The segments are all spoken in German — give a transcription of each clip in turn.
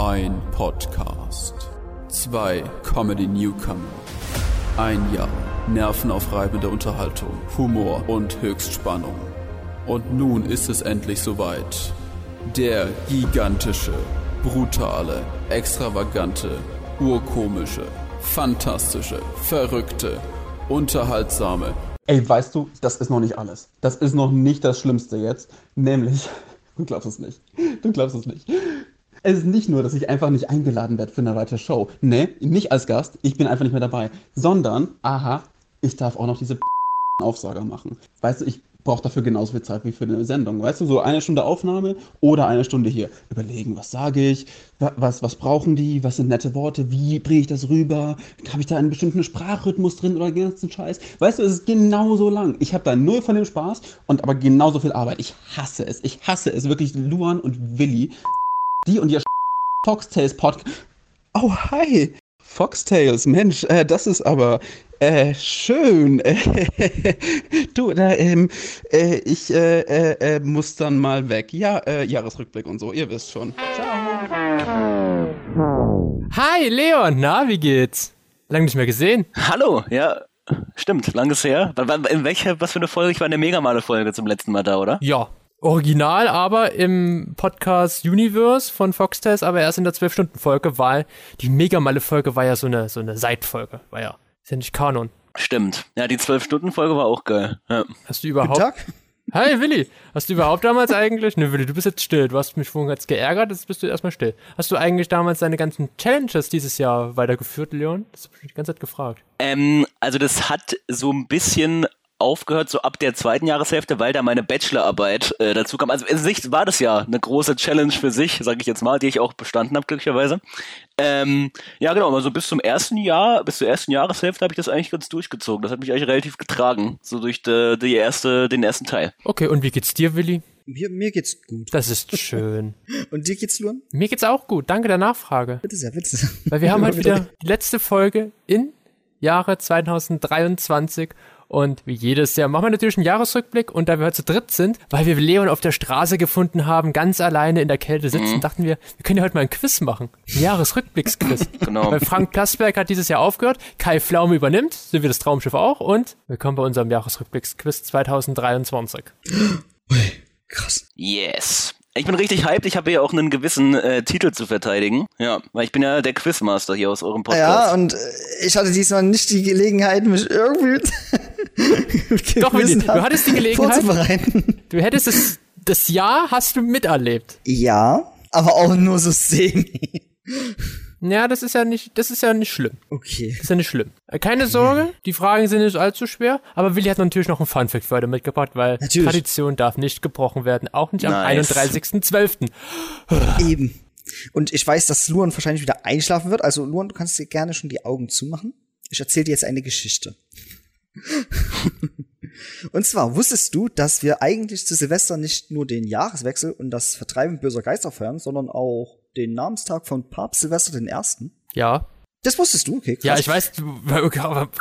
Ein Podcast. Zwei Comedy Newcomer. Ein Jahr nervenaufreibende Unterhaltung, Humor und Höchstspannung. Und nun ist es endlich soweit. Der gigantische, brutale, extravagante, urkomische, fantastische, verrückte, unterhaltsame. Ey, weißt du, das ist noch nicht alles. Das ist noch nicht das Schlimmste jetzt. Nämlich, du glaubst es nicht. Du glaubst es nicht. Es ist nicht nur, dass ich einfach nicht eingeladen werde für eine weitere Show. Nee, nicht als Gast. Ich bin einfach nicht mehr dabei. Sondern, aha, ich darf auch noch diese Aufsager machen. Weißt du, ich brauche dafür genauso viel Zeit wie für eine Sendung. Weißt du, so eine Stunde Aufnahme oder eine Stunde hier. Überlegen, was sage ich, was, was brauchen die, was sind nette Worte, wie bringe ich das rüber, habe ich da einen bestimmten Sprachrhythmus drin oder den ganzen Scheiß. Weißt du, es ist genauso lang. Ich habe da null von dem Spaß und aber genauso viel Arbeit. Ich hasse es. Ich hasse es wirklich. Luan und Willi, die und ihr Foxtails Podcast. Oh, hi. Foxtails, Mensch, äh, das ist aber äh, schön. du, da, ähm, äh, ich äh, äh, äh, muss dann mal weg. Ja, äh, Jahresrückblick und so, ihr wisst schon. Ciao. Hi, Leon, na, wie geht's? Lang nicht mehr gesehen. Hallo, ja, stimmt, langes her. In welcher, was für eine Folge? Ich war in der Megamale-Folge zum letzten Mal da, oder? Ja, Original aber im Podcast Universe von Foxtales, aber erst in der 12-Stunden-Folge, weil die Megamalle-Folge war ja so eine, so eine Seitfolge, war ja, ist ja nicht Kanon. Stimmt. Ja, die 12-Stunden-Folge war auch geil. Ja. Hast du überhaupt. Guten Tag. Hi Willi, hast du überhaupt damals eigentlich, ne Willi, du bist jetzt still, du hast mich vorhin jetzt geärgert, jetzt bist du erstmal still. Hast du eigentlich damals deine ganzen Challenges dieses Jahr weitergeführt, Leon? Das habe ich die ganze Zeit gefragt. Ähm, also das hat so ein bisschen aufgehört, so ab der zweiten Jahreshälfte, weil da meine Bachelorarbeit äh, dazu kam. Also in sich war das ja eine große Challenge für sich, sage ich jetzt mal, die ich auch bestanden habe, glücklicherweise. Ähm, ja, genau, also bis zum ersten Jahr, bis zur ersten Jahreshälfte habe ich das eigentlich ganz durchgezogen. Das hat mich eigentlich relativ getragen, so durch die, die erste, den ersten Teil. Okay, und wie geht's dir, Willi? Mir, mir geht's gut. Das ist schön. und dir geht's, Luan? Mir geht's auch gut. Danke der Nachfrage. Bitte sehr, bitte. Weil wir haben heute wieder die letzte Folge in Jahre 2023 und wie jedes Jahr machen wir natürlich einen Jahresrückblick und da wir heute zu dritt sind, weil wir Leon auf der Straße gefunden haben, ganz alleine in der Kälte sitzen, mhm. dachten wir, wir können ja heute mal ein Quiz machen. Ein Jahresrückblicksquiz. genau. Weil Frank Plasberg hat dieses Jahr aufgehört, Kai Pflaume übernimmt, so wie das Traumschiff auch und willkommen bei unserem Jahresrückblicksquiz 2023. Ui, krass. Yes. Ich bin richtig hyped. Ich habe ja auch einen gewissen äh, Titel zu verteidigen. Ja, weil ich bin ja der Quizmaster hier aus eurem Podcast. Ja, und äh, ich hatte diesmal nicht die Gelegenheit, mich irgendwie Doch, Willi, du hattest die Gelegenheit. Du hättest es, das Jahr hast du miterlebt. Ja, aber auch nur so semi. Ja, das ist ja nicht, das ist ja nicht schlimm. Okay. Das ist ja nicht schlimm. Äh, keine Sorge, die Fragen sind nicht allzu schwer, aber Willi hat natürlich noch einen Funfact für heute mitgebracht, weil natürlich. Tradition darf nicht gebrochen werden, auch nicht am nice. 31.12. Eben. Und ich weiß, dass Luan wahrscheinlich wieder einschlafen wird. Also Luan, du kannst dir gerne schon die Augen zumachen. Ich erzähle dir jetzt eine Geschichte. und zwar wusstest du, dass wir eigentlich zu Silvester nicht nur den Jahreswechsel und das Vertreiben böser Geister feiern, sondern auch den Namenstag von Papst Silvester Ersten? Ja. Das wusstest du, okay? Krass. Ja, ich weiß,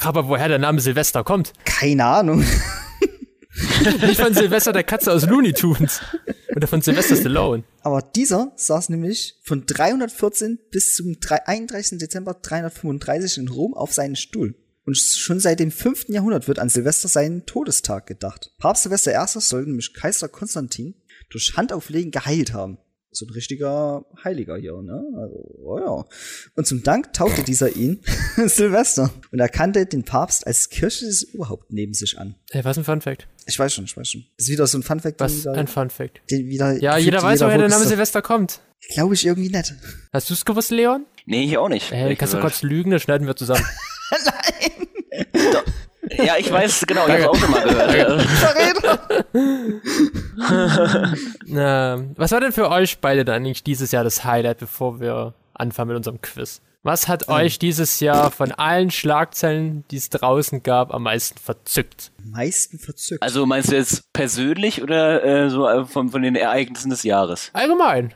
aber woher der Name Silvester kommt. Keine Ahnung. Nicht von Silvester der Katze aus Looney Tunes. Oder von Sylvester Stallone. Aber dieser saß nämlich von 314 bis zum 31. Dezember 335 in Rom auf seinen Stuhl. Und schon seit dem 5. Jahrhundert wird an Silvester seinen Todestag gedacht. Papst Silvester I. soll nämlich Kaiser Konstantin durch Handauflegen geheilt haben so ein richtiger Heiliger hier, ne? Also, oh ja. Und zum Dank taufte dieser ihn Silvester und erkannte den Papst als kirchliches Oberhaupt neben sich an. Ey, was ein Fun Fact. Ich weiß schon, ich weiß schon. Das ist wieder so ein Fun Fact. Was wieder, ein Fun Fact. Den wieder, ja, jeder weiß, woher der Name Silvester kommt. Glaube ich irgendwie nicht. Hast du es gewusst, Leon? Nee, ich auch nicht. Ey, kannst du kurz lügen, dann schneiden wir zusammen. Nein! Ja, ich weiß, genau, ich hab's auch schon mal gehört. Na, was war denn für euch beide dann eigentlich dieses Jahr das Highlight, bevor wir anfangen mit unserem Quiz? Was hat ähm. euch dieses Jahr von allen Schlagzeilen, die es draußen gab, am meisten verzückt? Am meisten verzückt? Also meinst du jetzt persönlich oder äh, so äh, von, von den Ereignissen des Jahres? Allgemein.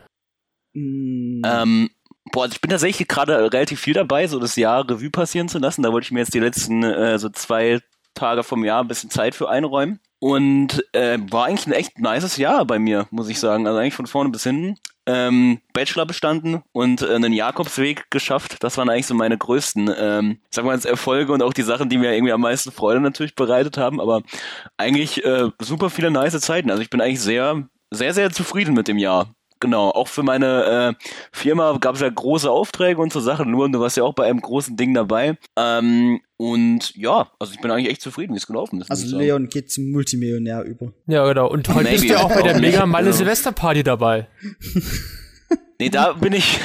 Mm. Ähm, Boah, also ich bin tatsächlich gerade relativ viel dabei, so das Jahr Revue passieren zu lassen. Da wollte ich mir jetzt die letzten äh, so zwei Tage vom Jahr ein bisschen Zeit für einräumen. Und äh, war eigentlich ein echt nices Jahr bei mir, muss ich sagen. Also eigentlich von vorne bis hinten. Ähm, Bachelor bestanden und äh, einen Jakobsweg geschafft. Das waren eigentlich so meine größten, ähm, sag mal, Erfolge und auch die Sachen, die mir irgendwie am meisten Freude natürlich bereitet haben. Aber eigentlich äh, super viele nice Zeiten. Also ich bin eigentlich sehr, sehr, sehr zufrieden mit dem Jahr. Genau, auch für meine äh, Firma gab es ja große Aufträge und so Sachen, nur und du warst ja auch bei einem großen Ding dabei. Ähm, und ja, also ich bin eigentlich echt zufrieden, wie es gelaufen ist. Also. Leon geht zum Multimillionär über. Ja, genau. Und heute bist du Maybe. ja auch bei der. Mega Malle Genau. Silvesterparty dabei. Nee, da bin ich,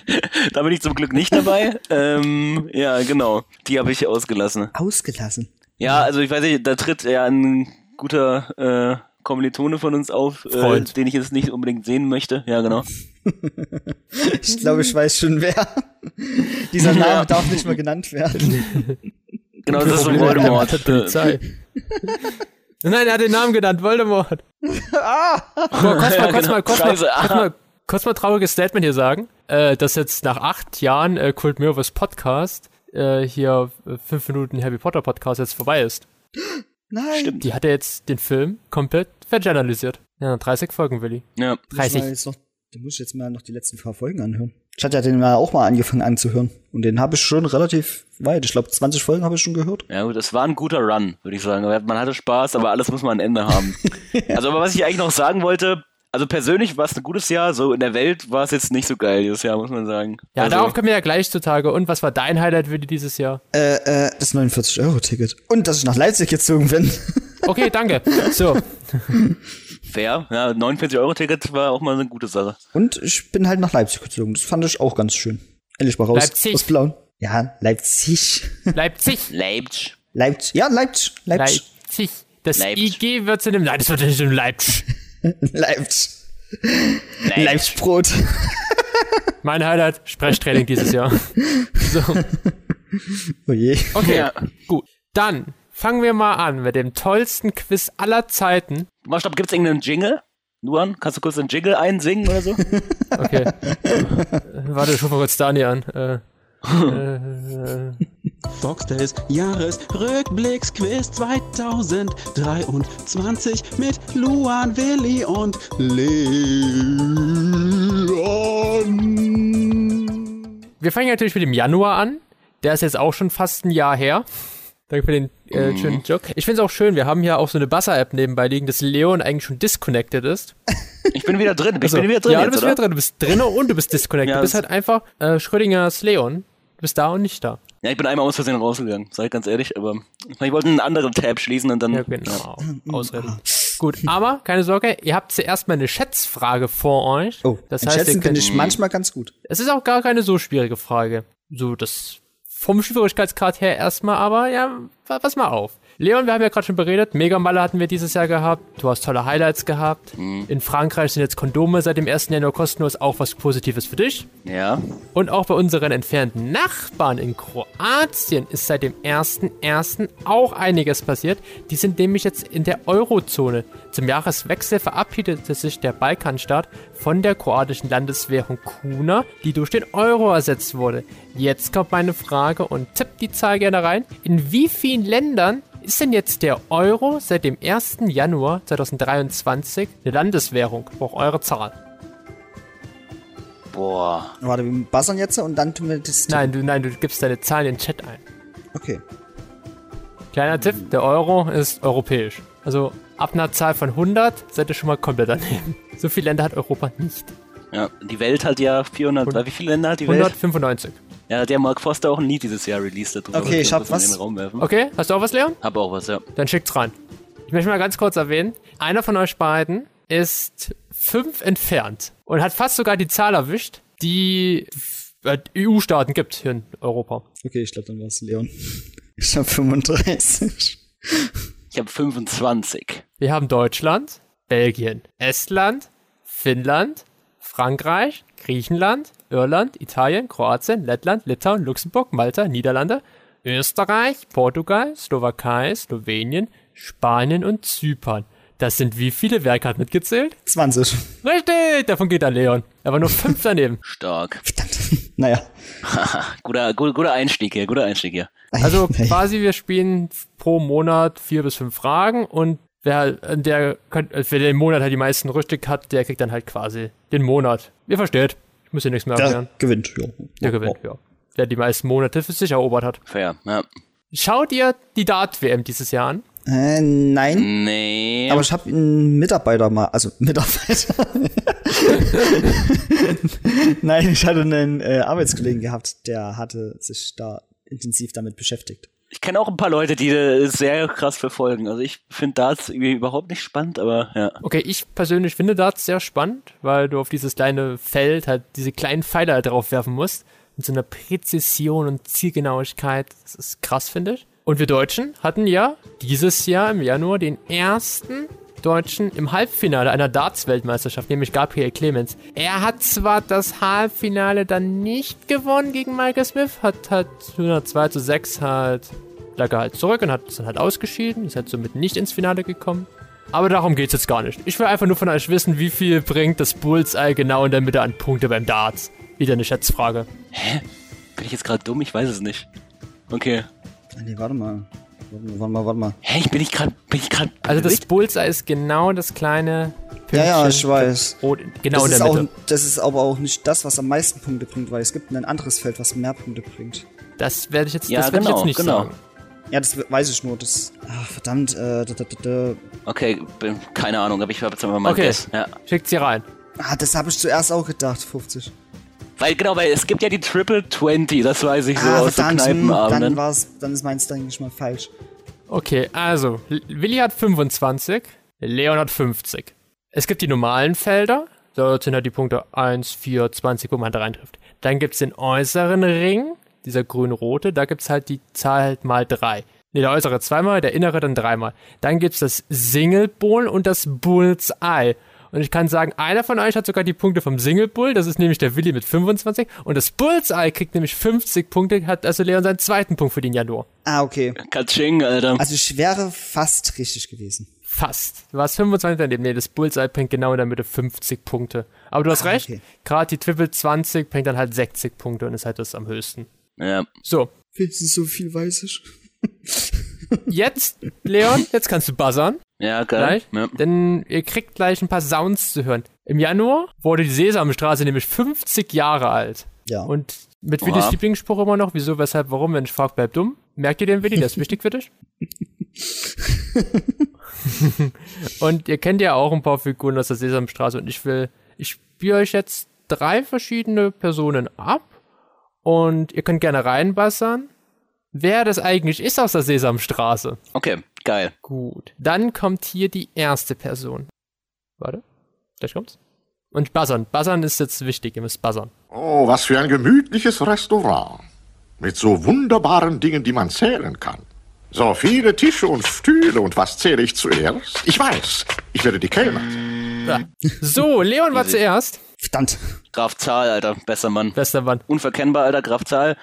da bin ich zum Glück nicht dabei. ähm, ja, genau. Die habe ich ausgelassen. Ausgelassen. Ja, also ich weiß nicht, da tritt ja ein guter äh, Kommilitone von uns auf, äh, Freund. den ich jetzt nicht unbedingt sehen möchte. Ja, genau. Ich glaube, ich weiß schon wer. Dieser Name Ja. darf nicht mehr genannt werden. Genau, das ist so Voldemort. Polizei. Nein, er hat den Namen genannt, Voldemort. ah! Boah, kurz mal trauriges Statement hier sagen, äh, dass jetzt nach acht Jahren äh, Kult Mirrors Podcast äh, hier äh, fünf Minuten Harry Potter Podcast jetzt vorbei ist. Nein. Stimmt. Die hat ja jetzt den Film komplett verjournalisiert. Ja, 30 Folgen, Willi. Ja. Muss ich 30. mal jetzt noch, da muss ich jetzt mal noch die letzten paar Folgen anhören. Ich hatte ja den mal auch mal angefangen anzuhören. Und den habe ich schon relativ weit. Ich glaube, 20 Folgen habe ich schon gehört. Ja gut, es war ein guter Run, würde ich sagen. Man hatte Spaß, aber alles muss mal ein Ende haben. Also aber was ich eigentlich noch sagen wollte, also persönlich war es ein gutes Jahr, so in der Welt war es jetzt nicht so geil dieses Jahr, muss man sagen. Ja, also, darauf kommen wir ja gleich zutage. Und was war dein Highlight, Willi, dieses Jahr? Äh, äh, das 49-Euro-Ticket. Und dass ich nach Leipzig gezogen bin. Okay, danke. So, fair. Ja, 49-Euro-Ticket war auch mal eine gute Sache. Und ich bin halt nach Leipzig gezogen. Das fand ich auch ganz schön. Endlich mal raus Leipzig. aus Blauen. Ja, Leipzig. Leipzig. Leipzig. Leipzig. Ja, Leipzig. Leipzig. Leipzig. Das Leipzig. IG wird zu dem, nein, das wird nicht in Leipzig. Leipzig. Leipzig. Leipzig-Brot. Mein Highlight, Sprechtraining dieses Jahr. So, Oh je. okay, Ja. gut. Dann fangen wir mal an mit dem tollsten Quiz aller Zeiten. Mal stopp, gibt's irgendeinen Jingle? Luan, kannst du kurz einen Jingle einsingen oder so? Okay. Äh, Warte, ich rufe mal kurz Dani an. Äh, äh, Foxtails Jahresrückblicksquiz 2023 mit Luan, Willi und Leon. wir fangen natürlich mit dem Januar an. Der ist jetzt auch schon fast ein Jahr her. Danke für den äh, schönen Joke. Ich finde es auch schön, wir haben hier auch so eine Buzzer-App nebenbei liegen, dass Leon eigentlich schon disconnected ist. Ich bin wieder drin. Ich Also, bin wieder drin ja, du jetzt, bist oder? wieder drin. Du bist drin und du bist disconnected. Ja, du bist halt einfach äh, Schrödingers Leon. Du bist da und nicht da. Ja, ich bin einmal aus Versehen rausgegangen, sag ich ganz ehrlich, aber ich wollte einen anderen Tab schließen und dann. Ja, genau. Ausreden. Gut, aber keine Sorge, ihr habt zuerst mal eine Schätzfrage vor euch. Oh, das heißt, Schätzen bin könnt, ich manchmal ganz gut. es ist auch gar keine so schwierige Frage. So, das vom Schwierigkeitsgrad her erstmal, aber ja, pa- pass mal auf. Leon, wir haben ja gerade schon beredet, Megamalle hatten wir dieses Jahr gehabt, du hast tolle Highlights gehabt. In Frankreich sind jetzt Kondome seit dem 1. Januar kostenlos, auch was Positives für dich. Ja. Und auch bei unseren entfernten Nachbarn in Kroatien ist seit dem 1.1. auch einiges passiert. Die sind nämlich jetzt in der Eurozone. Zum Jahreswechsel verabschiedete sich der Balkanstaat von der kroatischen Landeswährung Kuna, die durch den Euro ersetzt wurde. Jetzt kommt meine Frage und tippt die Zahl gerne rein. In wie vielen Ländern ist denn jetzt der Euro seit dem 1. Januar 2023 eine Landeswährung? Ich brauche eure Zahl. Boah. Warte, wir buzzern jetzt und dann tun wir das. Nein, du, nein, du gibst deine Zahl in den Chat ein. Okay. Kleiner Tipp, der Euro ist europäisch. Also ab einer Zahl von 100 seid ihr schon mal komplett daneben. So viele Länder hat Europa nicht. Ja, die Welt hat ja 400, weil wie viele Länder hat die Welt? 195. Ja, hat der Mark Foster auch ein Lied dieses Jahr released darüber. Okay, ich hab was. den Raum werfen. Okay, hast du auch was, Leon? Hab auch was, ja. Dann schickt's rein. Ich möchte mal ganz kurz erwähnen, einer von euch beiden ist fünf entfernt und hat fast sogar die Zahl erwischt, die äh, EU-Staaten gibt hier in Europa. Okay, ich glaube, dann war es Leon. Ich habe 35. Ich habe 25. Wir haben Deutschland, Belgien, Estland, Finnland, Frankreich, Griechenland, Irland, Italien, Kroatien, Lettland, Litauen, Luxemburg, Malta, Niederlande, Österreich, Portugal, Slowakei, Slowenien, Spanien und Zypern. Das sind wie viele? Wer hat mitgezählt? 20. Richtig, davon geht an Leon. Er war nur fünf daneben. Stark. Verdammt. Naja. guter, guter, guter Einstieg hier, guter Einstieg hier. Also quasi wir spielen pro Monat vier bis fünf Fragen und wer, der, äh, wer den Monat halt die meisten richtig hat, der kriegt dann halt quasi den Monat. Ihr versteht. Muss hier nichts mehr Der erklären. gewinnt, ja. Der gewinnt, ja. Der die meisten Monate für sich erobert hat. Fair, ja. Schaut ihr die Dart-WM dieses Jahr an? Äh, nein. Nee. Aber ich habe einen Mitarbeiter mal, also Mitarbeiter. Nein, ich hatte einen äh, Arbeitskollegen gehabt, der hatte sich da intensiv damit beschäftigt. Ich kenne auch ein paar Leute, die das sehr krass verfolgen. Also ich finde das irgendwie überhaupt nicht spannend, aber ja. Okay, ich persönlich finde Darts sehr spannend, weil du auf dieses kleine Feld halt diese kleinen Pfeiler drauf werfen musst. Mit so einer Präzision und Zielgenauigkeit. Das ist krass, finde ich. Und wir Deutschen hatten ja dieses Jahr im Januar den ersten Deutschen im Halbfinale einer Darts-Weltmeisterschaft, nämlich Gabriel Clemens. Er hat zwar das Halbfinale dann nicht gewonnen gegen Michael Smith, hat halt 102 zu 6 halt, lag er halt zurück und hat es dann halt ausgeschieden, ist halt somit nicht ins Finale gekommen. Aber darum geht's jetzt gar nicht. Ich will einfach nur von euch wissen, wie viel bringt das Bullseye genau in der Mitte an Punkte beim Darts. Wieder eine Schätzfrage. Bin ich jetzt gerade dumm? Ich weiß es nicht. Okay. Nee, warte mal. Warte mal, warte mal. Hä, ich bin ich gerade, bin ich gerade. Also das Bullseye ist genau das kleine Ja, ja, Pünktchen ich weiß. Rot, genau Das in ist, der auch, Mitte. das ist aber auch nicht das, was am meisten Punkte bringt, weil es gibt ein anderes Feld, was mehr Punkte bringt. Das werde ich jetzt, Ja, das werde ich genau, jetzt nicht genau. sagen. Ja, das weiß ich nur. Das, ach, verdammt, äh, da, da, da, da. Okay, keine Ahnung, aber ich habe jetzt einfach mal Okay. Guess. Ja. Schickt sie rein. Ah, das habe ich zuerst auch gedacht, 50. Weil genau, weil es gibt ja die Triple 20, das weiß ich so ah, aus so verdammt, dann Kneipenabenden. war's, dann ist meins denke ich mal falsch. Okay, also, Willi hat 25, Leon hat 50. Es gibt die normalen Felder, dort sind halt die Punkte 1, 4, 20, wo man da reintrifft. Dann gibt's den äußeren Ring, dieser grün-rote, da gibt's halt die Zahl halt mal 3. Ne, der äußere zweimal, der innere dann dreimal. Dann gibt's das Single Bull und das Bullseye. Und ich kann sagen, einer von euch hat sogar die Punkte vom Single Bull, das ist nämlich der Willi mit 25. Und das Bullseye kriegt nämlich 50 Punkte, hat also Leon seinen zweiten Punkt für den Januar. Ah, okay. Katsching, Alter. Also ich wäre fast richtig gewesen. Fast. Du warst 25 daneben. Nee, das Bullseye bringt genau in der Mitte 50 Punkte. Aber du hast Ah, recht. okay. Gerade die Triple 20 bringt dann halt 60 Punkte und ist halt das am höchsten. ja. So, Wenigstens so viel weiß ich. jetzt, Leon, jetzt kannst du buzzern. Ja, geil. Gleich. Ja. Denn ihr kriegt gleich ein paar Sounds zu hören. Im Januar wurde die Sesamstraße nämlich 50 Jahre alt. Ja. Und mit Oha. Willis Lieblingsspruch immer noch, wieso, weshalb, warum, wenn ich frage, bleib dumm. Merkt ihr den, Willi? Der ist wichtig für dich. und ihr kennt ja auch ein paar Figuren aus der Sesamstraße und ich will, ich spiele euch jetzt drei verschiedene Personen ab und ihr könnt gerne reinbassern, wer das eigentlich ist aus der Sesamstraße. Okay, geil. Gut. Dann kommt hier die erste Person. Warte. Gleich kommt's. Und buzzern. Buzzern ist jetzt wichtig. Ihr müsst buzzern. Oh, was für ein gemütliches Restaurant. Mit so wunderbaren Dingen, die man zählen kann. So viele Tische und Stühle und was zähle ich zuerst? Ich weiß, ich werde die Kellner. So, Leon war zuerst. Verdammt. Graf Zahl, Alter. Besser Mann. Bester Mann. Unverkennbar, Alter. Graf Zahl.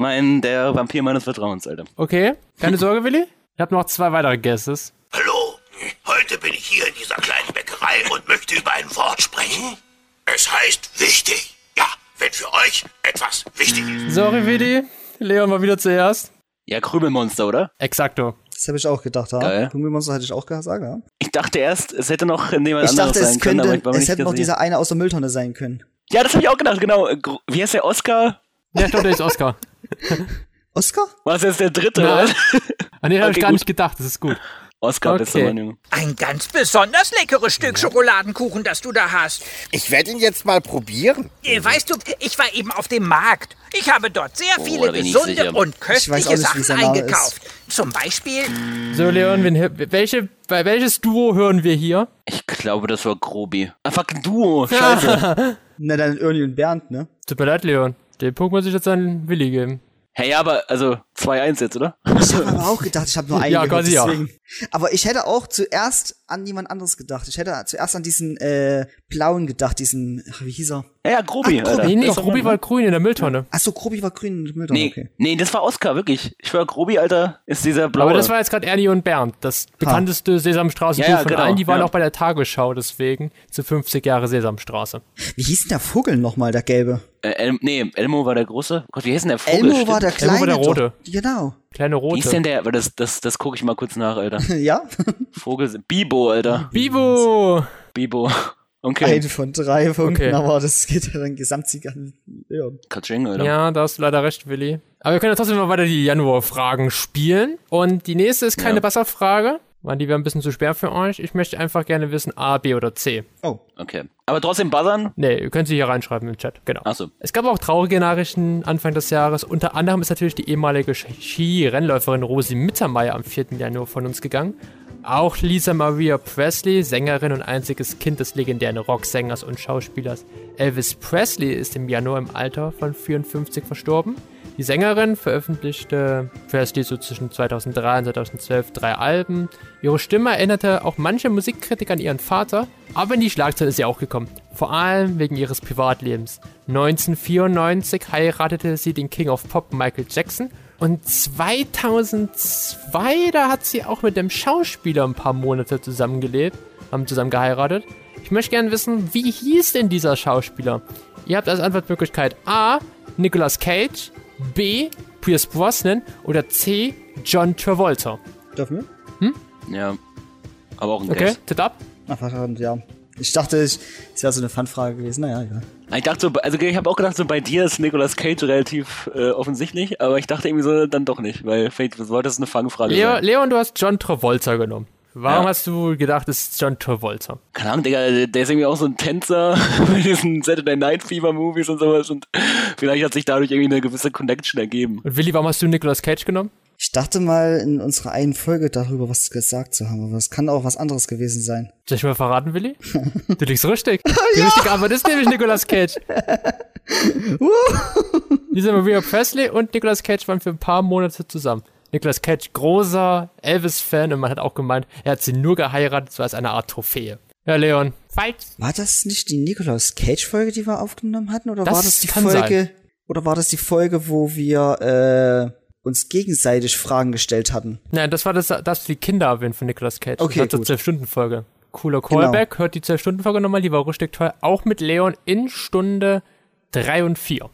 Mein, der Vampir meines Vertrauens, Alter. Okay. Keine Sorge, Willi. Ich habe noch zwei weitere Guesses. Hallo, heute bin ich hier in dieser kleinen Bäckerei und möchte über ein Wort sprechen. Es heißt wichtig. Ja, wenn für euch etwas wichtig ist. Sorry, Willi. Leon war wieder zuerst. Ja, Krümelmonster, oder? Exakto. Das habe ich auch gedacht, ja. Geil. Pummelmonster hätte ich auch gesagt, ja. Ich dachte erst, es hätte noch jemand Ich anderes dachte, sein es können, aber könnte, ich war mir es hätte noch dieser eine aus der Mülltonne sein können. Ja, das habe ich auch gedacht, genau. Wie heißt der Oscar? Ja, ich glaube, der ist Oscar. Oscar? Das jetzt der dritte? Nein. oder? An den habe ich gar gut. nicht gedacht. Das ist gut. Oscar, Okay. bester Mann, Junge. Ein ganz besonders leckeres Stück Schokoladenkuchen, das du da hast. Ich werde ihn jetzt mal probieren. Weißt du, ich war eben auf dem Markt. Ich habe dort sehr Oh, viele gesunde und köstliche nicht, Sachen eingekauft. Zum Beispiel, So, Leon, wen, welche, bei welches Duo hören wir hier? Ich glaube, das war Grobi. Ah, fuck, ein Duo. Scheiße. Na, dann Ernie und Bernd, ne? Tut mir leid, Leon. Den Punkt muss ich jetzt an Willi geben. Hey, aber, also, 2-1 jetzt, oder? Ich habe aber auch gedacht, ich habe nur einen Ja, gehört, quasi ja. Aber ich hätte auch zuerst an jemand anderes gedacht. Ich hätte zuerst an diesen äh, blauen gedacht, diesen, ach, wie hieß er? Ja, ja, Grobi, Ach, Alter. Nee, nee, Ruby Mann, war ne? grün in der Mülltonne. Ach so, Grobi war grün und Mülltonne, Nee, okay. nee, das war Oscar, wirklich. Ich war Grobi, Alter, ist dieser blaue. Aber das war jetzt gerade Ernie und Bernd, das bekannteste Sesamstraße-Duo Ja, ja, von genau, allen. Die waren ja. auch bei der Tagesschau deswegen zu 50 Jahre Sesamstraße. Wie hieß denn der Vogel nochmal, der gelbe? äh, El nee, Elmo war der große. Gott, wie hieß denn der Vogel? Elmo Stimmt. war der kleine. Elmo war der doch. Genau. Kleine rote. Wie ist denn der, aber das, das, das gucke ich mal kurz nach, Alter. ja, Vogel, Bibo, Alter. Bibo! Bibo. Okay. eine von drei Punkten, Okay. aber das geht ja dann Gesamtsieg an Leon. Katsching, Alter. Ja, da hast du leider recht, Willi. Aber wir können ja trotzdem mal weiter die Januar-Fragen spielen. Und die nächste ist keine Ja. Basser-Frage, weil die wäre ein bisschen zu schwer für euch. Ich möchte einfach gerne wissen, A, B oder C. Oh, Okay. Aber trotzdem buzzern? Nee, ihr könnt sie hier reinschreiben im Chat, genau. Achso. Es gab auch traurige Nachrichten Anfang des Jahres. Unter anderem ist natürlich die ehemalige Ski-Rennläuferin Rosi Mittermeier am 4. Januar von uns gegangen. Auch Lisa Maria Presley, Sängerin und einziges Kind des legendären Rocksängers und Schauspielers Elvis Presley, ist im Januar im Alter von 54 verstorben. Die Sängerin veröffentlichte Presley so zwischen 2003 und 2012 drei Alben. Ihre Stimme erinnerte auch manche Musikkritiker an ihren Vater, aber in die Schlagzeile ist sie auch gekommen. Vor allem wegen ihres Privatlebens. 1994 heiratete sie den King of Pop Michael Jackson und 2002, da hat sie auch mit dem Schauspieler ein paar Monate zusammengelebt, haben zusammen geheiratet. Ich möchte gerne wissen, wie hieß denn dieser Schauspieler? Ihr habt als Antwortmöglichkeit A. Nicolas Cage, B. Pierce Brosnan oder C. John Travolta. dürfen wir? Ja. Aber auch ein Okay, Guess. tit ab. Ach, verdammt, ja. Ich dachte, ich, es wäre so eine Fun-Frage gewesen. Naja, egal. Ich dachte so, also ich habe auch gedacht, so bei dir ist Nicolas Cage relativ äh, offensichtlich, aber ich dachte irgendwie so dann doch nicht, weil vielleicht sollte das eine Fangfrage Leo, sein. Leon, du hast John Travolta genommen. Warum Ja. hast du gedacht, es ist John Travolta? Keine Ahnung, Digga, der ist irgendwie auch so ein Tänzer bei diesen Saturday Night Fever Movies und sowas und vielleicht hat sich dadurch irgendwie eine gewisse Connection ergeben. Und Willi, warum hast du Nicolas Cage genommen? Ich dachte mal in unserer einen Folge darüber was gesagt zu haben, aber es kann auch was anderes gewesen sein. Soll ich mal verraten, Willi? Du liegst richtig. Die richtige Antwort ist nämlich Nicolas Cage. Lisa Maria Presley und Nicolas Cage waren für ein paar Monate zusammen. Nicolas Cage, großer Elvis-Fan und man hat auch gemeint, er hat sie nur geheiratet, so als eine Art Trophäe. Ja, Leon. Fight. War das nicht die Nicolas Cage Folge, die wir aufgenommen hatten, oder Das war das die kann Folge? Oder war das die Folge, wo wir äh, uns gegenseitig Fragen gestellt hatten? Nein, das war das, das die Kinder erwähnt von Nicolas Cage. Okay, das war zur 12-Stunden-Folge. Cooler Genau. Callback. Hört die 12-Stunden-Folge nochmal, die war richtig toll. Auch mit Leon in Stunde 3 und 4.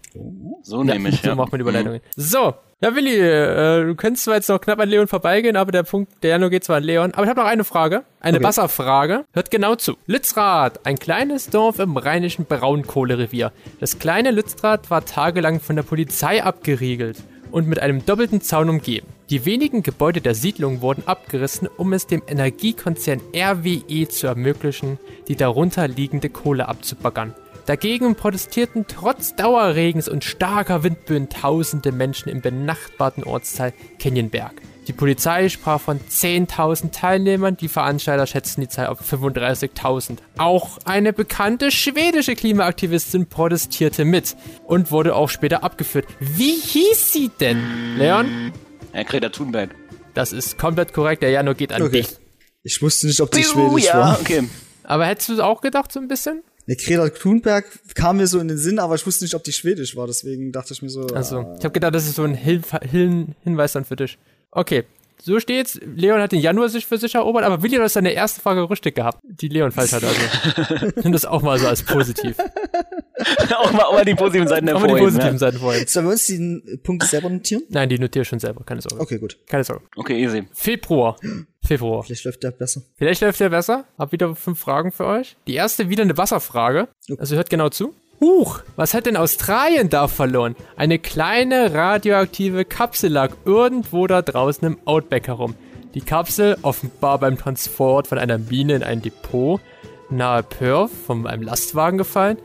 So nehme ich, so ja. macht man die Überleitungen. So, ja, Willi, äh, du könntest zwar jetzt noch knapp an Leon vorbeigehen, aber der Punkt, der Januar geht zwar an Leon. Aber ich habe noch eine Frage, eine Okay. Wasserfrage. Hört genau zu. Lützrath, ein kleines Dorf im rheinischen Braunkohlerevier. Das kleine Lützrath war tagelang von der Polizei abgeriegelt und mit einem doppelten Zaun umgeben. Die wenigen Gebäude der Siedlung wurden abgerissen, um es dem Energiekonzern RWE zu ermöglichen, die darunter liegende Kohle abzubaggern. Dagegen protestierten trotz Dauerregens und starker Windböen tausende Menschen im benachbarten Ortsteil Canyonberg. Die Polizei sprach von 10.000 Teilnehmern, die Veranstalter schätzten die Zahl auf 35.000. Auch eine bekannte schwedische Klimaaktivistin protestierte mit und wurde auch später abgeführt. Wie hieß sie denn? Leon? Ja, Greta Thunberg. Das ist komplett korrekt, der Januar geht an Okay. dich. Ich wusste nicht, ob die schwedisch ja, war. okay. Aber hättest du es auch gedacht so ein bisschen? Ne, Greta Thunberg kam mir so in den Sinn, aber ich wusste nicht, ob die schwedisch war, deswegen dachte ich mir so. Also, ich habe gedacht, das ist so ein Hilf Hin Hinweis dann für dich. Okay, so steht's. Leon hat den Januar sich für sich erobert, aber Willi hat seine erste Frage richtig gehabt, die Leon falsch hatte. Also, nimm das auch mal so als positiv. auch, mal, auch mal die positiven Seiten Auch mal die hervorheben. positiven ja. Seiten vorhin. Sollen wir uns den Punkt selber notieren? Nein, die notiere ich schon selber, keine Sorge. Okay, gut. Keine Sorge. Okay, easy. Februar. Februar. Vielleicht läuft der besser. Vielleicht läuft der besser. Hab wieder fünf Fragen für euch. Die erste wieder eine Wasserfrage. Also hört genau zu. Huch, was hat denn Australien da verloren? Eine kleine radioaktive Kapsel lag irgendwo da draußen im Outback herum. Die Kapsel, offenbar beim Transport von einer Mine in ein Depot nahe Perth von einem Lastwagen gefallen,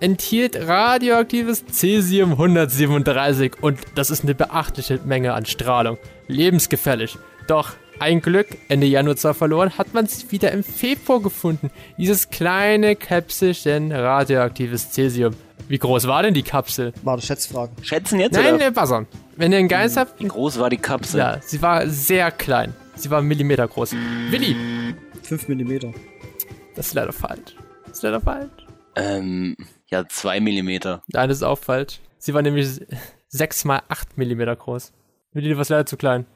enthielt radioaktives Cäsium 137 und das ist eine beachtliche Menge an Strahlung. Lebensgefährlich. Doch ein Glück, Ende Januar zwar verloren, hat man es wieder im Februar gefunden. Dieses kleine Käpselchen radioaktives Cäsium. Wie groß war denn die Kapsel? War eine Schätzfrage. Schätzen jetzt? Nein, oder? äh, buzzern. Wenn ihr einen Geist habt, Wie groß war die Kapsel? ja, sie war sehr klein. Sie war Millimeter groß. Willi, 5 Millimeter. das ist leider falsch. Das ist leider falsch. Ähm, ja, zwei Millimeter. Nein, das ist auch falsch. Sie war nämlich 6 mal 8 Millimeter groß. Willi, du warst leider zu klein.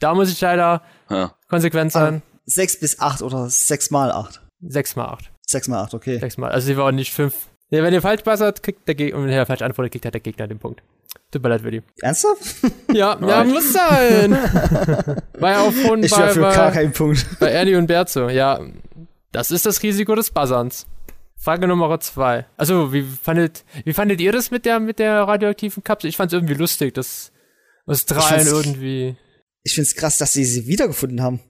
Da muss ich leider Ja. konsequent sein. 6 bis 8 oder 6 mal 8. 6 mal 8. 6 mal 8, okay. 6 mal. Also sie war auch nicht 5. Nee, wenn ihr falsch buzzert, kriegt der Gegner, und wenn ihr falsch antwortet, kriegt halt der Gegner den Punkt. Tut mir leid, Willi. Ernsthaft? Ja, ja, muss sein. War ja auch vorhin Ich bei, für gar bei, keinen Punkt. bei Ernie und Bert so. Ja, das ist das Risiko des Buzzerns. Frage Nummer zwei. Also, wie fandet, wie fandet ihr das mit der, mit der radioaktiven Kapsel? Ich fand es irgendwie lustig, dass Australien fand's- irgendwie, Ich find's krass, dass sie sie wiedergefunden haben.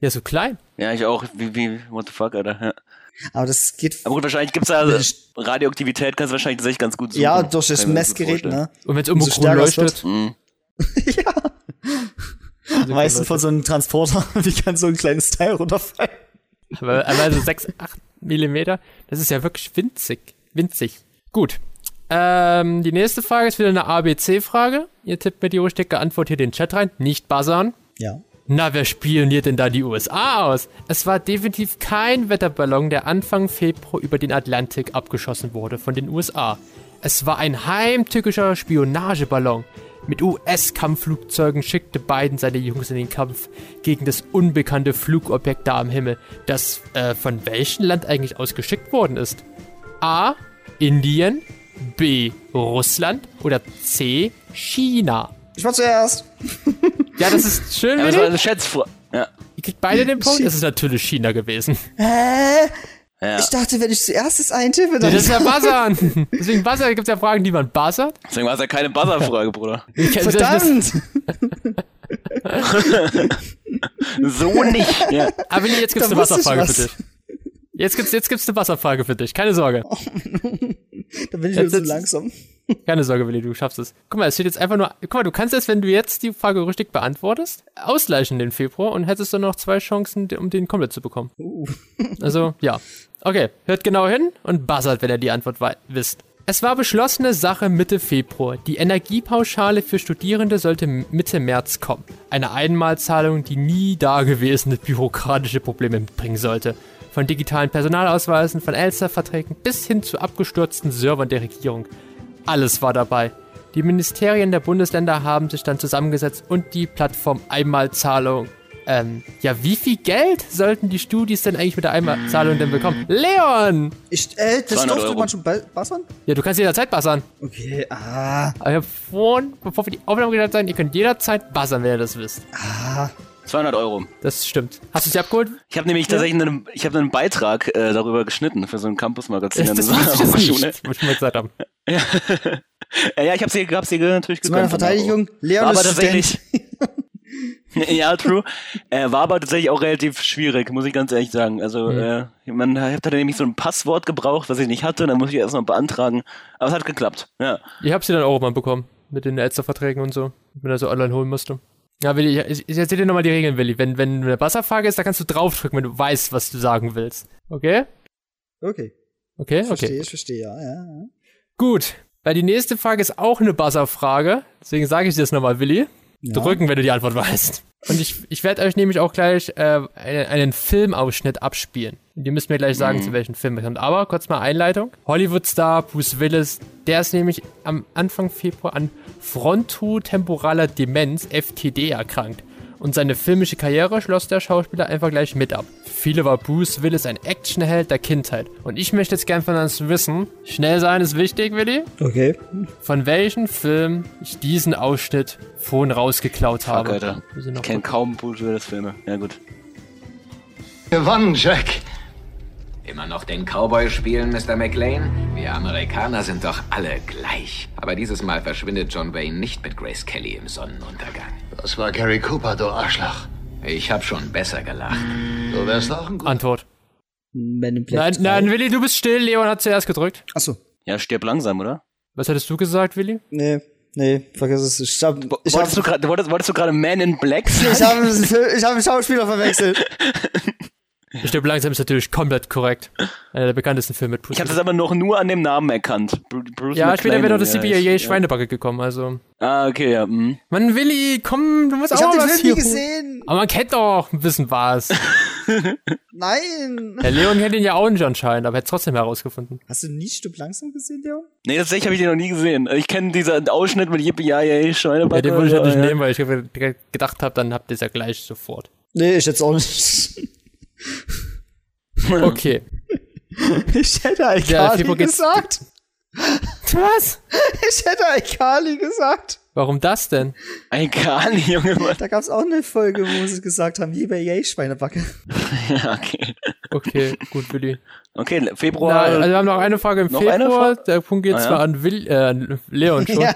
ja, so klein. Ja, ich auch. Wie, wie, what the fuck, Alter. Ja. Aber das geht. Aber gut, wahrscheinlich gibt's da Radioaktivität, kannst du wahrscheinlich tatsächlich ganz gut suchen. ja, durch das Messgerät, ne? Und wenn es Umso irgendwo grün stärker es leuchtet. Mhm. Am meisten von so einem Transporter, wie kann so ein kleines Teil runterfallen? Aber also 6, 8 Millimeter, das ist ja wirklich winzig. Winzig. Gut. Ähm, die nächste Frage ist wieder eine ABC-Frage. Ihr tippt mir die richtige Antwort hier in den Chat rein. Nicht buzzern. Ja. Na, wer spioniert denn da die USA aus? Es war definitiv kein Wetterballon, der Anfang Februar über den Atlantik abgeschossen wurde von den USA. Es war ein heimtückischer Spionageballon. Mit US-Kampfflugzeugen schickte Biden seine Jungs in den Kampf gegen das unbekannte Flugobjekt da am Himmel, das äh, von welchem Land eigentlich aus geschickt worden ist. A. Indien, B. Russland oder C. China. Ich war zuerst. Ja, das ist schön, Ja, das war eine Schätzfrage. Ja. Ihr kriegt beide den Punkt. Es ist natürlich China gewesen. Hä? Ja. Ich dachte, wenn ich zuerst das eintippe, dann. Das ist ja Buzzern. Deswegen Buzzer gibt es ja Fragen, die man buzzert. Deswegen war es ja keine Buzzer-Frage, Bruder. Verdammt! So nicht. Ja. Aber nee, jetzt gibt's Da eine Wasserfrage für dich. Jetzt gibt's, jetzt gibt's eine Wasserfrage für dich. Keine Sorge. Da bin ich Jetzt wieder so langsam. Keine Sorge, Willi, du schaffst es. Guck mal, es steht jetzt einfach nur. Guck mal, du kannst es, wenn du jetzt die Frage richtig beantwortest, ausgleichen den Februar und hättest dann noch zwei Chancen, um den komplett zu bekommen. Also, ja. Okay, hört genau hin und buzzert, wenn ihr die Antwort wisst. Es war beschlossene Sache Mitte Februar. Die Energiepauschale für Studierende sollte Mitte März kommen. Eine Einmalzahlung, die nie dagewesene bürokratische Probleme mitbringen sollte. Von digitalen Personalausweisen, von Elster-Verträgen bis hin zu abgestürzten Servern der Regierung. Alles war dabei. Die Ministerien der Bundesländer haben sich dann zusammengesetzt und die Plattform Einmalzahlung. Ähm, ja, wie viel Geld sollten die Studis denn eigentlich mit der Einmalzahlung denn bekommen? Leon! Ich, äh, das 200 durfte man schon ba- bassern? Ja, du kannst jederzeit buzzern. Okay, ah. Aber ich hab vorhin, bevor wir die Aufnahme gestartet haben, ihr könnt jederzeit buzzern, wenn ihr das wisst. 200 Euro. Das stimmt. Hast du sie abgeholt? Ich habe nämlich tatsächlich einen, ich habe einen Beitrag äh, darüber geschnitten für so ein Campus-Magazin Das, an das ich Schule. nicht, was ich mal gesagt haben. Ja, ja ich habe sie, hab sie natürlich Zu meiner gegönnt, Verteidigung, Leon War aber ist tatsächlich. Ja, true. Äh, war aber tatsächlich auch relativ schwierig, muss ich ganz ehrlich sagen. Also, äh, man hat da nämlich so ein Passwort gebraucht, was ich nicht hatte, dann muss ich erst noch beantragen. Aber es hat geklappt. Ja. Ich hab sie dann auch mal bekommen. Mit den Elster-Verträgen und so. Wenn er so online holen musste. Ja, Willi, ich, ich erzähl dir nochmal die Regeln, Willi. Wenn, wenn eine Buzzerfrage ist, da kannst du draufdrücken, wenn du weißt, was du sagen willst. Okay? Okay, Okay, ich verstehe, okay. ich verstehe, ja, ja. ja. Gut. Weil die nächste Frage ist auch eine Buzzerfrage. Deswegen sage ich dir das nochmal, Willi. Drücken, wenn du die Antwort weißt. Und ich, ich werde euch nämlich auch gleich äh, einen, einen Filmausschnitt abspielen. Und ihr müsst mir gleich sagen, zu welchem Film es kommt. Aber kurz mal Einleitung. Hollywood-Star Bruce Willis, der ist nämlich am Anfang Februar an frontotemporaler Demenz, FTD, erkrankt. Und seine filmische Karriere schloss der Schauspieler einfach gleich mit ab. Für viele war Bruce Willis ein Actionheld der Kindheit. Und ich möchte jetzt gern von uns wissen, schnell sein ist wichtig, Willi, Okay. von welchem Film ich diesen Ausschnitt vorhin rausgeklaut Fuck, habe. Alter. Ich noch kenne kaum Bruce Willis-Filme. Ja, gut. Gewonnen, Jack. Immer noch den Cowboy spielen, Mr. McLean? Wir Amerikaner sind doch alle gleich. Aber dieses Mal verschwindet John Wayne nicht mit Grace Kelly im Sonnenuntergang. Das war Gary Cooper, du Arschloch. Ich hab schon besser gelacht. Du wärst auch ein guter. Antwort. Men in Black Nein, 3. nein, Willi, du bist still. Leon hat zuerst gedrückt. Achso. Ja, stirb langsam, oder? Was hattest du gesagt, Willi? Nee, nee, vergiss es. Ich hab, ich hab, Wolltest du gerade wolltest, wolltest du gerade Man in Black sagen? ich hab, ich hab einen Schauspieler verwechselt. Ich stirb langsam ist natürlich komplett korrekt. Einer der bekanntesten Filme mit Bruce Ich habe das aber noch nur an dem Namen erkannt. Bru Bruce Ja, später McClane, wäre noch das ja, CBA ich- Schweinebacke gekommen, also. Ah, okay, ja. mhm. Mann, Willi, komm, du musst Ich auch hab den was Film hier nie gesehen. Aber man kennt doch ein bisschen was. Nein. Der Leon kennt ihn ja auch nicht anscheinend, aber er hat trotzdem herausgefunden. Hast du nie Stück langsam gesehen, Leon? Nee, tatsächlich habe ich den noch nie gesehen. Ich kenne diesen Ausschnitt mit Yippie ja ja Schweinebacke. Ja, den wollte ich halt nicht ja. nehmen, weil ich ge- gedacht habe, dann habt ihr es ja gleich sofort. Nee, ich jetzt auch nicht. Okay. Ich hätte Ja, Alkali Fibro geht's- gesagt. Was? Ich hätte Aikali gesagt. Warum das denn? Aikali, Junge. Mann. Da gab es auch eine Folge, wo sie gesagt haben, je bei Yay Schweinebacke. Ja, okay. Okay, gut, Willi. Okay, Na, Februar. also wir haben noch eine Frage im Noch eine Februar. Frage? Der Punkt geht Ah, ja. zwar an Will, äh, an Leon schon. Ja.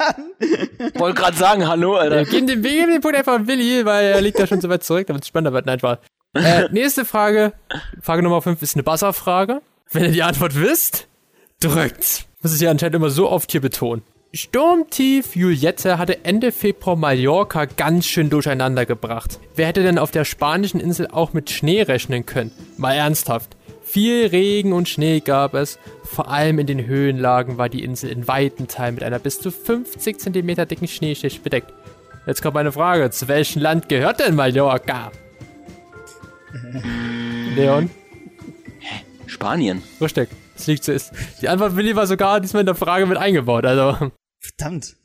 wollte gerade sagen, hallo, Wir Alter. geben den, wir geben den Punkt einfach an Willi, weil er liegt da schon so weit zurück, damit es spannender wird. Nein, Spaß. Äh, nächste Frage. Frage Nummer 5 ist eine Buzzer-Frage. Wenn ihr die Antwort wisst, drückt. Muss ich ja anscheinend immer so oft hier betonen. Sturmtief Juliette hatte Ende Februar Mallorca ganz schön durcheinander gebracht. Wer hätte denn auf der spanischen Insel auch mit Schnee rechnen können? Mal ernsthaft. Viel Regen und Schnee gab es. Vor allem in den Höhenlagen war die Insel in weiten Teilen mit einer bis zu 50 cm dicken Schneeschicht bedeckt. Jetzt kommt meine Frage. Zu welchem Land gehört denn Mallorca? Leon? Spanien. Richtig. Das liegt so ist. Die Antwort Willi war sogar diesmal in der Frage mit eingebaut. Also, Verdammt.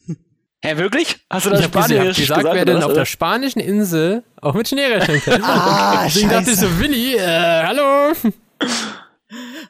Hä, wirklich? Hast du ich das gesagt, Spanisch gesagt, gesagt? wer denn auf der spanischen Insel auch mit Schnee rechnen kann. Ah, Deswegen dachte ich so, Willi, äh, hallo?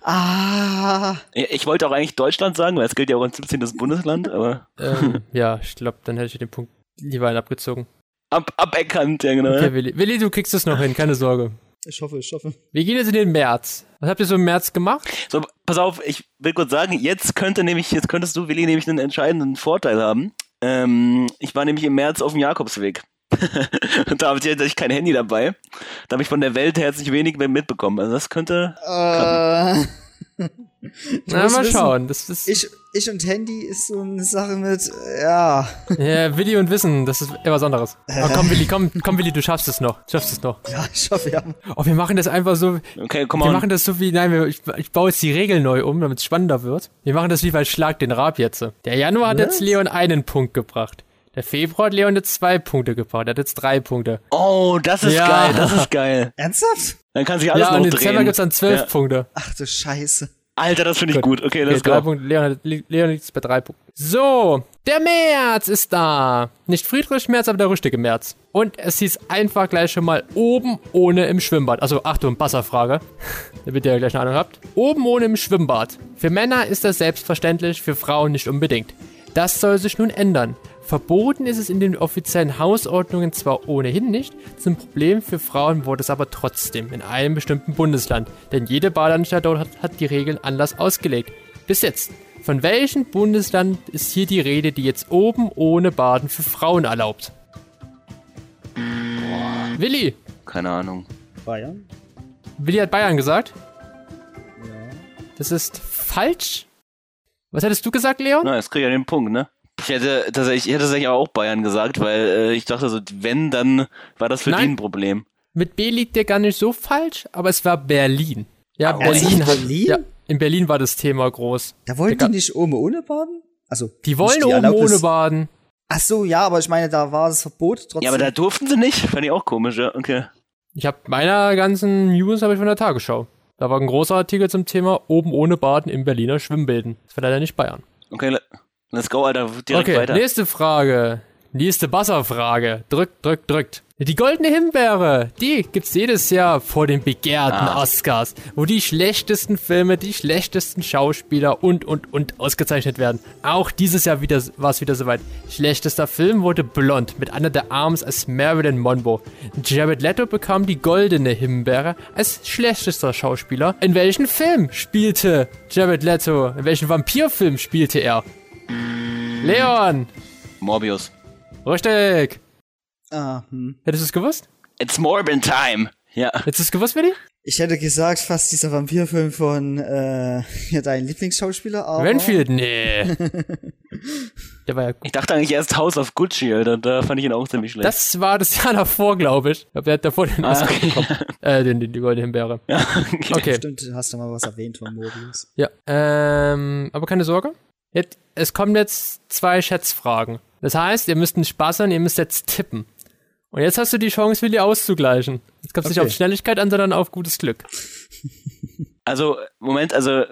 Ah. Ich wollte auch eigentlich Deutschland sagen, weil es gilt ja auch als 17. Bundesland, aber ähm, ja, ich glaube, dann hätte ich den Punkt lieber abgezogen. ab, aberkannt, ja genau. Okay, Willi. Willi, du kriegst es noch hin, keine Sorge. Ich hoffe, ich hoffe. Wir gehen jetzt in den März. Was habt ihr so im März gemacht? So, pass auf, ich will kurz sagen, jetzt könnte nämlich, jetzt könntest du, Willi, nämlich einen entscheidenden Vorteil haben. Ähm, ich war nämlich im März auf dem Jakobsweg. Und da hatte ich kein Handy dabei. Da habe ich von der Welt herzlich wenig mehr mitbekommen. Also das könnte. Äh, Na, mal wissen, schauen. Das ist, ich, ich und Handy ist so eine Sache mit, ja. ja, Willi und Wissen, das ist etwas anderes. Aber komm, Willi, komm, komm, Willi, du schaffst es noch. Du schaffst es noch. Ja, ich hoffe, ja. Oh, wir machen das einfach so, Okay, komm Wir on. machen das so wie, nein, wir, ich, ich baue jetzt die Regeln neu um, damit es spannender wird. Wir machen das wie bei Schlag den Rab jetzt. Der Januar hat jetzt Leon einen Punkt gebracht. Der Februar hat Leon jetzt zwei Punkte gebracht. Er hat jetzt drei Punkte. Oh, das ist Ja. geil, das ist geil. Ernsthaft? Dann kann sich alles ja, noch und im drehen. Dezember gibt's dann zwölf Ja. Punkte. Ach du Scheiße. Alter, das finde ich gut. Okay, Okay, let's drei go. Punkte. Leon, hat- Leon liegt bei drei Punkten. So, der März ist da. Nicht Friedrich Merz, aber der richtige März. Und es hieß einfach gleich schon mal oben ohne im Schwimmbad. Also Achtung, Wasserfrage, damit ihr gleich eine Ahnung habt. Oben ohne im Schwimmbad. Für Männer ist das selbstverständlich, für Frauen nicht unbedingt. Das soll sich nun ändern. Verboten ist es in den offiziellen Hausordnungen zwar ohnehin nicht, zum Problem für Frauen wurde es aber trotzdem in einem bestimmten Bundesland, denn jede Badeanstalt dort hat, hat die Regeln anders ausgelegt. Bis jetzt. Von welchem Bundesland ist hier die Rede, die jetzt oben ohne Baden für Frauen erlaubt? Willi. Keine Ahnung. Bayern? Willi hat Bayern gesagt. Das ist falsch. Was hättest du gesagt, Leon? Na, jetzt krieg ich ja den Punkt, ne? Ich hätte tatsächlich, ich hätte tatsächlich auch Bayern gesagt, weil äh, ich dachte so, wenn, dann war das für Nein. die ein Problem. Mit B liegt der gar nicht so falsch, aber es war Berlin. Ja, Ah, Berlin hat. Berlin? Ja, in Berlin war das Thema groß. Da wollten Der die nicht oben ohne baden? Also, Die wollen nicht oben ohne baden. Ach so, ja, aber ich meine, da war das Verbot trotzdem. Ja, aber da durften sie nicht. Fand ich auch komisch, ja. Okay. Ich habe meiner ganzen News habe ich von der Tagesschau. Da war ein großer Artikel zum Thema oben ohne Baden im Berliner Schwimmbäden. Das war leider nicht Bayern. Okay, let's go, Alter. Direkt okay, weiter. nächste Frage. Nächste Buzzer-Frage. Drückt, drückt, drückt. Die goldene Himbeere, die gibt's jedes Jahr vor den begehrten Ah. Oscars, wo die schlechtesten Filme, die schlechtesten Schauspieler und, und, und ausgezeichnet werden. Auch dieses Jahr wieder, war es wieder soweit. Schlechtester Film wurde Blond mit Anna de Arms als Marilyn Monroe. Jared Leto bekam die goldene Himbeere als schlechtester Schauspieler. In welchem Film spielte Jared Leto? In welchem Vampirfilm spielte er? Leon! Morbius. Richtig! Ah, hm. Hättest du es gewusst? It's Morbin Time. Ja. Hättest du es gewusst, Willi? Ich hätte gesagt, fast dieser Vampirfilm von äh, ja, dein Lieblingsschauspieler, aber. Renfield? Nee. Der war ja gut. Ich dachte eigentlich erst House of Gucci, Alter. Da fand ich ihn auch ziemlich schlecht. Das war das Jahr davor, glaube ich. Ich glaube, der hat davor den Ah, Oscar okay. bekommen. Äh, den, den, die goldene Himbeere. ja, okay. Okay. Stimmt, du hast du mal was erwähnt von Morbius. Ja. Ähm, aber keine Sorge. Jetzt, es kommen jetzt zwei Schätzfragen. Das heißt, ihr müsst nicht Spaß haben, ihr müsst jetzt tippen. Und jetzt hast du die Chance, Willi auszugleichen. Jetzt kommt es nicht Okay. auf Schnelligkeit an, sondern auf gutes Glück. Also, Moment, also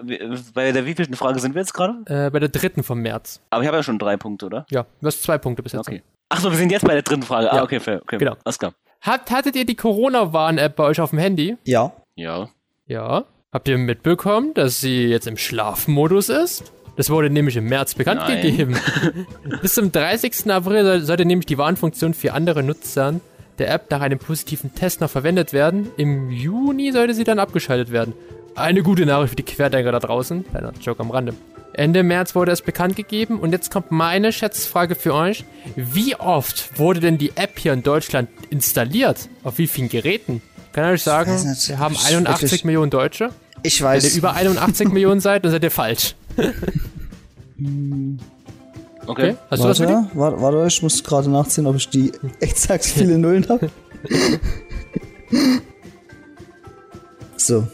bei der wievielten Frage sind wir jetzt gerade? Äh, bei der dritten vom März. Aber ich habe ja schon drei Punkte, oder? Ja, du hast zwei Punkte bis jetzt. Okay. Ach so, wir sind jetzt bei der dritten Frage. Ah, Ja. okay, fair. Okay, Genau. Alles klar. Hat, hattet ihr die Corona-Warn-App bei euch auf dem Handy? Ja. Ja. Ja. Habt ihr mitbekommen, dass sie jetzt im Schlafmodus ist? Das wurde nämlich im März bekannt Nein. gegeben. Bis zum 30. April soll- sollte nämlich die Warnfunktion für andere Nutzer der App nach einem positiven Test noch verwendet werden. Im Juni sollte sie dann abgeschaltet werden. Eine gute Nachricht für die Querdenker da draußen. Kleiner Joke am Rande. Ende März wurde es bekannt gegeben und jetzt kommt meine Schätzfrage für euch. Wie oft wurde denn die App hier in Deutschland installiert? Auf wie vielen Geräten? Kann ich euch sagen, weiß nicht. wir haben Ich 81 wirklich- Millionen Deutsche. Ich Wenn ihr weiß. über 81 Millionen seid, dann seid ihr falsch. Okay. Hast du was Warte, warte, warte, ich muss gerade nachsehen, ob ich die exakt viele Nullen habe. so,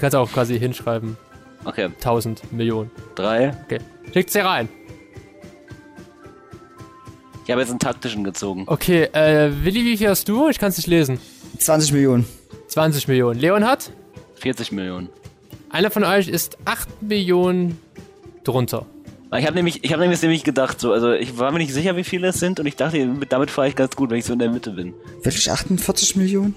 Du kannst auch quasi hinschreiben. Okay. 1000 Millionen. Drei. Okay. Schickt sie rein. Ich habe jetzt einen taktischen gezogen. Okay, äh, Willi, wie viel hast du? Ich kann es nicht lesen. 20 Millionen. 20 Millionen. Leon hat? 40 Millionen. Einer von euch ist 8 Millionen drunter. Ich habe nämlich, ich habe nämlich, nämlich gedacht, so, also ich war mir nicht sicher, wie viele es sind und ich dachte, damit fahre ich ganz gut, wenn ich so in der Mitte bin. Wirklich 48 Millionen?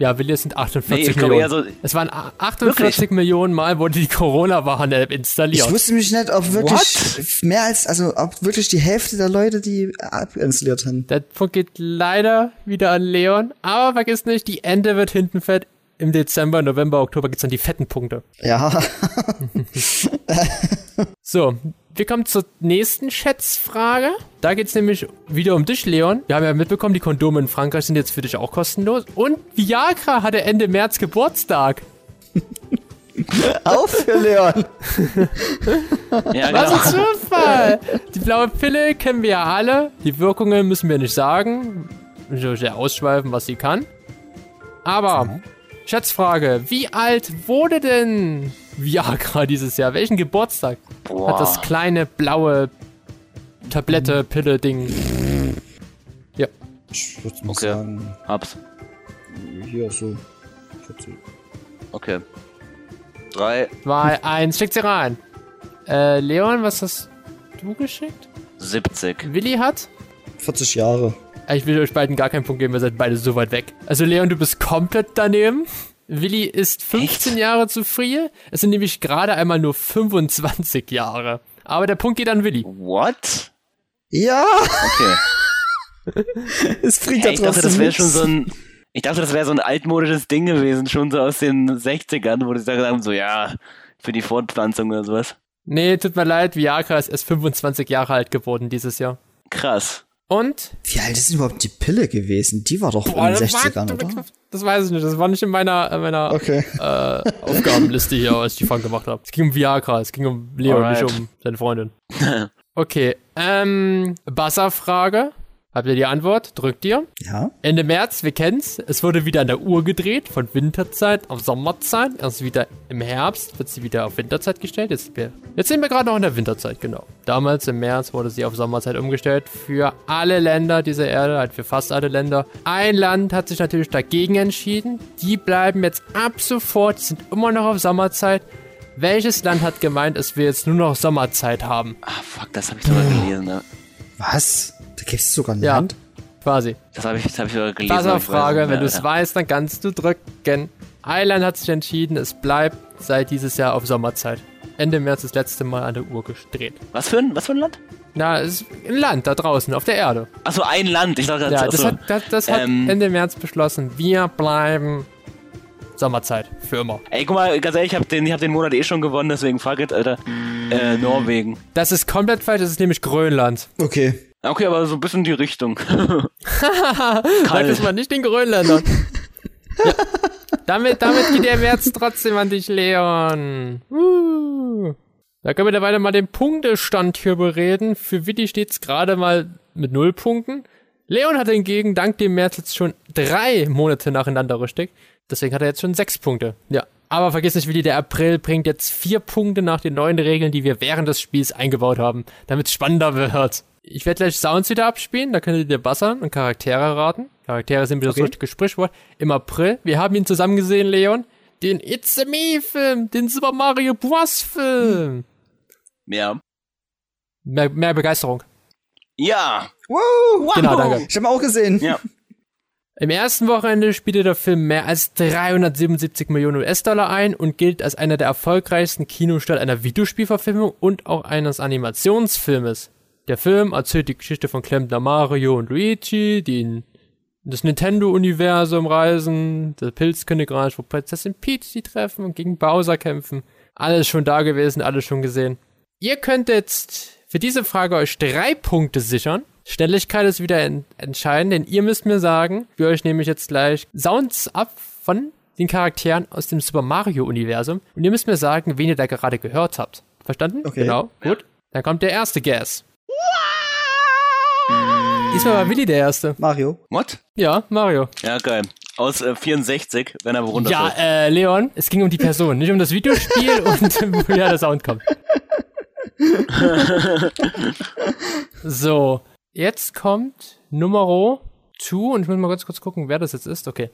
Ja, Willi, es sind 48 Nee, Millionen. eher so- es waren a- 48 Millionen Mal wurde die Corona-Warn-App installiert. Ich wusste mich nicht, ob wirklich mehr als, also ob wirklich die Hälfte der Leute die App installiert haben. Der Punkt geht leider wieder an Leon. Aber vergiss nicht, die Ende wird hinten fett. Im Dezember, November, Oktober gibt's dann die fetten Punkte. Ja. So, wir kommen zur nächsten Schätzfrage. Da geht's nämlich wieder um dich, Leon. Wir haben ja mitbekommen, die Kondome in Frankreich sind jetzt für dich auch kostenlos. Und Viagra hatte Ende März Geburtstag. Auch für Leon. Ja, Was genau. ein Zufall! Die blaue Pille kennen wir ja alle. Die Wirkungen müssen wir nicht sagen. Ich will ausschweifen, was sie kann. Aber, Schätzfrage. Wie alt wurde denn Viagra dieses Jahr? Welchen Geburtstag Boah. hat das kleine blaue Tablette, Pille, Ding? Ja. Ich würde mal Okay. sagen, Hab's. hier so. 40. Okay. Drei, 2, 1, schickt sie rein. Äh, Leon, was hast du geschickt? 70. Willi hat? 40 Jahre. Ich will euch beiden gar keinen Punkt geben, ihr seid beide so weit weg. Also Leon, du bist komplett daneben. Willi ist 15 Jahre zu früh. Es sind nämlich gerade einmal nur 25 Jahre. Aber der Punkt geht an Willi. What? Ja, Okay. es bringt Hey, ja ich dachte, trotzdem das wäre schon so ein. Ich dachte, das wäre so ein altmodisches Ding gewesen, schon so aus den 60ern, wo die gesagt haben, so ja, für die Fortpflanzung oder sowas. Nee, tut mir leid, Viagra ist erst 25 Jahre alt geworden dieses Jahr. Krass. Und? Wie alt ist denn überhaupt die Pille gewesen? Die war doch in den 60ern, oder? Das weiß ich nicht, das war nicht in meiner, in meiner Okay. äh, Aufgabenliste hier, als ich die Fragen gemacht habe. Es ging um Viagra, es ging um Leon, Alright. nicht um seine Freundin. Okay, ähm, Buzzer-Frage. Habt ihr die Antwort? Drückt ihr. Ja. Ende März, wir kennen's. Es wurde wieder an der Uhr gedreht, von Winterzeit auf Sommerzeit. Erst wieder im Herbst wird sie wieder auf Winterzeit gestellt. Jetzt, sind wir, jetzt sind wir gerade noch in der Winterzeit, genau. Damals im März wurde sie auf Sommerzeit umgestellt für alle Länder dieser Erde, halt für fast alle Länder. Ein Land hat sich natürlich dagegen entschieden. Die bleiben jetzt ab sofort, die sind immer noch auf Sommerzeit. Welches Land hat gemeint, dass wir jetzt nur noch Sommerzeit haben? Ah, fuck, das habe ich sogar gelesen, ne? Was? Gibt es sogar ein Ja. Land? Quasi. Das habe ich, das hab ich sogar gelesen. weiß Frage, wenn mehr, du es Alter. weißt, dann kannst du drücken. Island hat sich entschieden, es bleibt seit dieses Jahr auf Sommerzeit. Ende März das letzte Mal an der Uhr gedreht. Was für ein, was für ein Land? Na, es ist ein Land da draußen, auf der Erde. Achso, ein Land. Ich dachte, Ja, das hat, das, das hat Ähm. Ende März beschlossen. Wir bleiben Sommerzeit. Für immer. Ey, guck mal, ganz ehrlich, ich habe den, ich hab den Monat eh schon gewonnen, deswegen fuck it, Alter. Äh, Norwegen. Das ist komplett falsch, das ist nämlich Grönland. Okay. Okay, aber so ein bisschen die Richtung. Sag das mal nicht den Grönländern. ja. damit, damit geht der März trotzdem an dich, Leon. Uh. Da können wir dabei mal den Punktestand hier bereden. Für Willi steht's gerade mal mit null Punkten. Leon hat hingegen dank dem März jetzt schon drei Monate nacheinander richtig. Deswegen hat er jetzt schon sechs Punkte. Ja. Aber vergiss nicht, Willi, der April bringt jetzt vier Punkte nach den neuen Regeln, die wir während des Spiels eingebaut haben, damit es spannender wird. Ich werde gleich Sounds wieder abspielen, da könnt ihr buzzern und Charaktere raten. Charaktere sind wieder Okay. so richtige Sprichwort. Im April, wir haben ihn zusammen gesehen, Leon. Den It's a Me Film, den Super Mario Bros. Film. ja. Mehr, mehr Begeisterung. Ja. Wow, Genau, danke. Ich habe auch gesehen. Ja. Im ersten Wochenende spielte der Film mehr als 377 Millionen US-Dollar ein und gilt als einer der erfolgreichsten Kinostarts einer Videospielverfilmung und auch eines Animationsfilmes. Der Film erzählt die Geschichte von Klempner Mario und Luigi, die in das Nintendo-Universum reisen, das Pilzkönigreich, wo Prinzessin Peach die treffen und gegen Bowser kämpfen. Alles schon da gewesen, alles schon gesehen. Ihr könnt jetzt für diese Frage euch drei Punkte sichern. Schnelligkeit ist wieder en entscheidend, denn ihr müsst mir sagen, wir euch nämlich jetzt gleich Sounds ab von den Charakteren aus dem Super Mario-Universum und ihr müsst mir sagen, wen ihr da gerade gehört habt. Verstanden? Okay. Genau, gut. Dann kommt der erste Guess. Diesmal war Willi der Erste. Mario. What? Ja, Mario. Ja, geil. Aus äh, 64, wenn er Ja, runterfällt. äh, Leon, es ging um die Person, nicht um das Videospiel und woher der Sound kommt. so, jetzt kommt Nummer 2 und ich muss mal ganz kurz gucken, wer das jetzt ist. Okay.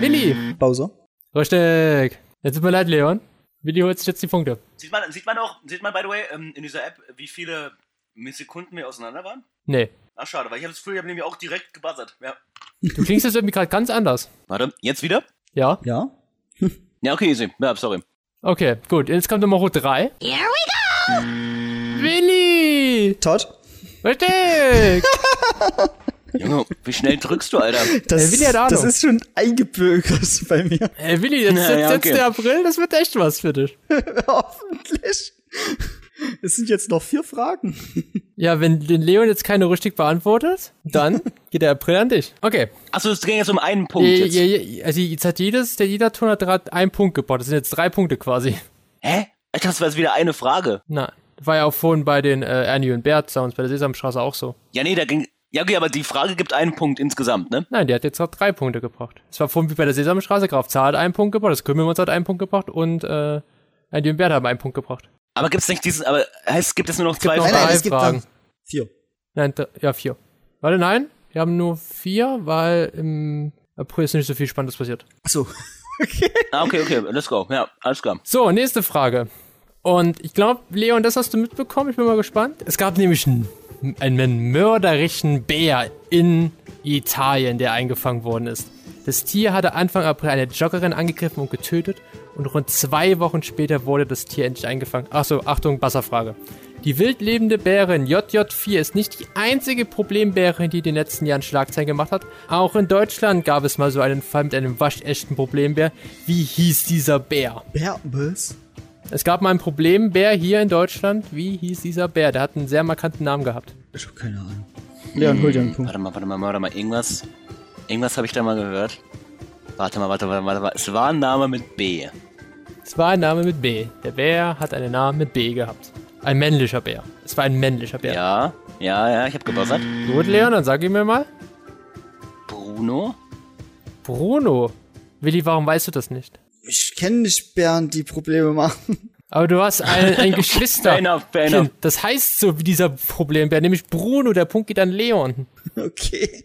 Willi. Bowser. Richtig. Jetzt tut mir leid, Leon. Willi holt sich jetzt die Punkte. Sieht man, sieht man auch, sieht man by the way ähm, in dieser App, wie viele Sekunden wir auseinander waren? Nee. Ach, schade, weil ich habe das Gefühl, ich habe nämlich auch direkt gebuzzert. Ja. Du klingst jetzt irgendwie gerade ganz anders. Warte, jetzt wieder? Ja? Ja. Ja, okay, easy. Ja, sorry. Okay, gut. Jetzt kommt Nummer 3. Here we go! Willi! Todd. Richtig! Junge, wie schnell drückst du, Alter? Das, Willi hat Ahnung. das ist schon eingebürgert bei mir. Ey, Willi, jetzt, Ja, jetzt, ja, jetzt okay. der April, das wird echt was für dich. Hoffentlich. Es sind jetzt noch vier Fragen. Ja, wenn den Leon jetzt keine richtig beantwortet, dann geht der April an dich. Okay. Achso, es ging jetzt um einen Punkt Je, jetzt. je, je, also jetzt hat jedes, der jeder Ton hat gerade einen Punkt gebaut. Das sind jetzt drei Punkte quasi. Hä? Ich dachte, das war jetzt wieder eine Frage. Nein. War ja auch vorhin bei den äh, Ernie und Bert Sounds bei der Sesamstraße auch so. Ja, nee, da ging. Ja, okay, aber die Frage gibt einen Punkt insgesamt, ne? Nein, der hat jetzt gerade drei Punkte gebracht. Es war vorhin wie bei der Sesamstraße, Graf Zahl hat einen Punkt gebracht, das Kümmelmonster hat einen Punkt gebracht und äh, und Bert haben einen Punkt gebracht. Aber gibt's nicht diesen, aber heißt, gibt es nur noch zwei noch Nein, drei nein, Fragen? es gibt Fragen. vier. Nein, ja, vier. Warte, nein, wir haben nur vier, weil im April ist nicht so viel Spannendes passiert. Achso. Ah, okay, okay, let's go. Ja, alles klar. So, nächste Frage. Und ich glaube, Leon, das hast du mitbekommen. Ich bin mal gespannt. Es gab nämlich einen, einen mörderischen Bär in Italien, der eingefangen worden ist. Das Tier hatte Anfang April eine Joggerin angegriffen und getötet. Und rund zwei Wochen später wurde das Tier endlich eingefangen. Achso, Achtung, Wasserfrage. Die wild lebende Bärin JJ4 ist nicht die einzige Problembärin, die in den letzten Jahren Schlagzeilen gemacht hat. Auch in Deutschland gab es mal so einen Fall mit einem waschechten Problembär. Wie hieß dieser Bär? Bärbels. Es gab mal einen Problembär hier in Deutschland. Wie hieß dieser Bär? Der hat einen sehr markanten Namen gehabt. Ich hab keine Ahnung. Leon, hol dir einen Punkt. Warte mal, warte mal, warte mal, irgendwas. Irgendwas habe ich da mal gehört. Warte mal, warte, warte, warte, warte. Es war ein Name mit B. Es war ein Name mit B. Der Bär hat einen Namen mit B gehabt. Ein männlicher Bär. Es war ein männlicher Bär. Ja, ja, ja, ich habe gebuzzert. Gut, Leon, dann sag ihm mir mal. Bruno? Bruno. Willi, warum weißt du das nicht? Ich kenne nicht Bären, die Probleme machen. Aber du hast ein, ein Geschwister. Fair enough, fair enough. Das heißt so wie dieser Problembär, nämlich Bruno. Der Punkt geht an Leon. Okay.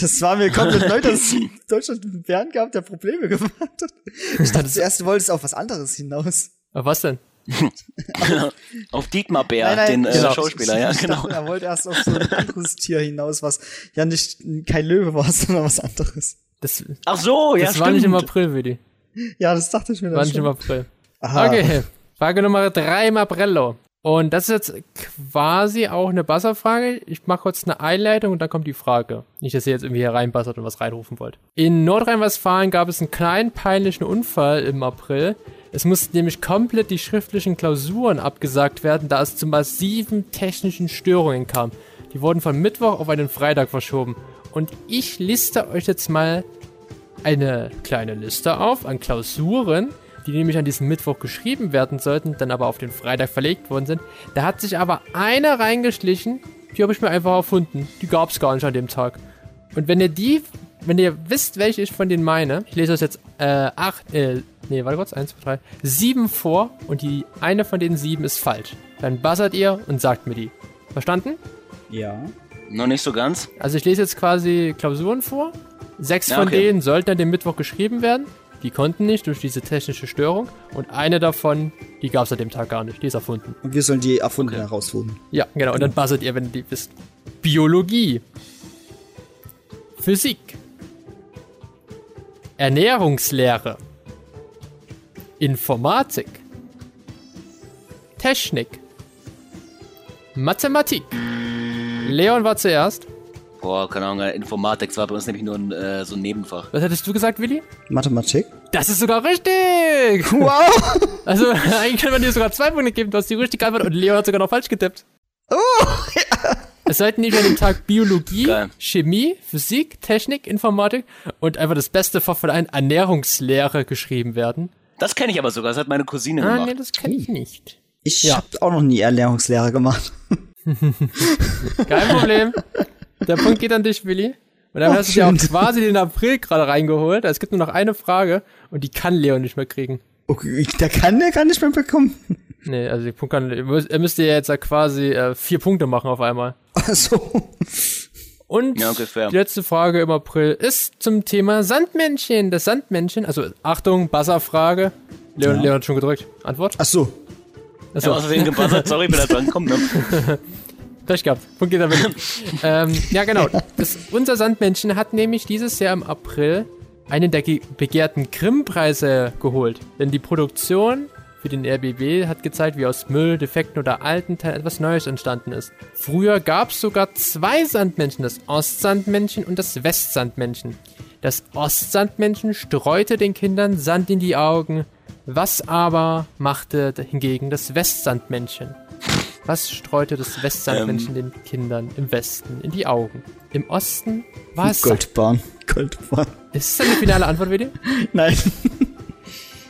Das war mir komplett neu, dass es in Deutschland einen Bären gab, der Probleme gemacht hat. Ich dachte zuerst, du wolltest auf was anderes hinaus. Aber was denn? Auf Dietmar Bär, den äh, genau. Schauspieler, ja, genau. Dachte, er wollte erst auf so ein anderes Tier hinaus, was ja nicht kein Löwe war, sondern was anderes. Das, Ach so, ja, das stimmt. war nicht im April, Willi. Ja, das dachte ich mir War nicht im. April. Aha. Okay, Frage Nummer drei im Aprello. Und das ist jetzt quasi auch eine Buzzerfrage. Ich mache kurz eine Einleitung und dann kommt die Frage. Nicht, dass ihr jetzt irgendwie hier reinbuzzert und was reinrufen wollt. In Nordrhein-Westfalen gab es einen kleinen peinlichen Unfall im April. Es mussten nämlich komplett die schriftlichen Klausuren abgesagt werden, da es zu massiven technischen Störungen kam. Die wurden von Mittwoch auf einen Freitag verschoben. Und ich liste euch jetzt mal eine kleine Liste auf an Klausuren, die nämlich an diesem Mittwoch geschrieben werden sollten, dann aber auf den Freitag verlegt worden sind. Da hat sich aber eine reingeschlichen, die habe ich mir einfach erfunden. Die gab es gar nicht an dem Tag. Und wenn ihr die, wenn ihr wisst, welche ich von denen meine, ich lese euch jetzt äh, acht, äh, nee, warte kurz, eins, zwei, drei, sieben vor und die eine von den sieben ist falsch. Dann buzzert ihr und sagt mir die. Verstanden? Ja. Noch nicht so ganz. Also ich lese jetzt quasi Klausuren vor. Sechs Ja, von okay. denen sollten an dem Mittwoch geschrieben werden. Die konnten nicht durch diese technische Störung. Und eine davon, die gab es an dem Tag gar nicht. Die ist erfunden. Und wir sollen die erfunden herausfinden. Ja, genau. Und dann buzzert ihr, wenn ihr die wisst. Biologie. Physik. Ernährungslehre. Informatik. Technik. Mathematik. Leon war zuerst. Boah, keine Ahnung, Informatik, war bei uns nämlich nur ein, äh, so ein Nebenfach. Was hättest du gesagt, Willi? Mathematik. Das ist sogar richtig! Wow! Also, eigentlich kann man dir sogar zwei Punkte geben. Du hast die richtige Antwort und Leon hat sogar noch falsch getippt. Oh! Es sollten nämlich an dem Tag Biologie, Geil. Chemie, Physik, Technik, Informatik und einfach das beste Fach von allen Ernährungslehre geschrieben werden. Das kenne ich aber sogar, das hat meine Cousine Ah, gemacht. nee, das kenne ich nicht. Ich Ja. habe auch noch nie Ernährungslehre gemacht. Kein Problem. Der Punkt geht an dich, Willi. Und dann Oh, hast du dir auch quasi den April gerade reingeholt. Es gibt nur noch eine Frage und die kann Leon nicht mehr kriegen. Okay, der kann, der kann nicht mehr bekommen. Nee, also den Punkt kann, er müsst- müsste ja jetzt ja quasi äh, vier Punkte machen auf einmal. Also, Und Ja, die letzte Frage im April ist zum Thema Sandmännchen. Das Sandmännchen, also Achtung, Buzzer-Frage. Leon, Ja. Leon hat schon gedrückt. Antwort? ach so. Achso, Ja, außerdem gebuzzert, sorry, bin da dran gekommen. Ne? Pech gehabt. Punkt geht damit. ähm, ja, genau. Das, unser Sandmännchen hat nämlich dieses Jahr im April einen der ge- begehrten Grimm-Preise geholt. Denn die Produktion für den RBB hat gezeigt, wie aus Müll, Defekten oder alten Teilen etwas Neues entstanden ist. Früher gab es sogar zwei Sandmännchen, das Ostsandmännchen und das Westsandmännchen. Das Ostsandmännchen streute den Kindern Sand in die Augen. Was aber machte hingegen das Westsandmännchen? Was streute das Westsandmännchen den Kindern im Westen in die Augen? Im Osten war es. Goldbahn. Goldbahn. Ist das eine finale Antwort, Willi? Nein.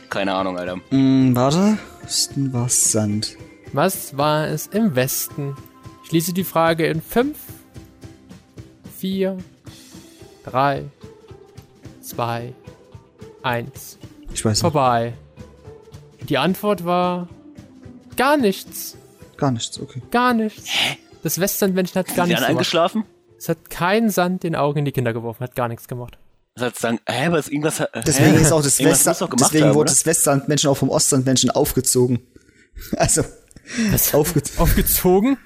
Keine Ahnung, Alter. Hm, warte. Osten war Sand. Was war es im Westen? Ich schließe die Frage in 5, 4, 3, 2, 1. Ich weiß nicht. Die Antwort war gar nichts. Gar nichts, okay. Gar nichts. Das Westsandmännchen hat gar nichts dann gemacht. eingeschlafen? Es hat keinen Sand in die Augen in die Kinder geworfen, hat gar nichts gemacht. Das heißt sagen, hä, aber ist irgendwas. Deswegen hä? ist auch das Irgendwas West muss doch gemacht deswegen haben, wurde oder? das Westsandmännchen auch vom Ostsandmännchen aufgezogen. Also, Was? aufge Aufgezogen?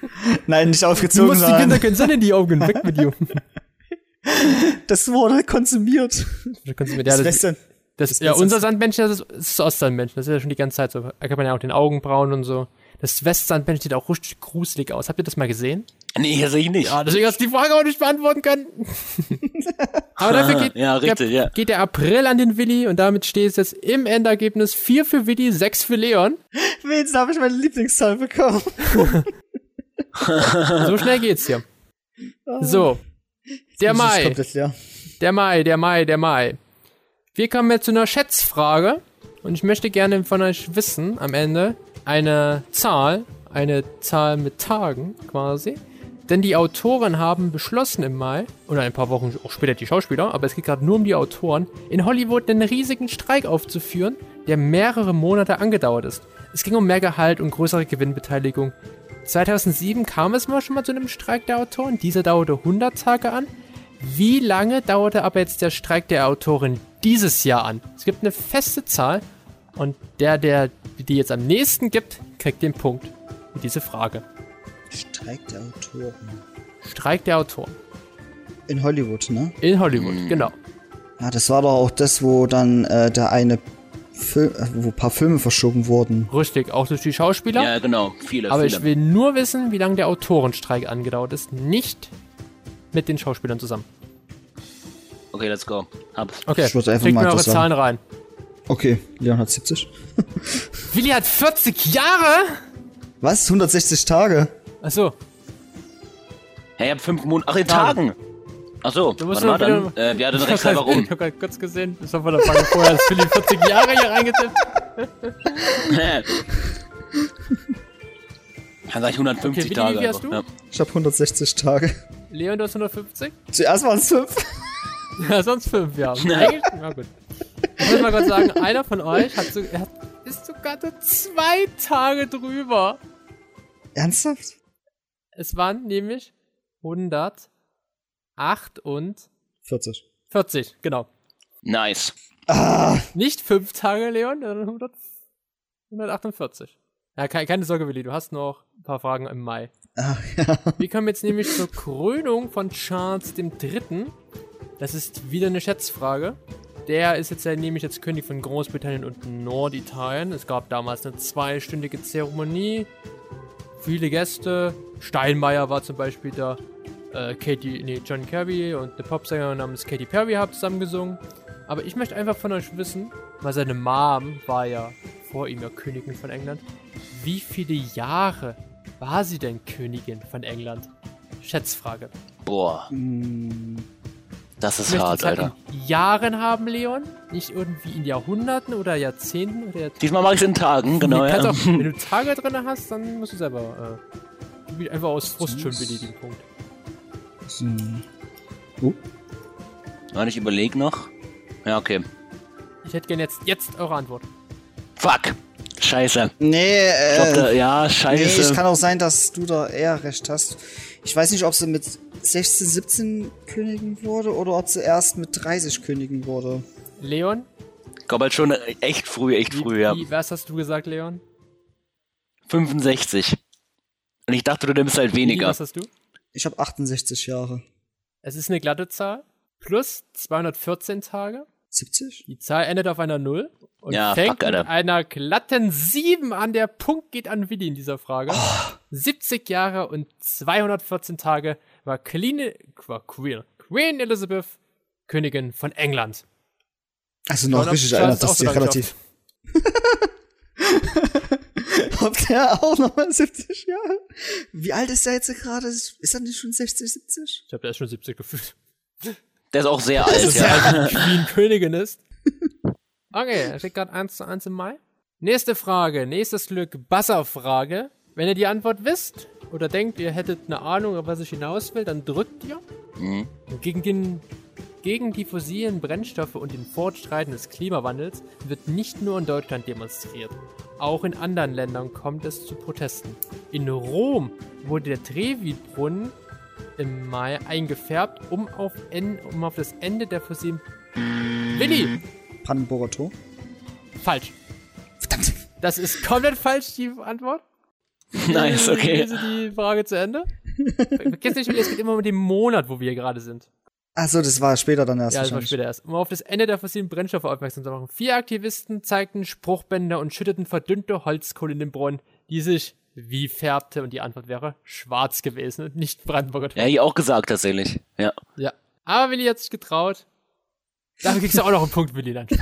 Nein, nicht Du aufgezogen, musst die Kinder sondern keinen Sand in die Augen. Weg mit dir. das wurde konsumiert. Da kannst du mir- Das ja, das, Western, das, das ja, unser Sandmännchen, das ist das, ist das Ostsandmännchen. Das ist ja schon die ganze Zeit so. Da kann man ja auch den Augenbrauen und so. Das Westsandmännchen sieht auch richtig gruselig aus. Habt ihr das mal gesehen? Nee, das sehe ich nicht. Ja, deswegen hast du die Frage auch nicht beantworten können. Aber dafür geht, Ja, richtig, der, ja. geht der April an den Willi und damit steht es jetzt im Endergebnis 4 für Willi, 6 für Leon. Wenigstens habe ich meine Lieblingszahl bekommen. So schnell geht's hier. So. Der Das ist Mai. Der Mai, der Mai, der Mai. Wir kommen jetzt zu einer Schätzfrage und ich möchte gerne von euch wissen, am Ende, eine Zahl, eine Zahl mit Tagen quasi. Denn die Autoren haben beschlossen im Mai, oder ein paar Wochen auch später die Schauspieler, aber es geht gerade nur um die Autoren, in Hollywood einen riesigen Streik aufzuführen, der mehrere Monate angedauert ist. Es ging um mehr Gehalt und größere Gewinnbeteiligung. 2007 kam es mal schon mal zu einem Streik der Autoren. Dieser dauerte 100 Tage an. Wie lange dauerte aber jetzt der Streik der Autorin dieses Jahr an? Es gibt eine feste Zahl und der, der die jetzt am nächsten gibt, kriegt den Punkt für diese Frage. Streik der Autoren. Streik der Autoren. In Hollywood, ne? In Hollywood, genau. Ja, das war doch auch das, wo dann äh, der eine Film, äh, wo ein paar Filme verschoben wurden. Richtig, auch durch die Schauspieler. Ja, genau. Viele, aber viele. ich will nur wissen, wie lange der Autorenstreik angedauert ist, nicht mit den Schauspielern zusammen. Okay, let's go. Hab's. Okay, Ich einfach kriegt mal mir eure. Zahlen rein. Okay, Leon hat 70. Willi hat 40 Jahre? Was? 160 Tage? Achso, Hey, ich hab fünf Monate. Ach, in Tagen. Tagen. Ach so, Du musst warte mal, noch dann, äh, wir hatten ich recht hab warum. Ich hab gerade kurz gesehen, das war von der Frage vorher, dass Willi 40 Jahre hier reingetippt. Dann sag ich 150 Okay, Willi, Tage. wie hast einfach, du? Ja. Ich habe 160 Tage. Leon, du hast 150? Zuerst waren es 5. Ja, sonst 5, ja. Eigentlich, ja gut. Ich muss mal kurz sagen, einer von euch hat, so, er hat ist sogar nur zwei Tage drüber. Ernsthaft? Es waren nämlich 108 und 40. 40, genau. Nice. Ah, Nicht 5 Tage, Leon, sondern 100, 148. Ja, keine, keine Sorge, Willi, du hast noch ein paar Fragen im Mai. ah ja. Wir kommen jetzt nämlich zur Krönung von Charles dem Dritten. Das ist wieder eine Schätzfrage. Der ist jetzt ja nämlich jetzt König von Großbritannien und Norditalien. Es gab damals eine zweistündige Zeremonie. Viele Gäste. Steinmeier war zum Beispiel da. Äh, Katy, nee, John Kirby und eine Popsängerin namens Katy Perry haben zusammen gesungen. Aber ich möchte einfach von euch wissen, weil seine Mom war ja vor ihm ja Königin von England. Wie viele Jahre war sie denn Königin von England? Schätzfrage. Boah. Das ist hart, halt Alter. in Jahren haben, Leon. Nicht irgendwie in Jahrhunderten oder Jahrzehnten oder Jahrzehnten. Diesmal mache ich es in Tagen, genau. Du kannst Ja. auch, wenn du Tage drin hast, dann musst du selber äh, einfach aus Frust schon billig den Punkt. Warte, ich überleg noch. Ja, okay. Ich hätte gern jetzt, jetzt eure Antwort. Fuck. Scheiße. Nee, Ich glaub, da, äh, ja, nee, scheiße. es kann auch sein, dass du da eher recht hast. Ich weiß nicht, ob sie mit 16, 17 Königin wurde oder ob sie erst mit 30 Königin wurde. Leon? Komm halt schon echt früh, echt früh, ja. Wie, was hast du gesagt, Leon? 65. Und ich dachte, du nimmst halt Wie, weniger. was hast du? Ich habe 68 Jahre. Es ist eine glatte Zahl. Plus 214 Tage. 70? Die Zahl endet auf einer 0 und Ja, fängt fuck, Alter. mit einer glatten 7 an. Der Punkt geht an Willi in dieser Frage. Oh. 70 Jahre und 214 Tage war Queen, war Queen, Queen Elizabeth Königin von England. Also noch richtig erinnert, das ist so relativ. Ob der auch nochmal 70 Jahre? Wie alt ist der jetzt gerade? Ist er nicht schon 60, 70? Ich habe der ist schon 70 gefühlt. Der ist auch sehr alt, Dass ja. er halt die Queen Königin ist. Okay, er steht gerade 1 zu 1 im Mai. Nächste Frage, nächstes Glück, Buzzer-Frage. Wenn ihr die Antwort wisst oder denkt, ihr hättet eine Ahnung, auf was ich hinaus will, dann drückt ihr. Mhm. Gegen, den, gegen die fossilen Brennstoffe und den Fortschreiten des Klimawandels wird nicht nur in Deutschland demonstriert. Auch in anderen Ländern kommt es zu Protesten. In Rom wurde der Trevi-Brunnen im Mai eingefärbt, um auf, en, um auf das Ende der fossilen... Willi! Brandenburger Tor. Falsch. Verdammt. Das ist komplett falsch, die Antwort. Nice, Ich okay. lese die Frage zu Ende. Vergesst nicht, es geht immer um den Monat, wo wir hier gerade sind. Achso, das war später dann erst Ja, das war später erst. Um auf das Ende der fossilen Brennstoffe aufmerksam zu machen. Vier Aktivisten zeigten Spruchbänder und schütteten verdünnte Holzkohle in den Brunnen, die sich wie färbte und die Antwort wäre schwarz gewesen und nicht Brandenburger Tor. Ja, ich auch gesagt tatsächlich. Ja. Ja. Aber Willi hat sich getraut. Dafür kriegst du auch noch einen Punkt, Willi, dann.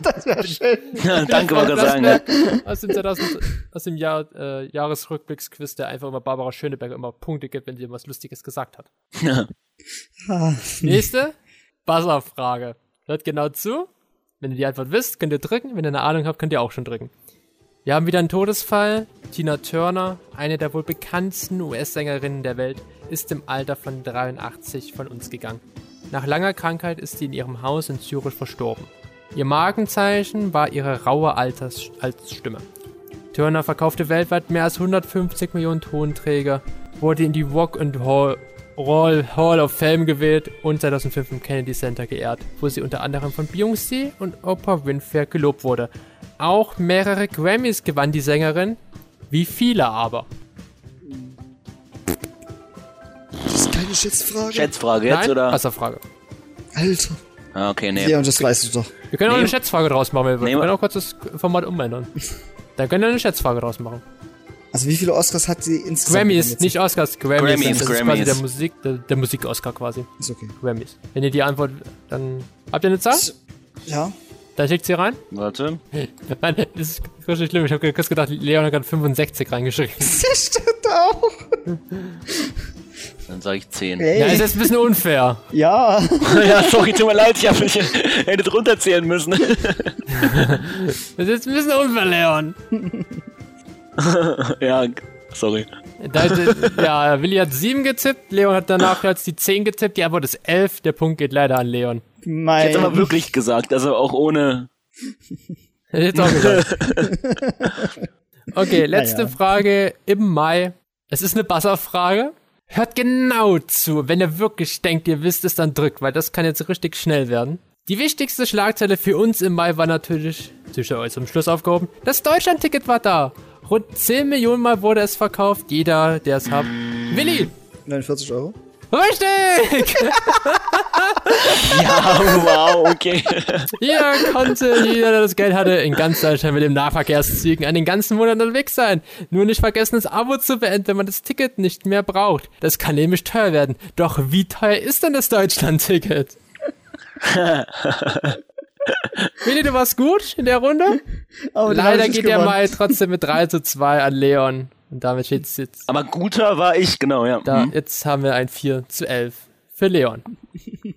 Das wäre schön. Danke, wollte ich gerade sagen. Ja. Aus dem, 2000, aus dem Jahr, äh, Jahresrückblicksquiz, der einfach immer Barbara Schöneberg immer Punkte gibt, wenn sie was Lustiges gesagt hat. Nächste Buzzer-Frage. Hört genau zu. Wenn ihr die Antwort wisst, könnt ihr drücken. Wenn ihr eine Ahnung habt, könnt ihr auch schon drücken. Wir haben wieder einen Todesfall. Tina Turner, eine der wohl bekanntesten US-Sängerinnen der Welt, ist im Alter von 83 von uns gegangen. Nach langer Krankheit ist sie in ihrem Haus in Zürich verstorben. Ihr Markenzeichen war ihre raue Alters Altstimme. Turner verkaufte weltweit mehr als 150 Millionen Tonträger, wurde in die Rock and Roll Hall of Fame gewählt und 2005 im Kennedy Center geehrt, wo sie unter anderem von Beyoncé und Oprah Winfrey gelobt wurde. Auch mehrere Grammys gewann die Sängerin, wie viele aber. Keine Schätzfrage. Schätzfrage jetzt, Nein? oder? Wasserfrage. Alter. Ah, okay, nee. Ja, und das weißt du doch. Wir können auch eine Schätzfrage draus machen, wenn wir Nee, wir können auch kurz das Format umändern. Dann können wir eine Schätzfrage draus machen. Also wie viele Oscars hat sie insgesamt? Grammys, nicht Oscars, Grammys. Grammys, das ist quasi Grammys. der Musik, der, der Musik-Oscar quasi. Ist okay. Grammys. Wenn ihr die Antwort, dann habt ihr eine Zahl? Ja. Dann schickt sie rein. Warte. Nein, das ist richtig schlimm. Ich habe kurz gedacht, Leon hat gerade 65 reingeschrieben. Das stimmt auch. Dann sage ich 10. Ey. Ja, ist jetzt ein bisschen unfair. Ja. ja, sorry, tut mir leid, ich, hab, ich hätte drunter zählen müssen. Das ist jetzt ein bisschen unfair, Leon. ja, sorry. Da, ja, Willi hat 7 getippt, Leon hat danach jetzt die 10 getippt, die Antwort ist 11. Der Punkt geht leider an Leon. Ich Mein. hätte aber wirklich gesagt, also auch ohne. Hätte ich jetzt auch gesagt. Okay, letzte Naja. Frage im Mai. Es ist eine Buzzer-Frage. Hört genau zu. Wenn ihr wirklich denkt, ihr wisst es, dann drückt, weil das kann jetzt richtig schnell werden. Die wichtigste Schlagzeile für uns im Mai war natürlich, sicher euch zum Schluss aufgehoben, das Deutschland-Ticket war da. Rund 10 Millionen Mal wurde es verkauft. Jeder, der es hat. Willi! 49 Euro. Richtig! Ja, wow, okay. Jeder konnte, jeder, der das Geld hatte, in ganz Deutschland mit dem Nahverkehrszügen an den ganzen Monat unterwegs sein. Nur nicht vergessen, das Abo zu beenden, wenn man das Ticket nicht mehr braucht. Das kann nämlich teuer werden. Doch wie teuer ist denn das Deutschland-Ticket? Willi, du warst gut in der Runde. Hab Leider geht der gewonnen. Mai trotzdem mit 3 zu 2 an Leon. Und damit steht es jetzt. Aber guter war ich, genau, ja. Da, Mhm. jetzt haben wir ein 4 zu 11 für Leon.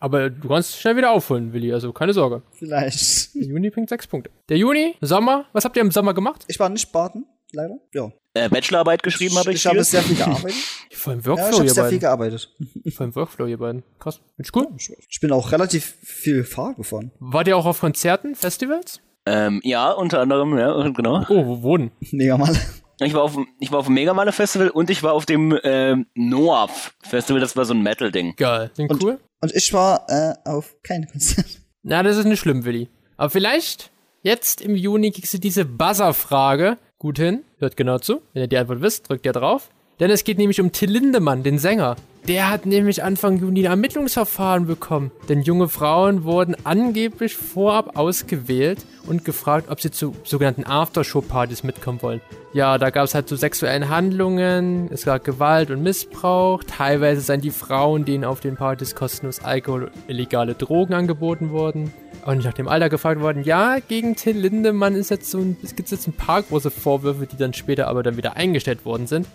Aber du kannst schnell wieder aufholen, Willi, also keine Sorge. Vielleicht. Der Juni bringt 6 Punkte. Der Juni, Sommer, was habt ihr im Sommer gemacht? Ich war nicht baden, leider. Ja. Äh, Bachelorarbeit geschrieben habe ich. Ich habe viel. sehr viel gearbeitet. Voll im ja, Workflow, ich habe sehr viel beiden. gearbeitet. Voll im Workflow, ihr beiden. Krass. Ist cool. Ich bin auch relativ viel Fahrrad gefahren. Wart ihr auch auf Konzerten, Festivals? Ähm, ja, unter anderem, ja, genau. Oh, wo wurden? Mega mal. Ich war auf, dem- ich war auf dem Megamale Festival und ich war auf dem ähm, Noaf Festival, das war so ein Metal-Ding. Geil. Sind Und- cool? Und ich war äh, auf keine Konzert. Na, das ist nicht schlimm, Willi. Aber vielleicht, jetzt im Juni kriegst du diese Buzzer-Frage gut hin. Hört genau zu. Wenn ihr die Antwort wisst, drückt ihr drauf. Denn es geht nämlich um Till Lindemann, den Sänger. Der hat nämlich Anfang Juni ein Ermittlungsverfahren bekommen. Denn junge Frauen wurden angeblich vorab ausgewählt und gefragt, ob sie zu sogenannten Aftershow-Partys mitkommen wollen. Ja, da gab es halt so sexuellen Handlungen, es gab Gewalt und Missbrauch. Teilweise seien die Frauen, denen auf den Partys kostenlos Alkohol und illegale Drogen angeboten wurden. Und nach dem Alter gefragt worden, ja, gegen Till Lindemann ist jetzt so ein, es gibt jetzt ein paar große Vorwürfe, die dann später aber dann wieder eingestellt worden sind.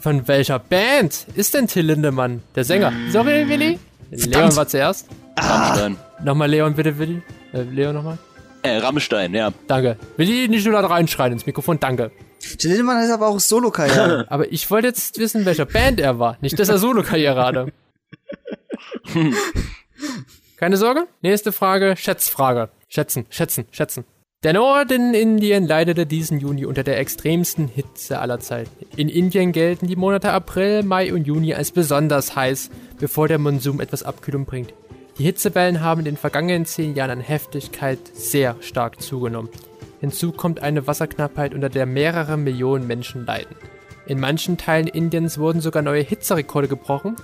Von welcher Band ist denn Till Lindemann? Der Sänger. Sorry, Willi. Leon war zuerst. Rammstein. Nochmal Leon, bitte, Willi. Äh, Leon nochmal. Äh, Rammstein, ja. Danke. Willi, nicht nur da reinschreien ins Mikrofon, danke. Jill Lindemann ist aber auch Solo-Karriere. Aber ich wollte jetzt wissen, welcher Band er war. Nicht, dass er Solo-Karriere hatte. Keine Sorge. Nächste Frage, Schätzfrage. Schätzen, schätzen, schätzen. Der Norden Indien leidete diesen Juni unter der extremsten Hitze aller Zeiten. In Indien gelten die Monate April, Mai und Juni als besonders heiß, bevor der Monsum etwas Abkühlung bringt. Die Hitzewellen haben in den vergangenen zehn Jahren an Heftigkeit sehr stark zugenommen. Hinzu kommt eine Wasserknappheit, unter der mehrere Millionen Menschen leiden. In manchen Teilen Indiens wurden sogar neue Hitzerekorde gebrochen,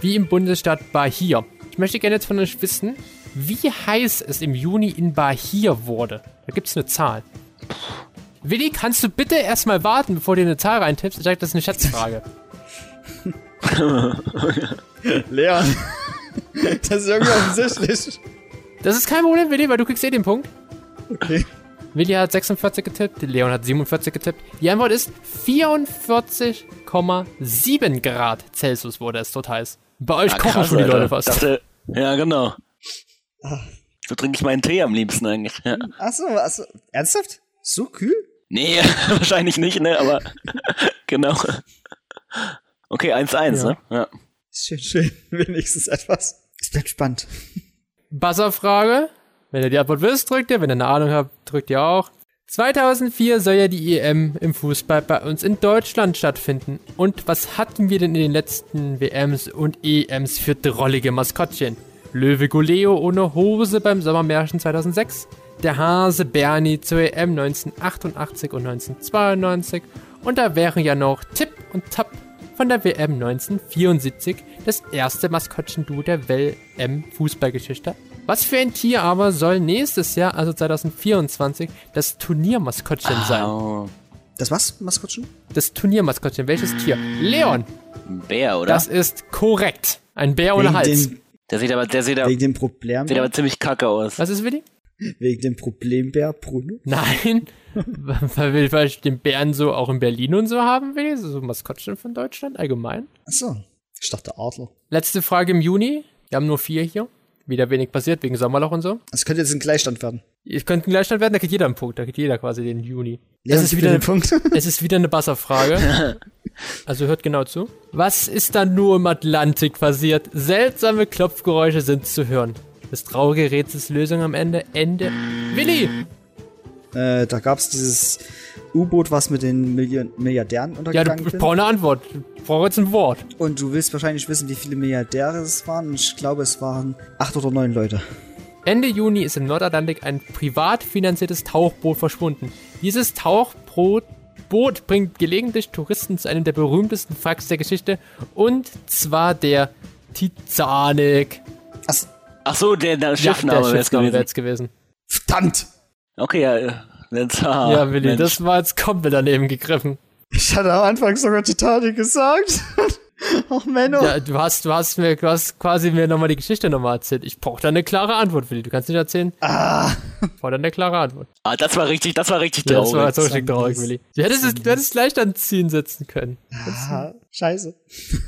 wie im Bundesstaat Bahia. Ich möchte gerne jetzt von euch wissen, wie heiß es im Juni in Bahia wurde. Da gibt es eine Zahl. Willi, kannst du bitte erstmal warten, bevor du eine Zahl reintippst? Ich sage, das ist eine Schätzfrage. Leon. Das ist irgendwie offensichtlich. Das ist kein Problem, Willi, weil du kriegst eh den Punkt. Okay. Willi hat 46 getippt, Leon hat 47 getippt. Die Antwort ist 44,7 Grad Celsius wurde es dort heiß. Bei euch Ah, kochen krass, schon die Alter. Leute fast. Dachte, ja, genau. So trinke ich meinen Tee am liebsten eigentlich. Ja. Achso, achso. Ernsthaft? So kühl? Nee, wahrscheinlich nicht, ne? Aber genau. Okay, 1-1, Ja. ne? Ja. Schön, schön. Wenigstens etwas. Es bleibt spannend. Buzzerfrage. Wenn ihr die Antwort wisst, drückt ihr. Wenn ihr eine Ahnung habt, drückt ihr auch. 2004 soll ja die EM im Fußball bei uns in Deutschland stattfinden. Und was hatten wir denn in den letzten WMs und EMs für drollige Maskottchen? Löwe Goleo ohne Hose beim Sommermärchen 2006, der Hase Bernie zur EM 1988 und 1992 und da wären ja noch Tipp und Tap von der WM 1974, das erste Maskottchen-Duo der WM-Fußballgeschichte. Was für ein Tier aber soll nächstes Jahr, also 2024, das Turniermaskottchen sein? Das was, Maskottchen? Das Turniermaskottchen, welches Tier? Leon, ein Bär, oder? das ist korrekt. Ein Bär ohne Hals. dem, der sieht aber, der sieht, aber- wegen dem sieht Problembär? aber ziemlich kacke aus. Was ist Willi? Wegen dem Problembär Bruno? Nein, weil wir weil ich den Bären so auch in Berlin und so haben will, so Maskottchen von Deutschland allgemein. Achso. Ich dachte Adler. Letzte Frage im Juni. Wir haben nur vier hier. Wieder wenig passiert wegen Sommerloch und so. Es könnte jetzt ein Gleichstand werden. Es könnte ein Gleichstand werden, da kriegt jeder einen Punkt. Da kriegt jeder quasi den Juni. Leon, es, ist wieder den Punkt. es ist wieder eine Basserfrage. Also hört genau zu. Was ist da nur im Atlantik passiert? Seltsame Klopfgeräusche sind zu hören. Das traurige Rätsels Lösung am Ende. Ende. Willi! äh, da gab's dieses U-Boot, was mit den Million Milliardären Ja, untergegangen du ich bin. brauche eine Antwort. Ich brauche jetzt ein Wort. Und du willst wahrscheinlich wissen, wie viele Milliardäre es waren. Ich glaube, es waren acht oder neun Leute. Ende Juni ist im Nordatlantik ein privat finanziertes Tauchboot verschwunden. Dieses Tauchboot Boot bringt gelegentlich Touristen zu einem der berühmtesten Wracks der Geschichte und zwar der Titanic. Ach so, der, der Ja, Schiffname der wäre es gewesen. gewesen. Verdammt! Okay, ja. äh, Jetzt, ah, ja, Willi, Mensch. das war jetzt komplett daneben gegriffen. Ich hatte am Anfang sogar Titanic gesagt. Ach, Menno. Ja, du hast, du hast mir, du hast quasi mir nochmal die Geschichte nochmal erzählt. Ich brauche da eine klare Antwort, Willi. Du kannst nicht erzählen. Ah. Ich brauche da eine klare Antwort. Ah, das war richtig, das war richtig Ja, das traurig. war so richtig traurig, Willi. Du hättest es, du hättest leicht an Ziehen setzen können. Ah, scheiße.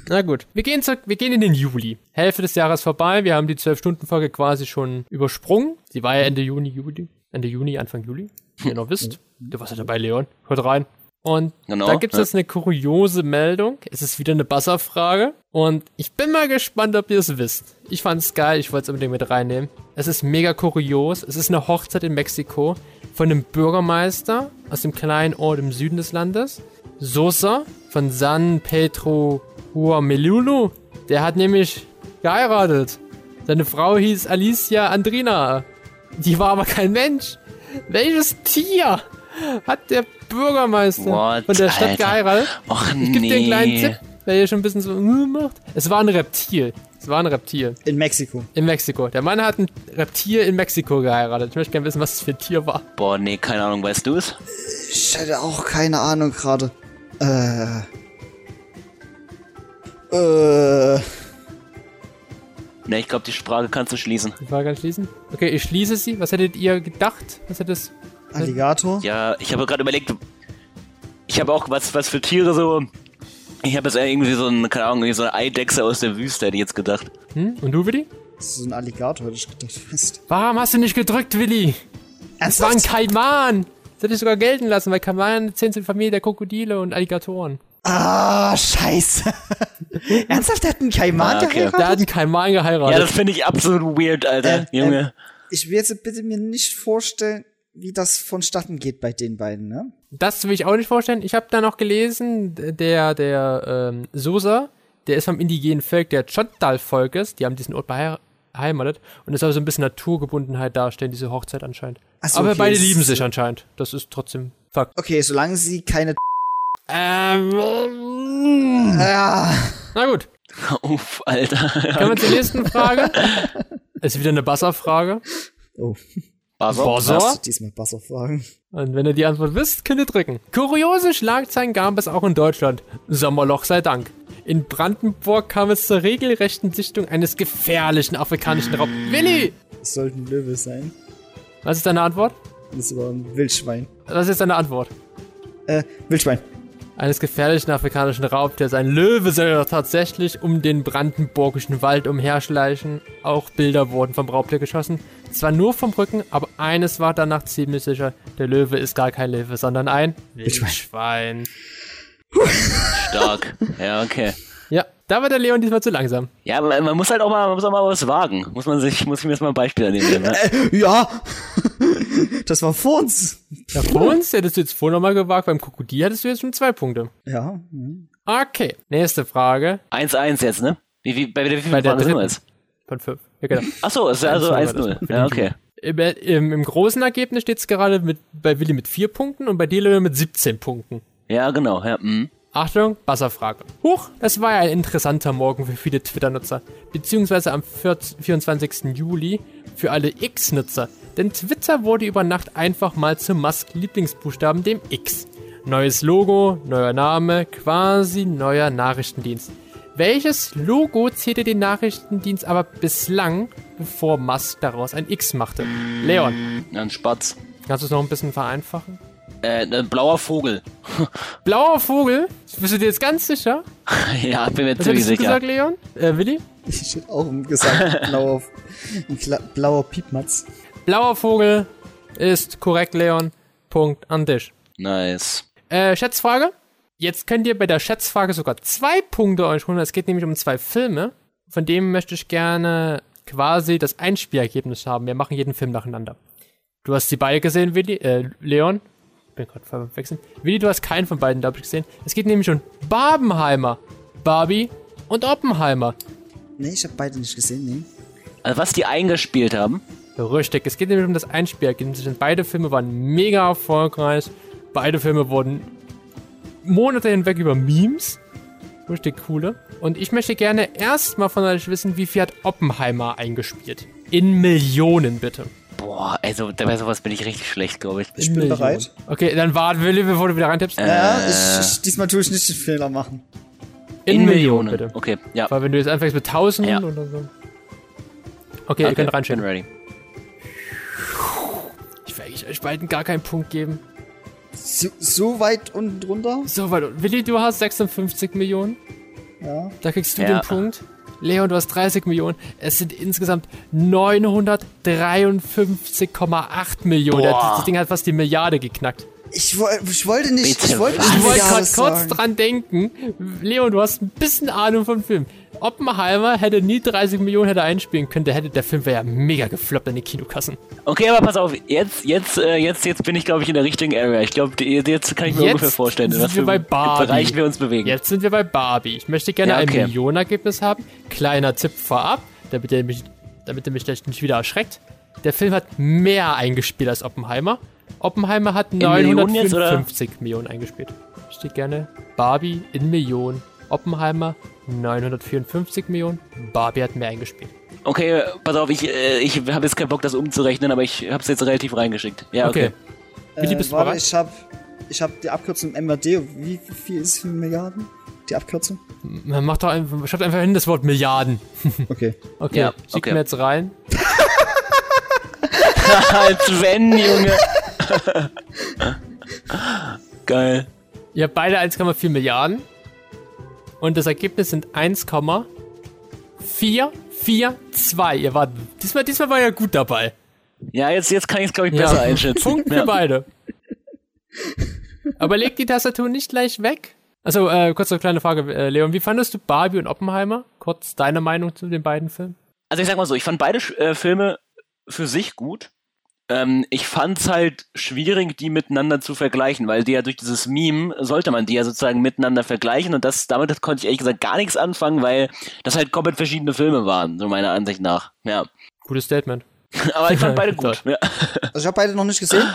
Na gut, wir gehen, zurück, wir gehen in den Juli. Hälfte des Jahres vorbei. Wir haben die 12-Stunden-Folge quasi schon übersprungen. Sie war ja Ende Juni, Juli. Ende Juni, Anfang Juli. Wie ihr noch wisst. Du warst ja dabei, Leon. Hört rein. Und Genau, da gibt es ja. jetzt eine kuriose Meldung. Es ist wieder eine Buzzer-Frage. Und ich bin mal gespannt, ob ihr es wisst. Ich fand's geil, ich wollte es unbedingt mit reinnehmen. Es ist mega kurios. Es ist eine Hochzeit in Mexiko von einem Bürgermeister aus dem kleinen Ort im Süden des Landes. Sosa von San Pedro Huamelulu. Der hat nämlich geheiratet. Seine Frau hieß Alicia Andrina. Die war aber kein Mensch. Welches Tier hat der Bürgermeister What, von der Stadt Alter? geheiratet? Och, ich gebe dir einen kleinen nee. Tipp, wer hier schon ein bisschen so äh, macht. Es war ein Reptil. Es war ein Reptil. In Mexiko. In Mexiko. Der Mann hat ein Reptil in Mexiko geheiratet. Ich möchte gerne wissen, was es für ein Tier war. Boah, nee, keine Ahnung, weißt du es? Ich hätte auch keine Ahnung gerade. Äh. Äh. Ne, ich glaube, die Frage kannst du schließen. Die Frage schließen? Okay, ich schließe sie. Was hättet ihr gedacht? Was hättet es? Alligator? Ja, ich habe gerade überlegt, ich habe auch was, was für Tiere so. Ich habe jetzt irgendwie so ein, keine Ahnung, irgendwie so eine Eidechse aus der Wüste, hätte ich jetzt gedacht. Hm? Und du, Willi? Das ist so ein Alligator, hätte ich gedacht. Fast. Warum hast du nicht gedrückt, Willi? Es war ein Kaiman. Das hätte ich sogar gelten lassen, weil Kaiman zählen zur Familie der Krokodile und Alligatoren. Ah, scheiße. Ernsthaft, der hat einen Kaiman Ah, okay. geheiratet? Der hat einen Kaiman geheiratet. Ja, das finde ich absolut weird, Alter. Äh, Junge. Ich will jetzt bitte mir nicht vorstellen, wie das vonstatten geht bei den beiden, ne? Das will ich auch nicht vorstellen. Ich habe da noch gelesen, der, der ähm, Sosa, der ist vom indigenen Volk der Chottal-Volkes, die haben diesen Ort behe- beheimatet und es soll so ein bisschen Naturgebundenheit darstellen, diese Hochzeit anscheinend. So, Aber okay, beide lieben sich anscheinend. Das ist trotzdem Fakt. Okay, solange sie keine. Ähm, Ja. na gut, Uff, Alter. kommen wir zur nächsten Frage. ist wieder eine Buzzer-Frage. Oh. Buzzer? Buzzer? Diesmal Buzzer fragen. Und wenn ihr die Antwort wisst, könnt ihr drücken. Kuriose Schlagzeilen gab es auch in Deutschland. Sommerloch sei Dank. In Brandenburg kam es zur regelrechten Sichtung eines gefährlichen afrikanischen Raub. Willi! Es sollte ein Löwe sein. Was ist deine Antwort? Das ist aber ein Wildschwein. Was ist deine Antwort? Äh, Wildschwein. Eines gefährlichen afrikanischen Raubtiers. Ein Löwe soll doch tatsächlich um den brandenburgischen Wald umherschleichen. Auch Bilder wurden vom Raubtier geschossen. Zwar nur vom Rücken, aber eines war danach ziemlich sicher. Der Löwe ist gar kein Löwe, sondern ein Wildschwein. Stark. Ja, okay. Ja, da war der Leon diesmal zu langsam. Ja, man, man muss halt auch mal, man muss auch mal was wagen. Muss man sich, muss ich mir jetzt mal ein Beispiel nehmen. Ne? Äh, ja. das war vor uns. Ja, vor uns hättest du jetzt vorher nochmal gewagt, beim Krokodil hättest du jetzt schon zwei Punkte. Ja. Okay, nächste Frage. 1-1 jetzt, ne? Wie, wie, bei, wie viel Bei der Fragen sind wir dritten. jetzt? Von fünf. Ja, genau. Achso, also 1-0 war das 1-0. für Ja, okay. Im, im, Im großen Ergebnis steht es gerade mit, bei Willi mit vier Punkten und bei Leon, mit 17 Punkten. Ja, genau. Ja, mhm. Achtung, Wasserfrage. Huch, das war ja ein interessanter Morgen für viele Twitter-Nutzer. Beziehungsweise am 4, 24. Juli für alle X-Nutzer. Denn Twitter wurde über Nacht einfach mal zum Musk-Lieblingsbuchstaben, dem X. Neues Logo, neuer Name, quasi neuer Nachrichtendienst. Welches Logo zählte den Nachrichtendienst aber bislang, bevor Musk daraus ein X machte? Leon, Ein Spatz. kannst du es noch ein bisschen vereinfachen? Äh, ein blauer Vogel. Blauer Vogel? Bist du dir jetzt ganz sicher? ja, bin mir Was ziemlich sicher. gesagt, Leon? Äh, Willi? Ich hätte auch gesagt, blauer, blauer Piepmatz. Blauer Vogel ist korrekt, Leon. Punkt an dich. Nice. Äh, Schätzfrage. Jetzt könnt ihr bei der Schätzfrage sogar zwei Punkte euch holen. Es geht nämlich um zwei Filme. Von dem möchte ich gerne quasi das Einspielergebnis haben. Wir machen jeden Film nacheinander. Du hast die beide gesehen, Willi, äh, Leon. Bin gerade verwechseln. Willi, du hast keinen von beiden, glaube ich, gesehen. Es geht nämlich um Barbenheimer, Barbie und Oppenheimer. Nee, ich habe beide nicht gesehen, nee. Also was die eingespielt haben. Richtig, es geht nämlich um das Einspielergebnis. Denn Beide Filme waren mega erfolgreich. Beide Filme wurden Monate hinweg über Memes Richtig coole. Und ich möchte gerne erstmal von euch wissen, wie viel hat Oppenheimer eingespielt? In Millionen, bitte. Boah, also bei sowas bin ich richtig schlecht, glaube ich. Ich bin Millionen. bereit. Okay, dann warte, Willi, bevor du wieder reintippst. Ja, ich, ich, diesmal tue ich nicht den Fehler machen. in, Millionen, bitte. Okay, ja. Weil wenn du jetzt anfängst mit 1000 Ja. oder so. Okay, ihr könnt bin reinschauen. ready. Ich will eigentlich euch beiden gar keinen Punkt geben. So, so weit unten drunter? So, weil Willi, du hast 56 Millionen. Ja. Da kriegst du Ja. den Punkt. Leon, du hast 30 Millionen. Es sind insgesamt 953,8 Millionen. Boah. Das, das Ding hat fast die Milliarde geknackt. Ich, woll- ich wollte nicht, Bitte ich wollte was? nicht Ich wollte gerade kurz sagen. dran denken. Leon, du hast ein bisschen Ahnung vom Film. Oppenheimer hätte nie 30 Millionen hätte einspielen können. Der, hätte, der Film wäre ja mega gefloppt an den Kinokassen. Okay, aber pass auf, jetzt, jetzt, äh, jetzt, jetzt bin ich, glaube ich, in der richtigen Area. Ich glaube, jetzt kann ich mir Jetzt ungefähr vorstellen, in sind was wir bei Barbie. Bereich wir uns bewegen. Jetzt sind wir bei Barbie. Ich möchte gerne Ja, okay. ein Millionenergebnis haben. Kleiner Tipp vorab, damit ihr mich, damit ihr mich nicht wieder erschreckt. Der Film hat mehr eingespielt als Oppenheimer. Oppenheimer hat Millionen jetzt, oder? 954 Millionen eingespielt. Steht gerne Barbie in Millionen. Oppenheimer 954 Millionen. Barbie hat mehr eingespielt. Okay, pass auf, ich, äh, ich habe jetzt keinen Bock, das umzurechnen, aber ich habe es jetzt relativ reingeschickt. Ja, okay. Okay. Willi, bist du warte, ich habe ich hab die Abkürzung MRD. Wie, wie viel ist es für Milliarden? Die Abkürzung? Man macht doch einfach, schreibt einfach hin das Wort Milliarden. Okay. Okay, Ja, schick okay. mir jetzt rein. Als wenn, Junge. Geil. Ihr habt beide 1,4 Milliarden. Und das Ergebnis sind 1,442. Ihr wart, diesmal, diesmal war ihr gut dabei. Ja, jetzt, jetzt kann ich es, glaube ich, besser einschätzen. Punkt für ja. beide. Aber leg die Tastatur nicht gleich weg. Also, äh, kurz eine kleine Frage, äh, Leon. Wie fandest du Barbie und Oppenheimer? Kurz deine Meinung zu den beiden Filmen? Also ich sag mal so, ich fand beide äh, Filme für sich gut. Ähm, ich fand's halt schwierig, die miteinander zu vergleichen, weil die ja durch dieses Meme sollte man die ja sozusagen miteinander vergleichen und das damit konnte ich ehrlich gesagt gar nichts anfangen, weil das halt komplett verschiedene Filme waren, so meiner Ansicht nach. Ja. Gutes Statement. Aber ich fand beide gut. Ja. Also ich habe beide noch nicht gesehen.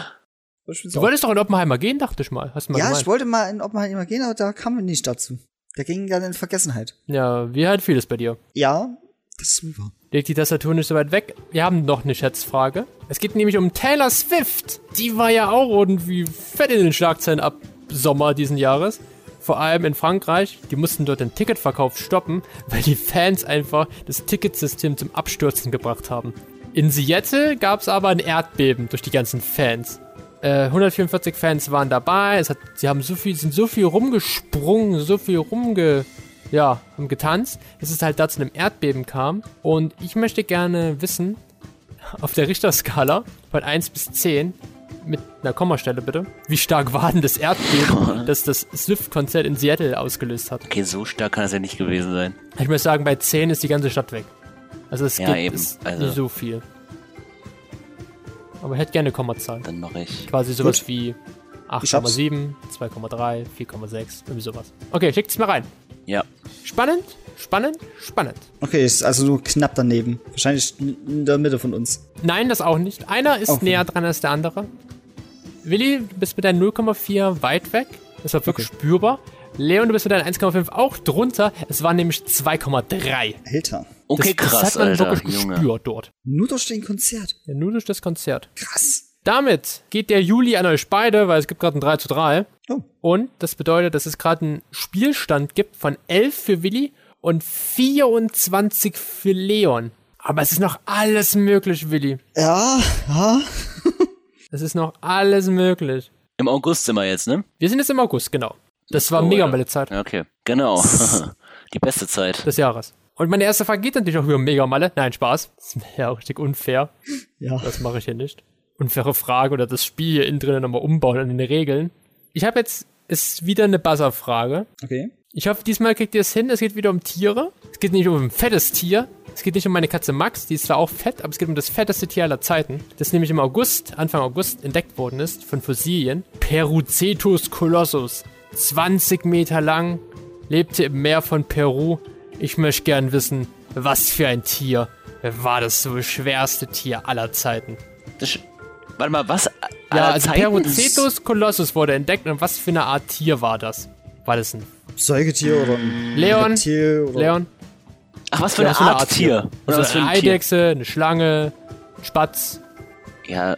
Du wolltest doch in Oppenheimer gehen, dachte ich mal. Hast du mal ja, gemeint. ich wollte mal in Oppenheimer gehen, aber da kamen wir nicht dazu. Der ging dann in Vergessenheit. Ja, wie halt vieles bei dir. Ja, das ist wahr. Leg die Tastatur nicht so weit weg. Wir haben noch eine Schätzfrage. Es geht nämlich um Taylor Swift. Die war ja auch irgendwie fett in den Schlagzeilen ab Sommer diesen Jahres. Vor allem in Frankreich. Die mussten dort den Ticketverkauf stoppen, weil die Fans einfach das Ticketsystem zum Abstürzen gebracht haben. In Seattle gab es aber ein Erdbeben durch die ganzen Fans. Äh, 144 Fans waren dabei. Hat, sie haben so viel, sind so viel rumgesprungen, so viel rumge, ja, haben getanzt, dass es halt da zu einem Erdbeben kam. Und ich möchte gerne wissen, auf der Richterskala von 1 bis 10, mit einer Kommastelle bitte, wie stark war denn das Erdbeben, das das Swift-Konzert in Seattle ausgelöst hat? Okay, so stark kann das ja nicht gewesen sein. Ich muss sagen, bei 10 ist die ganze Stadt weg. Also es Ja, gibt es Also- nicht so viel. Aber ich hätte gerne Kommazahl. Dann mache ich. Quasi sowas Gut. wie. 8,7, 2,3, 4,6, irgendwie sowas. Okay, schickt es mir rein. Ja. Spannend, spannend, spannend. Okay, ist also nur knapp daneben. Wahrscheinlich in der Mitte von uns. Nein, das auch nicht. Einer ist Okay. näher dran als der andere. Willi, du bist mit deinen 0,4 weit weg. Das war wirklich spürbar. Leon, du bist mit deinen 1,5 auch drunter. Es waren nämlich 2,3. Alter. Okay, das, krass, das hat man Alter, wirklich Junge. gespürt dort. Nur durch den Konzert. Ja, nur durch das Konzert. Krass. Damit geht der Juli an euch beide, weil es gibt gerade ein 3 zu 3. Oh. Und das bedeutet, dass es gerade einen Spielstand gibt von 11 für Willi und 24 für Leon. Aber es ist noch alles möglich, Willi. Ja, ja. Es ist noch alles möglich. Im August sind wir jetzt, ne? Wir sind jetzt im August, genau. Das war Oh, mega ja. meine Zeit Okay, genau. Die beste Zeit. des Jahres. Und meine erste Frage geht natürlich auch über Mega Malle. Nein, Spaß. Das ist ja auch richtig unfair. Ja. Das mache ich hier nicht. Unfaire Frage oder das Spiel hier innen drin nochmal umbauen an den Regeln. Ich habe jetzt, ist wieder eine Buzzer-Frage. Okay. Ich hoffe, diesmal kriegt ihr es hin. Es geht wieder um Tiere. Es geht nicht um ein fettes Tier. Es geht nicht um meine Katze Max, die ist zwar auch fett, aber es geht um das fetteste Tier aller Zeiten, das nämlich im August, Anfang August, entdeckt worden ist von Fossilien. Perucetus colossus. 20 Meter lang, lebte im Meer von Peru. Ich möchte gern wissen, was für ein Tier war das so schwerste Tier aller Zeiten? Das, sch- warte mal, was? Ja, also? Perucetus colossus wurde entdeckt und was für eine Art Tier war das? War das ein Säugetier oder ein Leon, Reptil oder Leon. Ach, was für Ja, eine so eine Art Art Tier? Oder Also was für eine ein Tier? Eidechse, eine Schlange, ein Spatz, Ja,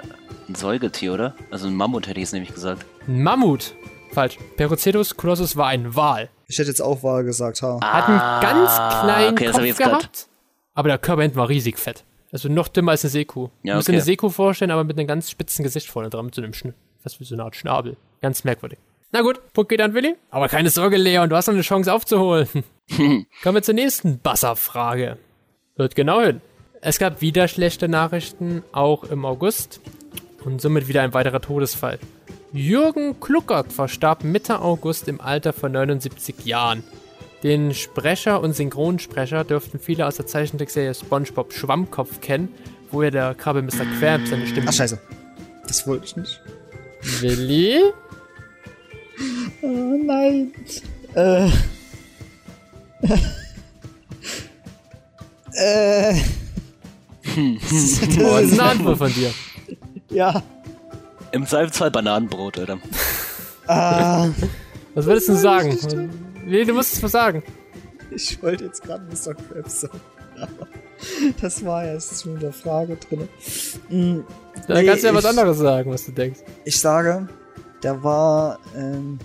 ein Säugetier, oder? Also ein Mammut hätte ich es nämlich gesagt. ein Mammut. Falsch. Perocetus colossus war ein Wal. Ich hätte jetzt auch Wahl gesagt, ha. Hat einen ganz kleinen Ah, okay, das hab ich Kopf jetzt grad- gehabt, aber der Körper hinten war riesig fett. Also noch dümmer als eine Seekuh. Ja, du musst dir eine Seekuh vorstellen, aber mit einem ganz spitzen Gesicht vorne dran, mit so einem Schn was wie so eine Art Schnabel. Ganz merkwürdig. Na gut, Punkt geht an Willi. Aber keine Sorge, Leon, du hast noch eine Chance aufzuholen. Kommen wir zur nächsten Basser-Frage. Hört genau hin. Es gab wieder schlechte Nachrichten, auch im August. Und somit wieder ein weiterer Todesfall. Jürgen Kluckert verstarb Mitte August im Alter von 79 Jahren. Den Sprecher und Synchronsprecher dürften viele aus der Zeichentrickserie SpongeBob Schwammkopf kennen, wo er der Krabbe Mr. Krabs seine Stimme. Ach, scheiße. Das wollte ich nicht. Willi? Oh nein. Äh. äh. Oh, das ist eine Antwort von dir. Ja. Im Zweifelsfall Bananenbrot, oder? Ah. Was würdest du sagen? Willi, du musst es was sagen. Ich wollte jetzt gerade Mr. Krabs sagen. aber Das war jetzt schon in der Frage drin. Mm, Dann nee, kannst du ja was ich- anderes sagen, was du denkst. Ich sage, der war ähm,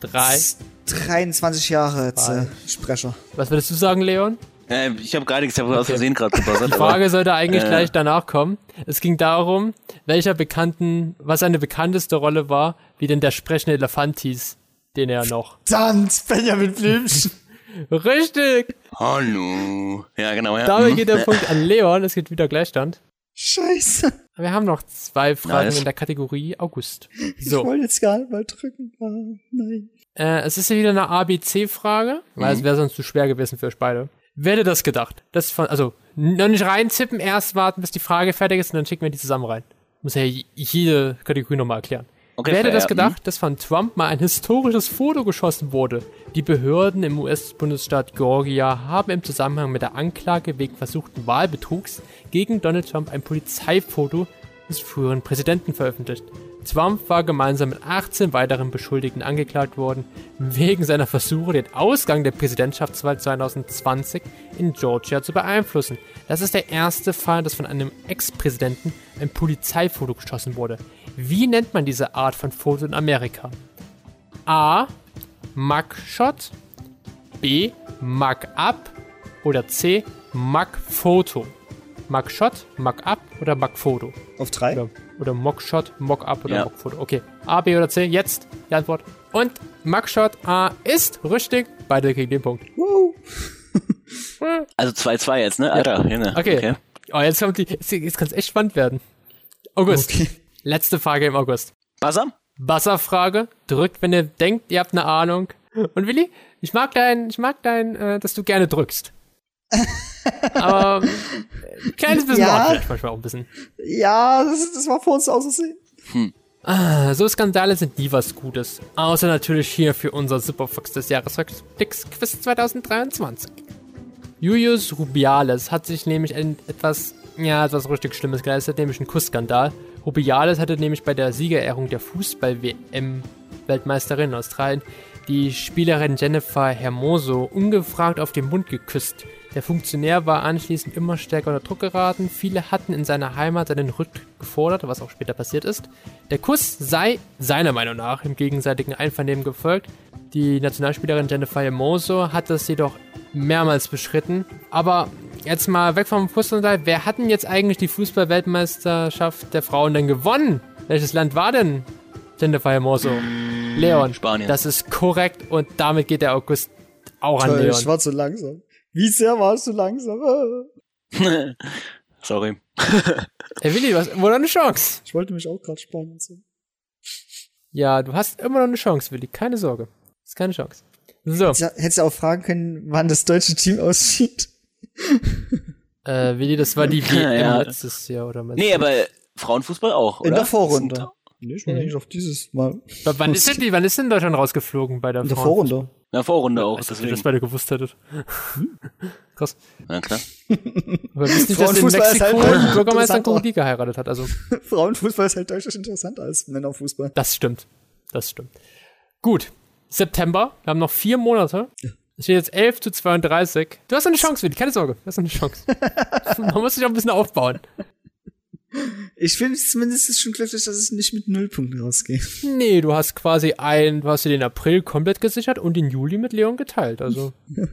Drei. 23 Jahre jetzt, äh, Sprecher. Was würdest du sagen, Leon? Äh, ich habe gar nichts, ich habe aus Versehen gerade gebuzzert. Die Frage sollte eigentlich äh, gleich danach kommen. Es ging darum, welcher bekannten, was seine bekannteste Rolle war, wie denn der sprechende Elefant hieß, den er noch. Dann Benjamin Blümchen. Richtig! Hallo. Ja, genau, ja. Damit Mhm. geht der Punkt an Leon, es geht wieder Gleichstand. Scheiße. Wir haben noch zwei Fragen Nice. in der Kategorie August. Ich So, wollte jetzt gar nicht mal drücken. Ah, nein. äh, es ist ja wieder eine ABC-Frage, weil Mhm. es wäre sonst zu schwer gewesen für euch beide. Wer hätte das gedacht? Das von, also, noch nicht reinzippen, erst warten, bis die Frage fertig ist und dann schicken wir die zusammen rein. Muss ja jede Kategorie nochmal erklären. Okay, Wer hätte das ja. gedacht, dass von Trump mal ein historisches Foto geschossen wurde? Die Behörden im US-Bundesstaat Georgia haben im Zusammenhang mit der Anklage wegen versuchten Wahlbetrugs gegen Donald Trump ein Polizeifoto des früheren Präsidenten veröffentlicht. Trump war gemeinsam mit 18 weiteren Beschuldigten angeklagt worden, wegen seiner Versuche, den Ausgang der Präsidentschaftswahl 2020 in Georgia zu beeinflussen. Das ist der erste Fall, dass von einem Ex-Präsidenten ein Polizeifoto geschossen wurde. Wie nennt man diese Art von Foto in Amerika? A. Mugshot, B. Mug-up oder C. Mug-Foto. Mugshot, Mug-up oder Mug-Foto? Auf drei? Oder, oder Mockshot, Mock-up oder Ja. Mock-Foto. Okay. A, B oder C, jetzt die Antwort. Und Mugshot A ist richtig. Beide kriegen den Punkt. Wow. Also 2-2 jetzt, ne? Alter, Junge. Okay. Oh, jetzt kommt die. Jetzt, jetzt kann es echt spannend werden. August. Okay. Letzte Frage im August. Buzzer? Wasserfrage. Drückt, wenn ihr denkt, ihr habt eine Ahnung. Und Willi, ich mag dein, ich mag dein, äh, dass du gerne drückst. Aber äh, ein kleines bisschen Ja. vielleicht manchmal auch ein bisschen. Ja, das, das war vor uns auszusehen. Ah, So Skandale sind nie was Gutes. Außer natürlich hier für unser Superfox des Jahresrückblicks Quiz 2023. Julius Rubiales hat sich nämlich ein etwas, ja, etwas richtig Schlimmes geleistet, nämlich einen Kussskandal. Rubiales hatte nämlich bei der Siegerehrung der Fußball-WM Weltmeisterin in Australien die Spielerin Jennifer Hermoso ungefragt auf den Mund geküsst. Der Funktionär war anschließend immer stärker unter Druck geraten. Viele hatten in seiner Heimat seinen Rücktritt gefordert, was auch später passiert ist. Der Kuss sei seiner Meinung nach im gegenseitigen Einvernehmen gefolgt. Die Nationalspielerin Jennifer Hermoso hat das jedoch mehrmals beschritten. Aber jetzt mal weg vom Fußball. Wer hat denn jetzt eigentlich die Fußball-Weltmeisterschaft der Frauen denn gewonnen? Welches Land war denn Jennifer Hermoso? Leon. Spanien. Das ist korrekt und damit geht der August auch an Toll, Leon. ich war zu langsam. Wie sehr warst du langsam? Sorry. Hey Willi, du hast immer noch eine Chance. Ich wollte mich auch gerade Spanien sagen. Ja, du hast immer noch eine Chance, Willi. Keine Sorge. Ist keine Chance. So, Ja, hättest du auch fragen können, wann das deutsche Team aussieht. äh, Willi, das war die WM Ja. letztes Jahr, oder? Nee, aber Frauenfußball auch, oder? In der Vorrunde. Nee, ich war Mhm. eigentlich auf dieses Mal. W- Wann ist, denn die, wann ist denn Deutschland rausgeflogen bei der In der Vorrunde. In der Vorrunde auch, Als ob ihr das beide gewusst hättet. Krass. Na klar. Aber wisst nicht, dass in Frauenfußball ist Mexiko halt Bürgermeister. Krokodil geheiratet hat. Also, Frauenfußball ist halt deutlich interessanter als Männerfußball. das stimmt. Das stimmt. Gut. September. Wir haben noch vier Monate. Es steht jetzt 11 zu 32. Du hast noch eine Chance, Willi. Keine Sorge. Du hast noch eine Chance. Man muss sich auch ein bisschen aufbauen. Ich finde es zumindest schon glücklich, dass ich nicht mit Nullpunkten rausgehe. Nee, du hast quasi ein, du hast dir den April komplett gesichert und den Juli mit Leon geteilt. Also.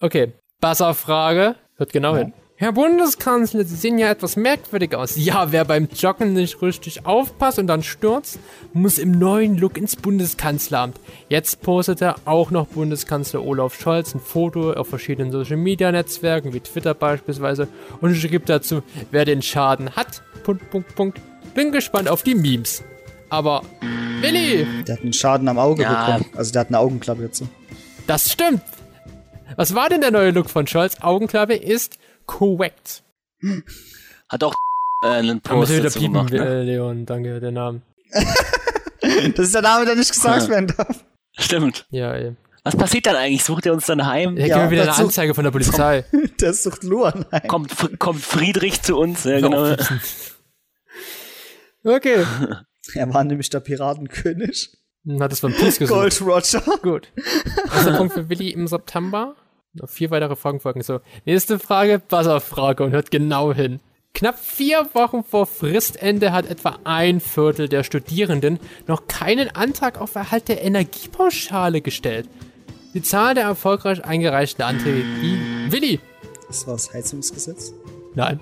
Okay. Buzzer-Frage. Hört genau hin. Herr Bundeskanzler, Sie sehen ja etwas merkwürdig aus. Ja, wer beim Joggen nicht richtig aufpasst und dann stürzt, muss im neuen Look ins Bundeskanzleramt. Jetzt postete auch noch Bundeskanzler Olaf Scholz ein Foto auf verschiedenen Social-Media-Netzwerken, wie Twitter beispielsweise, und schrieb dazu, wer den Schaden hat. Punkt, Punkt, Punkt. Bin gespannt auf die Memes. Aber, Willi, Der hat einen Schaden am Auge Ja. bekommen. Also der hat eine Augenklappe so. das stimmt. Was war denn der neue Look von Scholz? Augenklappe ist korrekt. Hat auch äh, einen Post wieder dazu piepen, gemacht, ne? äh, Leon. Danke, der Name. Das ist der Name, der nicht gesagt Ja. werden darf. Stimmt. Ja, ey. Was passiert dann eigentlich? Sucht er uns dann heim? Ja, kriegen wir wieder eine dazu- Anzeige von der Polizei. Der sucht Luan ein. Kommt, kommt Friedrich zu uns? Ja, genau. okay. Er war nämlich der Piratenkönig. Hat das von Peace gesungen. Gold Roger. Gut. Erster Punkt für Willi im September. Noch vier weitere Fragen folgen. So, nächste Frage, Buzzerfrage und hört genau hin. Knapp vier Wochen vor Fristende hat etwa ein Viertel der Studierenden noch keinen Antrag auf Erhalt der Energiepauschale gestellt. Die Zahl der erfolgreich eingereichten Anträge, die... Willi! Das war das Heizungsgesetz. Nein.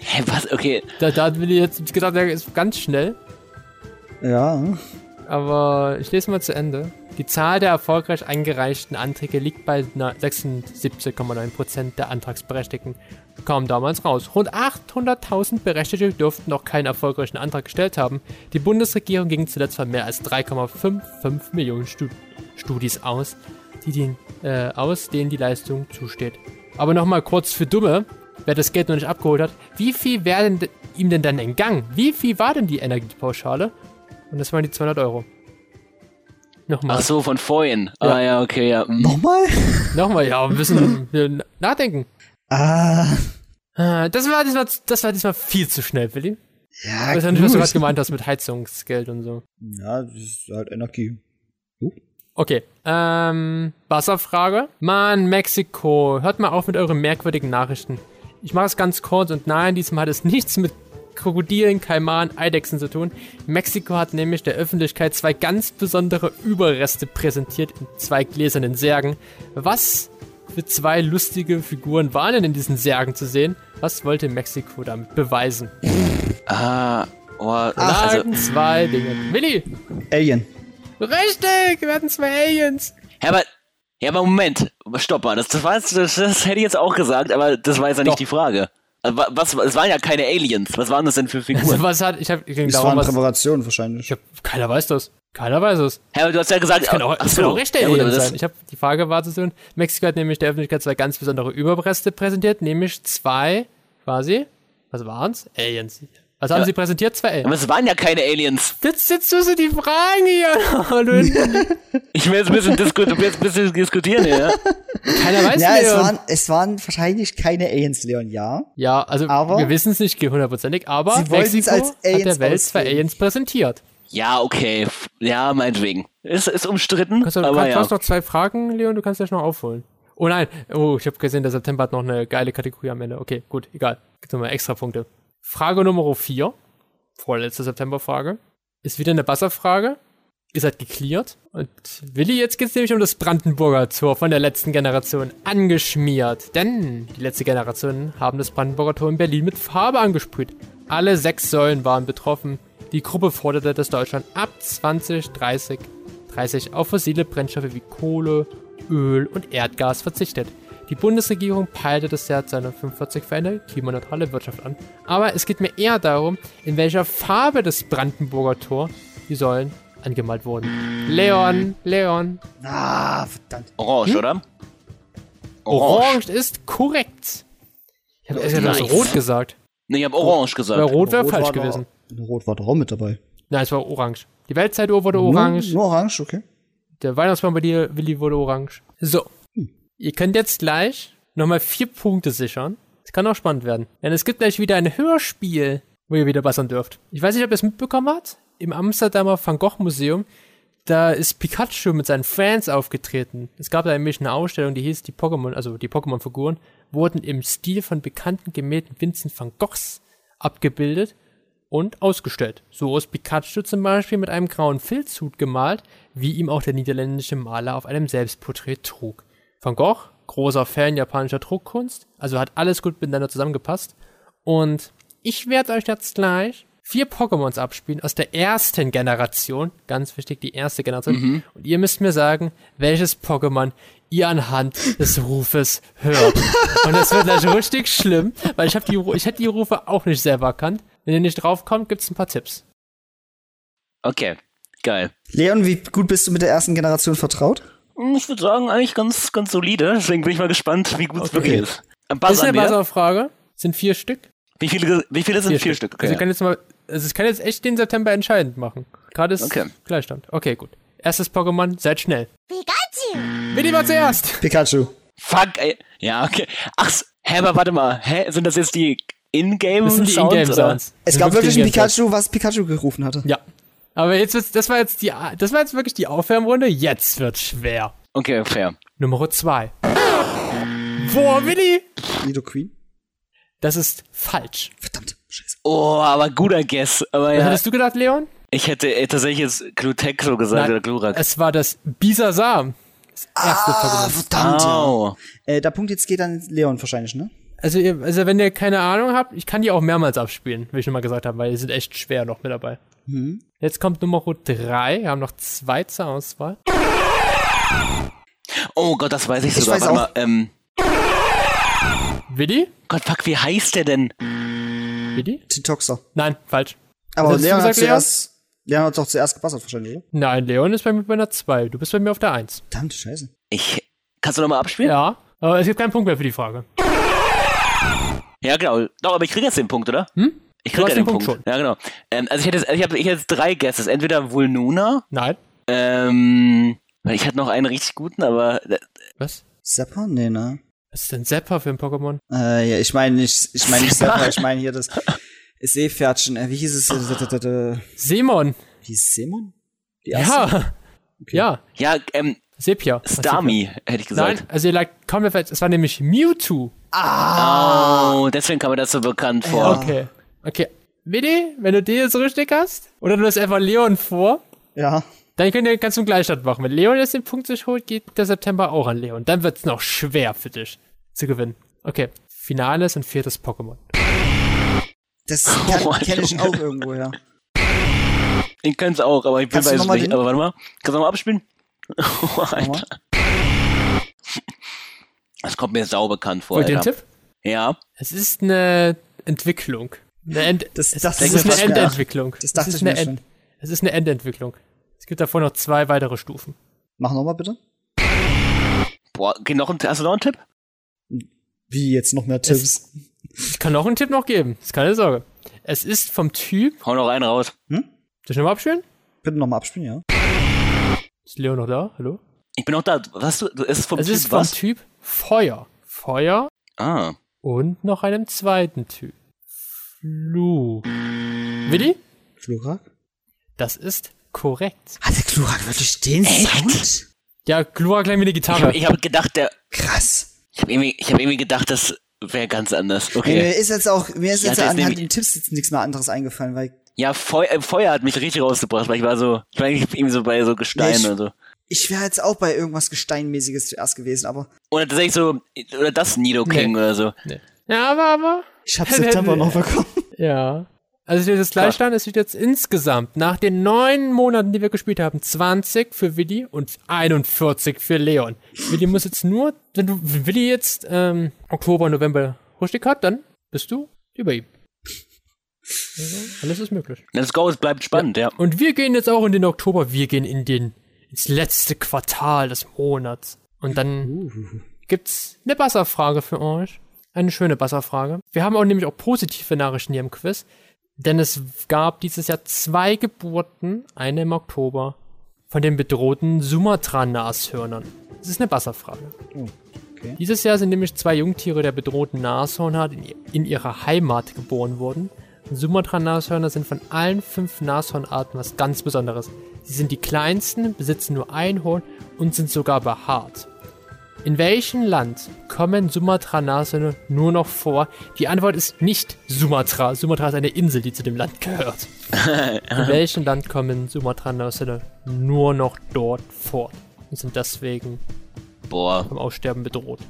Hä, was? Okay. Da, da hat Willi jetzt gedacht, der ist ganz schnell. Ja. Aber ich lese mal zu Ende. Die Zahl der erfolgreich eingereichten Anträge liegt bei na- 76,9% der Antragsberechtigten. Kam damals raus. Rund 800.000 Berechtigte dürften noch keinen erfolgreichen Antrag gestellt haben. Die Bundesregierung ging zuletzt von mehr als 3,55 Millionen Stud Studis aus, die den, äh, aus, denen die Leistung zusteht. Aber nochmal kurz für Dumme, wer das Geld noch nicht abgeholt hat. Wie viel werden de- ihm denn dann entgangen? Wie viel war denn die Energiepauschale? Und das waren die 200 Euro. Nochmal. Ach so, von vorhin. Ja. Ah ja, okay, ja. hm. Nochmal? Nochmal, ja, ein bisschen nachdenken. Ah. Ah, Das war, das war, das war diesmal viel zu schnell, Willi. Ja, Ich weiß ja nicht, was du gerade gemeint hast mit Heizungsgeld und so. Ja, das ist halt Energie. Okay, ähm, Wasserfrage. Mann, Mexiko, hört mal auf mit euren merkwürdigen Nachrichten. Ich mache es ganz kurz und nein, diesmal hat es nichts mit Krokodilen, Kaimanen, Eidechsen zu tun. Mexiko hat nämlich der Öffentlichkeit zwei ganz besondere Überreste präsentiert in zwei gläsernen Särgen. Was für zwei lustige Figuren waren denn in diesen Särgen zu sehen? Was wollte Mexiko damit beweisen? Ah, oh, also, Sagen zwei Dinge. Willi! Alien. Richtig! Wir hatten zwei Aliens! ja, aber, ja, aber Moment, stopp mal, das, das, das, das hätte ich jetzt auch gesagt, aber das war jetzt ja nicht die Frage. Also, wa- was, es waren ja keine Aliens, was waren das denn für Also, Figuren? was hat, ich hab, ging Das waren Präparationen wahrscheinlich. ich hab, keiner weiß das. Keiner weiß es. Hä, aber du hast ja gesagt, Das kann auch, das so, kann auch rechte ja, gut, sein. Ich habe die Frage war zu tun. Mexiko hat nämlich der Öffentlichkeit zwei ganz besondere Überreste präsentiert, nämlich zwei, quasi, was waren's? Aliens. Was haben Ja. sie präsentiert? Zwei Aliens. Aber es waren ja keine Aliens. Jetzt sitzt du so die Fragen hier. Ich will jetzt ein bisschen, disku jetzt ein bisschen diskutieren hier. Ja? Keiner weiß Ja, es waren, es waren wahrscheinlich keine Aliens, Leon, ja. Ja, also Aber- wir wissen es nicht hundertprozentig, aber Sie Mexiko als hat der Aliens Welt zwei. Aliens präsentiert. Ja, okay. Ja, meinetwegen. Ist, ist umstritten, Kannst du, aber kannst, du ja. hast noch zwei Fragen, Leon, du kannst gleich noch aufholen. Oh nein, oh, ich habe gesehen, der September hat noch eine geile Kategorie am Ende. Okay, gut, egal. Gibt nochmal extra Punkte. Frage Nummer 4, vorletzte Septemberfrage, ist wieder eine Buzzer-Frage. Ihr seid geklärt. Und Willi, jetzt geht's nämlich um das Brandenburger Tor von der letzten Generation angeschmiert. Denn die letzte Generation haben das Brandenburger Tor in Berlin mit Farbe angesprüht. Alle sechs Säulen waren betroffen. Die Gruppe forderte, dass Deutschland ab 2030 30 auf fossile Brennstoffe wie Kohle, Öl und Erdgas verzichtet. Die Bundesregierung peilte das Jahr 2045 für eine klimaneutrale Wirtschaft an. Aber es geht mir eher darum, in welcher Farbe das Brandenburger Tor die Säulen angemalt wurden. Leon, Leon. Ah, verdammt. Orange, Hm? oder? Orange ist korrekt. Ich habe erst Nice. nice. rot gesagt. Nee, ich hab Orange gesagt. Weil rot wäre falsch war gewesen. Da, Rot war doch auch mit dabei. Nein, es war orange. Die Weltzeituhr wurde orange. Nur, nur orange, okay. Der Weihnachtsbaum bei dir, Willi, wurde orange. So. Ihr könnt jetzt gleich nochmal vier Punkte sichern. Es kann auch spannend werden. Denn es gibt gleich wieder ein Hörspiel, wo ihr wieder bassern dürft. Ich weiß nicht, ob ihr es mitbekommen habt. Im Amsterdamer Van Gogh Museum da ist Pikachu mit seinen Fans aufgetreten. Es gab da nämlich eine Ausstellung, die hieß die Pokémon, also die Pokémon-Figuren wurden im Stil von bekannten Gemälden Vincent van Goghs abgebildet und ausgestellt. So ist Pikachu zum Beispiel mit einem grauen Filzhut gemalt, wie ihm auch der niederländische Maler auf einem Selbstporträt trug. Van Gogh, großer Fan japanischer Druckkunst, also hat alles gut miteinander zusammengepasst. Und ich werde euch jetzt gleich vier Pokémons abspielen aus der ersten Generation. Ganz wichtig, die erste Generation. Mhm. Und ihr müsst mir sagen, welches Pokémon ihr anhand des Rufes hört. Und das wird gleich richtig schlimm, weil ich, hab die, ich hätte die Rufe auch nicht selber erkannt. Wenn ihr nicht draufkommt, gibt's ein paar Tipps. Okay, geil. Leon, wie gut bist du mit der ersten Generation vertraut? Hm, Ich würde sagen, eigentlich ganz, ganz solide. Deswegen bin ich mal gespannt, wie gut es Okay. wirklich ist. Ein Das ist eine Buzz Buzzer-Frage. Sind vier Stück? Wie viele, wie viele sind vier, Stück? Also ich kann jetzt mal, also ich kann jetzt echt den September entscheidend machen. Gerade ist Okay. Gleichstand. Okay, gut. Erstes Pokémon, seid schnell. Pikachu! Willi war zuerst. Pikachu. Fuck, ey. Ja, okay. Ach, hä, aber warte mal. Hä, sind das jetzt die Ingame Das sind die Sounds? oder? Ingame-Sounds. Es gab wirklich ein Pikachu, was Pikachu gerufen hatte. Ja. Aber jetzt wird's, das war jetzt die, das war jetzt wirklich die Aufwärmrunde. Jetzt wird's schwer. Okay, fair. Nummer zwei. Boah, Willi! Nido Queen. Das ist falsch. Verdammt, scheiße. Oh, aber guter Guess. Aber Was ja, hättest du gedacht, Leon? ich hätte äh, tatsächlich jetzt Glutexo gesagt Nein, oder Glurak. Es war das Bisasam. Das erste Ah, verdammt, ja. Au. Äh, der Punkt jetzt geht an Leon wahrscheinlich, ne? Also, ihr, also, wenn ihr keine Ahnung habt, ich kann die auch mehrmals abspielen, wie ich schon mal gesagt habe, weil die sind echt schwer noch mit dabei. Mhm. Jetzt kommt Nummer drei. Wir haben noch zwei zur Auswahl. Oh Gott, das weiß ich Ich sogar. weiß Warte auch. mal, ähm, Willi? Gott, fuck, wie heißt der denn? Willi? Titoxer. Nein, falsch. Aber Leon hat zuerst. Leon hat doch zuerst gebassert wahrscheinlich, oder? Nein, Leon ist bei mir bei einer 2. Du bist bei mir auf der 1. Verdammt, scheiße. Ich, kannst du nochmal abspielen? Ja, aber es gibt keinen Punkt mehr für die Frage. Ja, genau. Doch, aber ich krieg jetzt den Punkt, oder? Hm? Ich krieg ja den den Punkt Punkt. Ja, genau. Ähm, also ich hätte, jetzt- ich habe ich hätte jetzt drei Guesses. Entweder Vulnuna, Nein. ähm, weil ich hatte noch einen richtig guten, aber äh, Was? Sepper? Nee, ne? Was ist denn Zapper für ein Pokémon? Äh, ja, ich meine nicht, ich meine nicht. Sepper, ich meine hier das Seepferdchen. Äh, wie hieß es? Simon. Wie hieß es? Simon? Die erste? Ja. Ja. ja, ähm, Sepia. Starmie, hätte ich gesagt. Nein, also ihr lag komplett falsch. Es war nämlich Mewtwo. Oh, deswegen kam mir das so bekannt vor. Okay. Okay. Willi, wenn du den jetzt richtig hast, oder du lässt einfach Leon vor, Ja. dann könnt ihr ganz zum Gleichstand machen. Wenn Leon jetzt den Punkt sich holt, geht der September auch an Leon. Dann wird's noch schwer für dich zu gewinnen. Okay. Finales und viertes Pokémon. Das Oh, kann, kenne ich auch irgendwo, ja. Ich könnte es auch, aber ich bin weiß es nicht. Aber warte mal. Kannst du nochmal abspielen? Oh, Alter. Das kommt mir sau bekannt vor, Wollt ihr einen. Tipp? Ja. Es ist eine Entwicklung. Eine End Das es, es ich ist mir eine. Endentwicklung. Das dachte es ist ich mir eine End schon. Es ist eine Endentwicklung. Es gibt davor noch zwei weitere Stufen. Mach nochmal bitte. Boah, okay, noch ein, hast du noch einen Tipp? Wie jetzt noch mehr Tipps? Ich kann noch einen Tipp noch geben. Ist keine Sorge. Es ist vom Typ. Hau noch einen raus. Soll ich nochmal abspielen? Bitte nochmal abspielen, ja. Ist Leo noch da? Hallo? Ich bin noch da. Was hast du? du- Es ist vom es Typ ist vom was? Typ Feuer. Feuer Ah. und noch einem zweiten Typ. Flu. Willi? Glurak? Das ist korrekt. Hatte Glurak wirklich den Sound? Ja, Glura gleich wie eine Ich Gitarre. habe ich hab gedacht, der. Krass. Ich habe irgendwie, ich hab irgendwie gedacht, das wäre ganz anders. Mir Okay. ist jetzt auch, mir ist jetzt jetzt anhand den Tipps jetzt nichts mehr anderes eingefallen, weil Ja, Feu äh, Feuer hat mich richtig rausgebracht, weil ich war so, ich war irgendwie so bei so Gestein Nee, ich- oder so. ich wäre jetzt auch bei irgendwas Gesteinmäßiges zuerst gewesen, aber Oder tatsächlich so, oder das Nido King Nee. oder so. Ja, aber, aber. Ich habe September noch bekommen. Ja. Also das Gleichstand ist jetzt insgesamt nach den neun Monaten, die wir gespielt haben, 20 für Willi und 41 für Leon. Willi muss jetzt nur, wenn du wenn Willi jetzt ähm, Oktober, November richtig hat, dann bist du über ihm. Also, alles ist möglich. Let's go, es bleibt spannend, ja. Und wir gehen jetzt auch in den Oktober, wir gehen in den ins letzte Quartal des Monats. Und dann gibt's eine Basserfrage für euch. Eine schöne Basserfrage. Wir haben auch nämlich auch positive Nachrichten hier im Quiz. Denn es gab dieses Jahr zwei Geburten, eine im Oktober, von den bedrohten Sumatra-Nashörnern. Das ist eine Basserfrage. okay. Dieses Jahr sind nämlich zwei Jungtiere der bedrohten Nashornart in, in ihrer Heimat geboren worden. Sumatra-Nashörner sind von allen fünf Nashornarten was ganz Besonderes. Sie sind die kleinsten, besitzen nur ein Horn und sind sogar behaart. In welchem Land kommen Sumatra-Nashörner nur noch vor? Die Antwort ist nicht Sumatra. Sumatra ist eine Insel, die zu dem Land gehört. In welchem Land kommen Sumatra-Nashörner nur noch dort vor und sind deswegen Boah, vom Aussterben bedroht?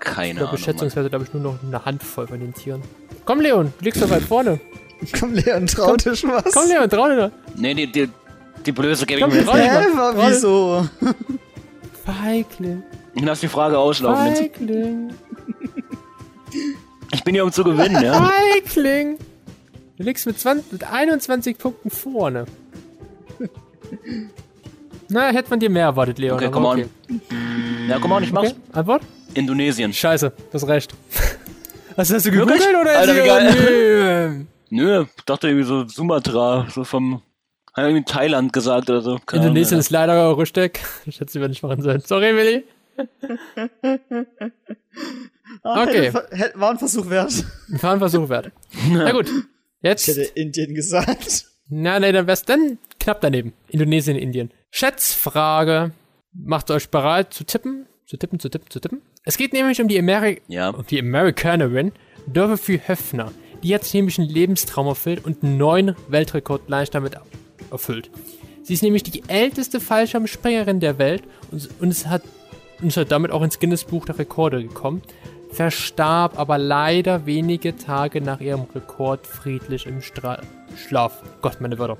keine Ich glaube, Ahnung. Schätzungsweise glaube ich nur noch eine Handvoll von den Tieren. Komm, Leon, du liegst doch weit vorne. Komm, Leon, trau dich was. Komm, Leon, trau dir. Nee, die, die, die Blöße gebe ich Komm, mir dich nicht. Hä, wieso? Feigling, Ich lass die Frage auslaufen. Feigling, Ich bin hier, um zu gewinnen, ja? Feigling. Du liegst mit, 20, mit 21 Punkten vorne. Na, hätte man dir mehr erwartet, Leon. Okay, aber come on. okay. Ja, komm on, ich mach's. Okay, Antwort? Indonesien. Scheiße, das hast recht. Was hast du gegoogelt oder Alter, ist geil. Nee. Nö, ich dachte irgendwie so Sumatra, so vom, hat irgendwie Thailand gesagt oder so. Keine Indonesien Ahnung, ist leider eure Steck. Ich hätte sie mir nicht machen sollen. Sorry, Willi. Ah, Okay. War ein Versuch wert. War ein Versuch wert. Na gut. Jetzt. Ich hätte Indien gesagt. Na, nee, dann wär's dann knapp daneben. Indonesien, Indien. Schätzfrage. Macht euch bereit zu tippen? Zu tippen, zu tippen, zu tippen? Es geht nämlich um die, Ameri Ja. um die Amerikanerin Dorothy Höfner. Die hat sich nämlich einen Lebenstraum erfüllt und einen neuen Weltrekord gleich damit erfüllt. Sie ist nämlich die älteste Fallschirmspringerin der Welt und, und, es hat, und ist damit auch ins Guinness-Buch der Rekorde gekommen. Verstarb aber leider wenige Tage nach ihrem Rekord friedlich im Stra Schlaf. Gott, meine Wörter.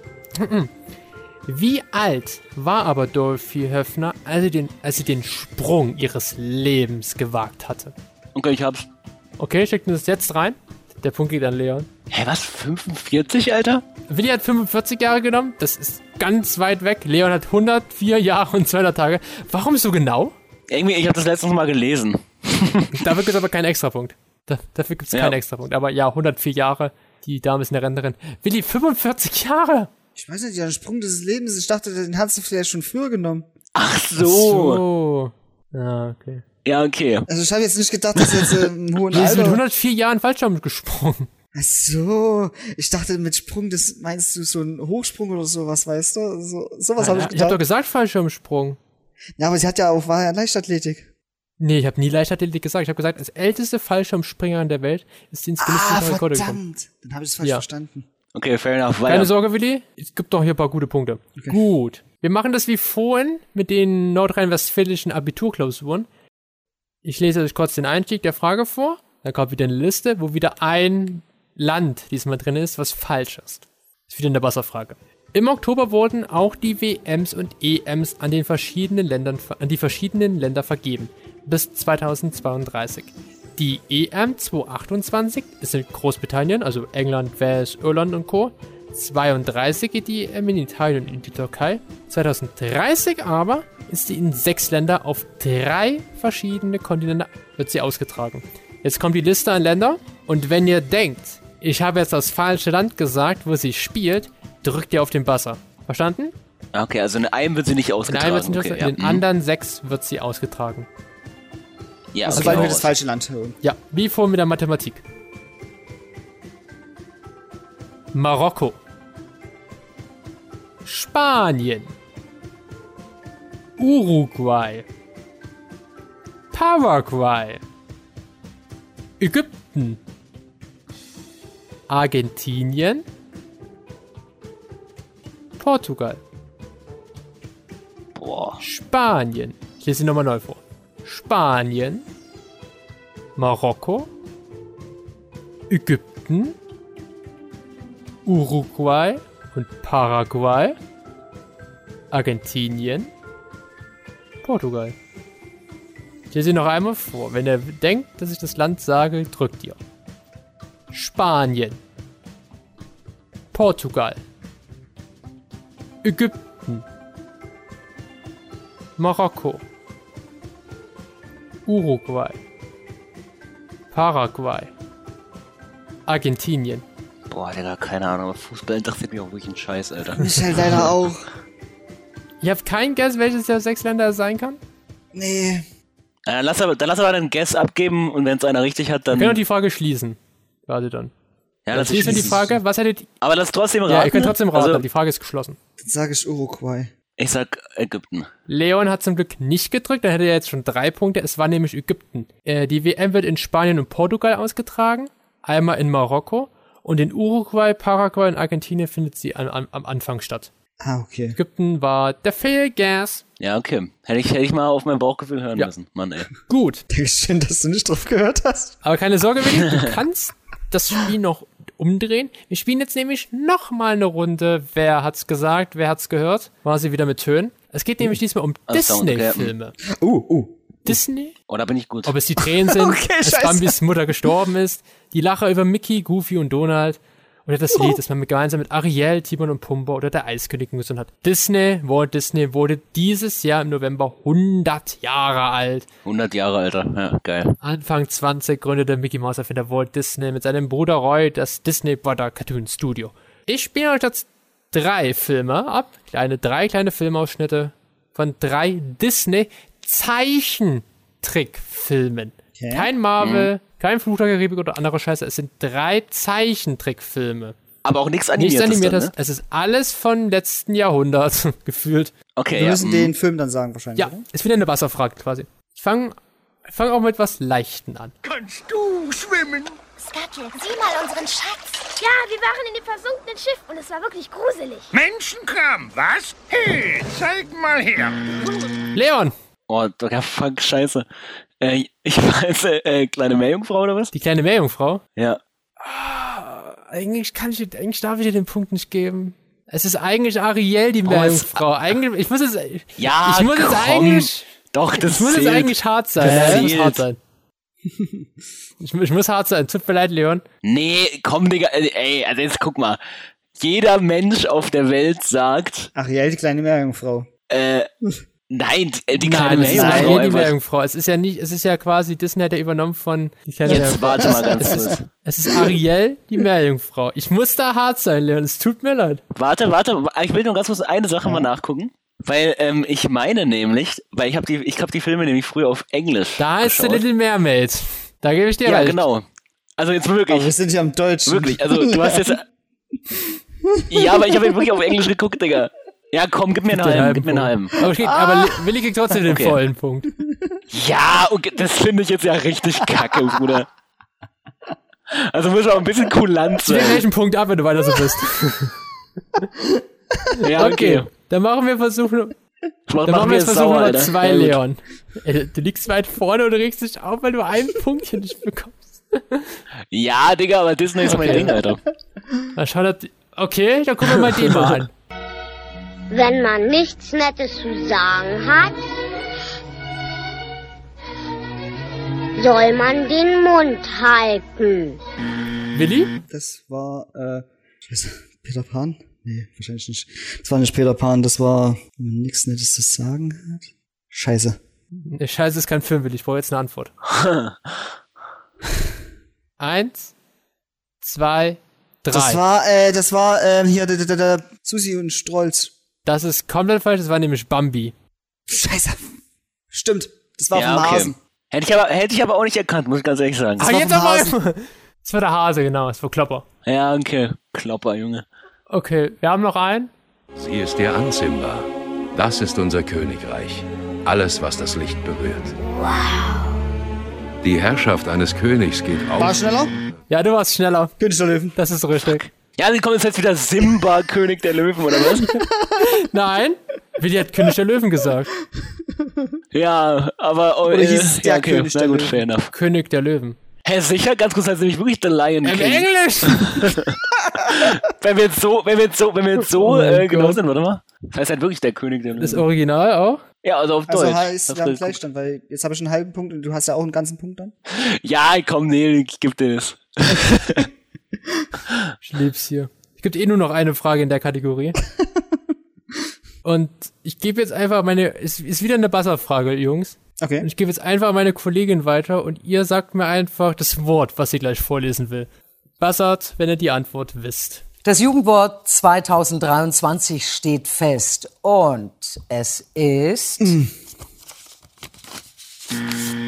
Wie alt war aber Dorothy Höfner, als sie, den, als sie den Sprung ihres Lebens gewagt hatte? Okay, ich hab's. Okay, schickt uns das jetzt rein. Der Punkt geht an Leon. Hä, was? 45, Alter? Willi hat 45 Jahre genommen. Das ist ganz weit weg. Leon hat 104 Jahre und 200 Tage. Warum so genau? Irgendwie, ich habe das letztens mal gelesen. Dafür gibt es aber keinen Extrapunkt. Da, dafür gibt es Ja. keinen Extrapunkt. Aber ja, 104 Jahre. Die Dame ist eine Rentnerin. Willi, 45 Jahre! Ich weiß nicht, ja, ein Sprung des Lebens. Ich dachte, den hast du vielleicht schon früher genommen. Ach so. So. Ja, okay. Ja, okay. Also ich habe jetzt nicht gedacht, dass jetzt äh, im hohen Die ist mit Alter. 104 Jahren Fallschirm gesprungen. Ach so, ich dachte mit Sprung, das meinst du so ein Hochsprung oder sowas, weißt du? So, sowas habe ich ich gedacht. hab doch gesagt Fallschirmsprung. ja, aber sie hat ja auch, war ja Leichtathletik. Nee, ich habe nie Leichtathletik gesagt. Ich habe gesagt, als älteste Fallschirmspringerin der Welt ist sie ins Guinness Ah, Rekorde gekommen. verdammt. Dann habe ich es falsch Ja. verstanden. Okay, fair enough. Weiter. Keine Sorge, Willi. Es gibt doch hier ein paar gute Punkte. Gut. Wir machen das wie vorhin mit den nordrhein-westfälischen Abiturklausuren. Ich lese euch kurz den Einstieg der Frage vor. Dann kommt wieder eine Liste, wo wieder ein Land diesmal drin ist, was falsch ist. Ist wieder eine Wasserfrage. Im Oktober wurden auch die WMs und EMs an den verschiedenen Ländern, an die verschiedenen Länder vergeben. Bis 2032. Die EM 228 ist in Großbritannien, also England, Wales, Irland und Co. 32 geht die EM in Italien und in die Türkei. 2030 aber ist sie in sechs Länder auf drei verschiedene Kontinente wird sie ausgetragen. Jetzt kommt die Liste an Länder und wenn ihr denkt, ich habe jetzt das falsche Land gesagt, wo sie spielt, drückt ihr auf den Buzzer. Verstanden? Okay, also in einem wird sie nicht In, ausgetragen. einem wird sie nicht okay, ausgetragen, ja. in den mhm. anderen sechs wird sie ausgetragen. Ja, Also okay, weil wir das falsche Land hören. Ja, wie vor mit der Mathematik. Marokko. Spanien. Uruguay. Paraguay. Ägypten. Argentinien. Portugal. Boah. Spanien. Ich lese sie nochmal neu vor. Spanien. Marokko. Ägypten. Uruguay und Paraguay. Argentinien. Portugal. Ich lese sie noch einmal vor. Wenn ihr denkt, dass ich das Land sage, drückt ihr. Spanien. Portugal. Ägypten. Marokko. Uruguay. Paraguay. Argentinien. Boah, Digga, keine Ahnung. aber Fußball interessiert mich auch wirklich ein Scheiß, Alter. Mich halt leider auch. Ihr habt keinen Guess, welches der sechs Länder sein kann? Nee. Äh, Dann lass aber, dann lass aber einen Guess abgeben und wenn es einer richtig hat, Wir dann. können auch die Frage schließen. Warte dann. Ja, das ist die Frage, was hättet Aber das trotzdem raten. Ja, ihr könnt trotzdem raten, Also, die Frage ist geschlossen. Dann sage ich Uruguay. ich sag Ägypten. Leon hat zum Glück nicht gedrückt, dann hätte er jetzt schon drei Punkte. Es war nämlich Ägypten. Äh, die WM wird in Spanien und Portugal ausgetragen, einmal in Marokko und in Uruguay, Paraguay und Argentinien findet sie an, an, am Anfang statt. Ah, okay. Ägypten war der Fail Gas. Ja, okay. Hätte ich, hätte ich mal auf mein Bauchgefühl hören Ja. müssen. Mann, ey. Gut, Dankeschön, dass du nicht drauf gehört hast. aber keine Sorge, Willi, du kannst das Spiel noch umdrehen. Wir spielen jetzt nämlich noch mal eine Runde. Wer hat's gesagt, wer hat's gehört? War sie wieder mit Tönen. Es geht nämlich diesmal um. Disney-Filme. Uh, uh. Disney? Oh, da bin ich gut. Ob es die Tränen sind, Okay, dass scheiße. Bambis Mutter gestorben ist, die Lacher über Mickey, Goofy und Donald oder das Lied, das man mit- gemeinsam mit Ariel, Timon und Pumba oder der Eiskönigin gesungen hat. Disney, Walt Disney wurde dieses Jahr im November 100 Jahre alt. 100 Jahre, Alter. Ja, geil. Anfang 20 gründete Mickey Mouse Erfinder Walt Disney mit seinem Bruder Roy das Disney Brother Cartoon Studio. Ich spiele euch jetzt drei Filme ab, kleine drei kleine Filmausschnitte von drei Disney Zeichentrickfilmen. Okay. Kein Marvel, kein Fluch der Karibik oder andere Scheiße. Es sind drei Zeichentrickfilme. Aber auch nichts Nichts animiertes. animiertes. Dann, ne? Es ist alles von letzten Jahrhundert gefühlt. Okay, Wir ja. müssen mm. den Film dann sagen wahrscheinlich, Ja, oder? ist wieder eine Wasserfrage quasi. Ich fange fang auch mit was Leichten an. Kannst du schwimmen? Scuttle, sieh mal unseren Schatz. Ja, wir waren in dem versunkenen Schiff und es war wirklich gruselig. Menschenkram, was? Hey, zeig mal her. Leon, Oh, ja, fuck, scheiße. Äh, ich weiß, äh, kleine Meerjungfrau oder was? die kleine Meerjungfrau. Ja. Eigentlich kann ich, dir- eigentlich darf ich dir den Punkt nicht geben. Es ist eigentlich Ariel, die Meerjungfrau. Eigentlich, ich muss es, Ja, ich muss es komm. eigentlich, Doch, das ich muss es zählt. eigentlich hart sein. Das Ja, es muss hart sein. Ich, ich muss hart sein. Tut mir leid, Leon. Nee, komm, Digga, äh, ey, also jetzt guck mal. Jeder Mensch auf der Welt sagt, Ariel, die kleine Meerjungfrau. äh, nein, die, die kleine Nein, es ist Meerjungfrau Ariel, die einfach. Meerjungfrau. Es ist ja nicht, es ist ja quasi, Disney hat ja übernommen von, die kleine Jetzt warte mal ganz Es ist, kurz. es ist Ariel, die Meerjungfrau. Ich muss da hart sein, Leon. Es tut mir leid. Warte, warte, ich will nur ganz kurz eine Sache mal nachgucken. Weil ähm, ich meine nämlich, weil ich habe die, ich habe die Filme nämlich früher auf Englisch. Da ist The. Little Mermaid. Da gebe ich dir Ja, recht. genau. Also jetzt wirklich. Aber wir sind ja am Deutschen. Wirklich, also du hast jetzt. ja, aber ich habe wirklich auf Englisch geguckt, Digga. Ja, komm, gib mir einen Den halben, gib mir einen halben. Aber, okay, aber Li- Willi kriegt trotzdem den Okay. vollen Punkt. Ja, okay, das finde ich jetzt ja richtig kacke, Bruder. Also muss auch ein bisschen kulant Ich sein. gleich einen Punkt ab, wenn du weiter so bist. Ja, okay. Dann machen wir Versuch, dann Ich mach, machen wir jetzt Versuch Nummer zwei, Ja. Leon. Äh, Du liegst weit vorne und du regst dich auf, weil du ein Punktchen nicht bekommst. Ja, Digga, aber Disney ist mein Okay. Ding, Alter. Na, schau das. Okay, dann gucken wir mal den mal an. Wenn man nichts Nettes zu sagen hat, soll man den Mund halten. Willi? Das war, äh, scheiße, Peter Pan? Nee, wahrscheinlich nicht. Das war nicht Peter Pan, das war, wenn man nichts Nettes zu sagen hat. Scheiße. Der Scheiße ist kein Film, Willi. Ich brauche jetzt eine Antwort. Eins, zwei, drei. Das war, äh, das war, ähm, hier, der, der, der, Susi und Strolz. Das ist komplett falsch, das war nämlich Bambi. Scheiße. Stimmt. Das war Ja, vom okay. Hasen. Hätte ich, aber, hätte ich aber auch nicht erkannt, muss ich ganz ehrlich sagen. Ah, war jetzt aber. Hasen. Das war der Hase, genau. Das war Klopper. Ja, okay. Klopper, Junge. Okay, wir haben noch einen. Sie ist der Ansimba. Das ist unser Königreich. Alles, was das Licht berührt. Die Herrschaft eines Königs geht War auf. schneller? Ja, du warst schneller. König der Löwen. Das ist richtig. Ja, dann kommt jetzt halt wieder Simba, König der Löwen, oder was? Nein, Willi hat König der Löwen gesagt. ja, aber... Oh, Oder äh, hieß es der ja, okay. König Na der gut, Löwen? fair enough. König der Löwen. Hä, sicher? Ganz kurz, heißt nämlich wirklich The Lion Im King. Englisch! Wenn wir jetzt so, wenn wir jetzt so, wenn wir jetzt so Oh äh, genau sind, warte mal. Das heißt halt wirklich der König der Löwen. Das Original auch? ja, also auf Also Deutsch. heißt, Das wir haben weil jetzt habe ich einen halben Punkt und du hast ja auch einen ganzen Punkt dann. ja, komm, nee, ich geb dir das. Ich lieb's hier. Es gibt eh nur noch eine Frage in der Kategorie. Und ich gebe jetzt einfach meine, es ist wieder eine Buzzer-Frage, Jungs. Und Okay. ich gebe jetzt einfach meine Kollegin weiter und ihr sagt mir einfach das Wort, was sie gleich vorlesen will. Buzzard, wenn ihr die Antwort wisst. Das Jugendwort 2023 steht fest und es ist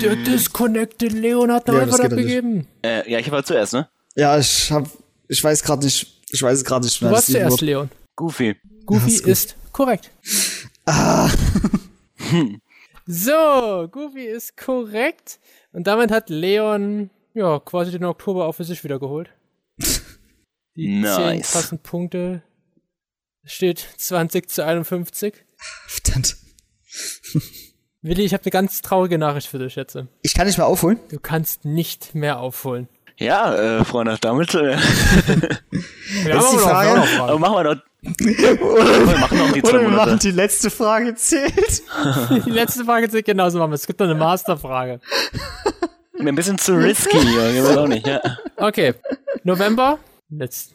Der Disconnected Leon hat eine Ja, das Antwort abgegeben. Äh, ja, ich war zuerst, ne? Ja, ich hab, Ich weiß gerade nicht, ich weiß gerade nicht Du mehr. warst das zuerst. Leon. Goofy. Goofy ist gut. ist korrekt. Ah, So, Goofy ist korrekt. Und damit hat Leon, ja, quasi den Oktober auch für sich wieder geholt. Die Nice. 10 krassen Punkte steht 20 zu 51. verdammt. Willi, ich habe eine ganz traurige Nachricht für dich jetzt. Ich kann nicht mehr aufholen. Du kannst nicht mehr aufholen. Ja, äh, Freunde, damit. Äh, Wir Jetzt die aber noch Frage. Frage. aber machen wir doch. wir machen noch die zwei Oder wir machen die letzte Frage zählt. Die letzte Frage zählt genauso machen wir. Es gibt noch eine Masterfrage. Mir ein bisschen zu risky weiß auch nicht, ja. Okay. November, letzt,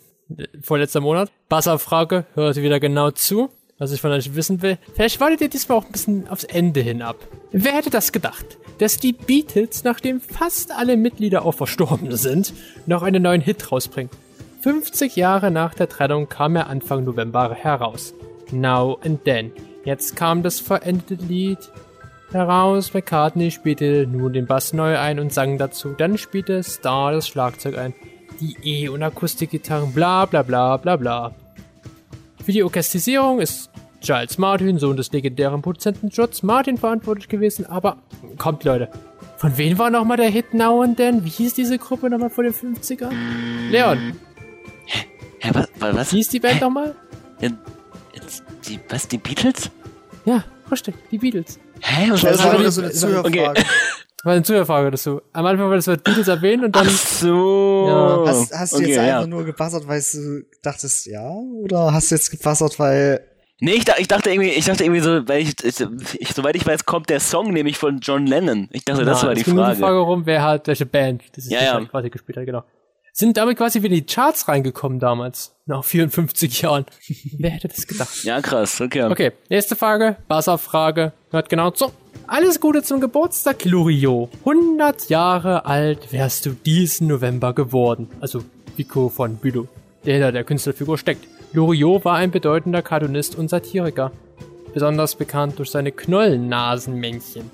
vorletzter Monat. Wasserfrage, hört wieder genau zu, was ich von euch wissen will. Vielleicht wartet ihr diesmal auch ein bisschen aufs Ende hin ab. Wer hätte das gedacht? Dass die Beatles, nachdem fast alle Mitglieder auch verstorben sind, noch einen neuen Hit rausbringen. 50 Jahre nach der Trennung kam er Anfang November heraus. Now and Then. Jetzt kam das verendete Lied heraus. McCartney spielte nun den Bass neu ein und sang dazu. Dann spielte Starr das Schlagzeug ein. Die E- und Akustikgitarren, bla bla bla bla bla. Für die Orchestrisierung ist Giles Martin, Sohn des legendären Produzenten George Martin, verantwortlich gewesen. Aber kommt, Leute. Von wem war nochmal der Hit Now and Then? Wie hieß diese Gruppe nochmal vor den 50ern? Leon, Hä, was? was, was? wie hieß die Band nochmal? Jetzt, die, was, die Beatles? Ja, richtig, die Beatles. Hä? Was Das war wieder so eine Zuhörfrage. Okay. War eine Zuhörfrage dazu. Am Anfang war das Wort Beatles erwähnt und dann. Ach so. Ja, Hast, hast du okay, jetzt ja. einfach nur gebassert, weil du dachtest, ja? Oder hast du jetzt gebassert, weil. Nee, ich, dach- ich dachte irgendwie, ich dachte irgendwie so, weil ich, ich, soweit ich weiß, kommt der Song nämlich von John Lennon. Ich dachte, das Na, war die nur Frage. die Frage rum, wer hat welche Band dieses Ja, Lied ja. halt quasi gespielt hat, genau. Sind damit quasi wieder in die Charts reingekommen damals. Nach 54 Jahren. wer hätte das gedacht? Ja, krass, okay. Okay, nächste Frage. Buzzer-Frage. Hört genau zu. Alles Gute zum Geburtstag, Loriot. 100 Jahre alt wärst du diesen November geworden. Also Vico von Bülow, der hinter der Künstlerfigur steckt. Loriot war ein bedeutender Cartoonist und Satiriker. Besonders bekannt durch seine Knollennasenmännchen.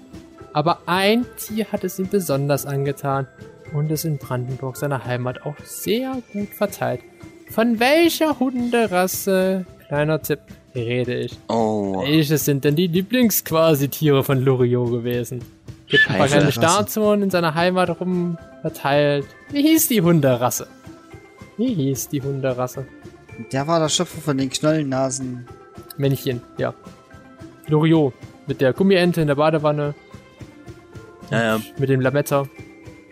Aber ein Tier hat es ihm besonders angetan und es in Brandenburg, seiner Heimat, auch sehr gut verteilt. Von welcher Hunderasse, kleiner Tipp, rede ich? Oh. Welche sind denn die Lieblingsquasi-Tiere von Loriot gewesen? Gibt Scheiße. kleine Statuen in seiner Heimat rum verteilt. Wie hieß die Hunderasse? Wie hieß die Hunderasse? Der war der Schöpfer von den Knollennasen. Männchen, ja. Loriot. Mit der Gummiente in der Badewanne, Ja, ja. mit dem Lametta.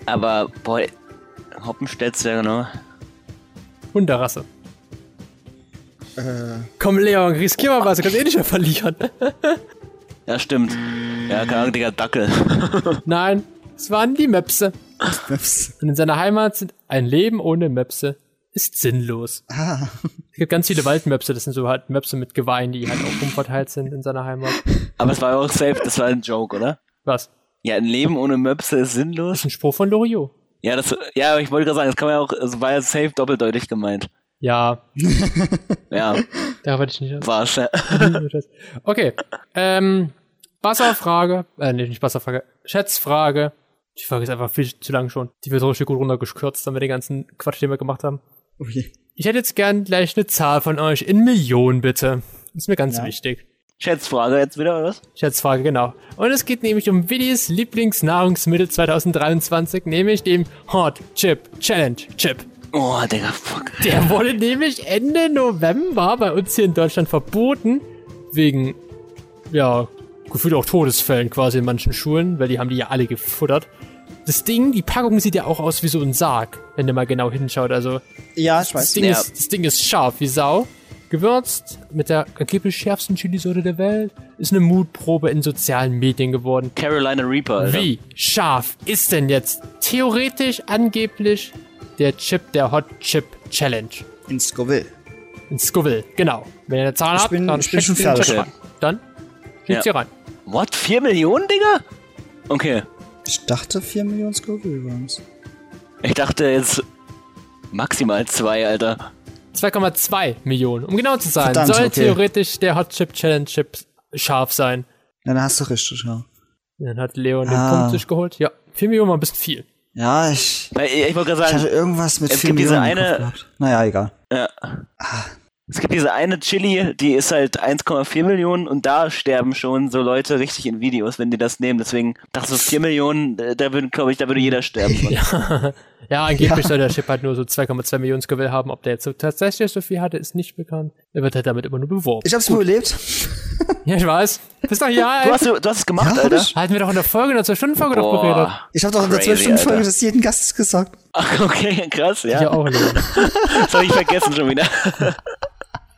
Aber, boy, Hoppenstedt, ja genau. Hunderasse. Äh, Komm, Leon, riskier mal was, du kannst eh nicht mehr verlieren. Ja, stimmt. Ja, keine Ahnung, Digga, Dackel. Nein, es waren die Möpse. Und in seiner Heimat sind ein Leben ohne Möpse ist sinnlos. ah. Es gibt ganz viele Waldmöpse, das sind so halt Möpse mit Geweihen, die halt auch rumverteilt sind in seiner Heimat. Aber es war ja auch safe, das war ein Joke, oder? Was? Ja, ein Leben ohne Möpse ist sinnlos. Das ist ein Spruch von Loriot. Ja, das, ja, ich wollte gerade sagen, das kann man ja auch, es war ja safe doppeldeutig gemeint. Ja, Ja, da wollte ich nicht. war's, ja. Okay, ähm, Wasserfrage, äh, nee, nicht Wasserfrage, Schätzfrage. Die Frage ist einfach viel zu lang schon. Die wird so richtig gut runtergekürzt, damit wir den ganzen Quatsch, den wir gemacht haben. Okay. Ich hätte jetzt gern gleich eine Zahl von euch in Millionen, bitte. Das ist mir ganz Ja. wichtig. Schätzfrage jetzt wieder, oder was? Schätzfrage, genau. Und es geht nämlich um Willis Lieblingsnahrungsmittel 2023, nämlich dem Hot Chip Challenge Chip. Oh, Digga, fuck. Der wurde nämlich Ende November bei uns hier in Deutschland verboten, wegen, ja, gefühlt auch Todesfällen quasi in manchen Schulen, weil die haben die ja alle gefuttert. Das Ding, die Packung sieht ja auch aus wie so ein Sarg, wenn ihr mal genau hinschaut. Also, Ja, ich das weiß. Ding, Ja. ist, das Ding ist scharf wie Sau. Gewürzt mit der angeblich schärfsten Chilisorte der Welt. Ist eine Mutprobe in sozialen Medien geworden. Carolina Reaper, Alter. Wie scharf ist denn jetzt theoretisch angeblich der Chip der Hot Chip Challenge? In Scoville. In Scoville, genau. Wenn ihr eine Zahl habt, dann ich bin schon fertig. Dann schickt Ja. sie rein. What? 4 Millionen, Digga? Okay. Ich dachte 4 Millionen Scoville waren's. Ich dachte jetzt maximal zwei, Alter. 2,2 Millionen, um genau zu sein. Verdammt, soll okay. theoretisch der Hot Chip Challenge Chip scharf sein. Ja, dann hast du richtig, ja. Dann hat Leon den Ah. Punkt sich geholt. Ja, 4 Millionen war ein bisschen viel. Ja, ich. Weil, ich wollte gerade Ich sagen, hatte irgendwas mit es 4 gibt diese Millionen Kopf eine. Naja, egal. Ja. Es gibt diese eine Chili, die ist halt 1,4 Millionen und da sterben schon so Leute richtig in Videos, wenn die das nehmen. Deswegen dachte ich so 4 Millionen, äh, da würde, glaube ich, da würde jeder sterben. von. Ja, ja angeblich soll der Chip halt nur so 2,2 Millionen Scoville haben. Ob der jetzt so tatsächlich so viel hatte, ist nicht bekannt. Er wird halt damit immer nur beworben. Ich hab's überlebt. Ja, ich weiß. Bist doch hier, Du hast, du hast es gemacht, Alter. Hatten wir doch in der Folge, in der 2-Stunden-Folge doch geredet. Ich habe doch in der Crazy, 12-Stunden-Folge Alter. das jeden Gast gesagt. Ach, okay, krass, ja. Ich auch. Das habe ich vergessen schon wieder.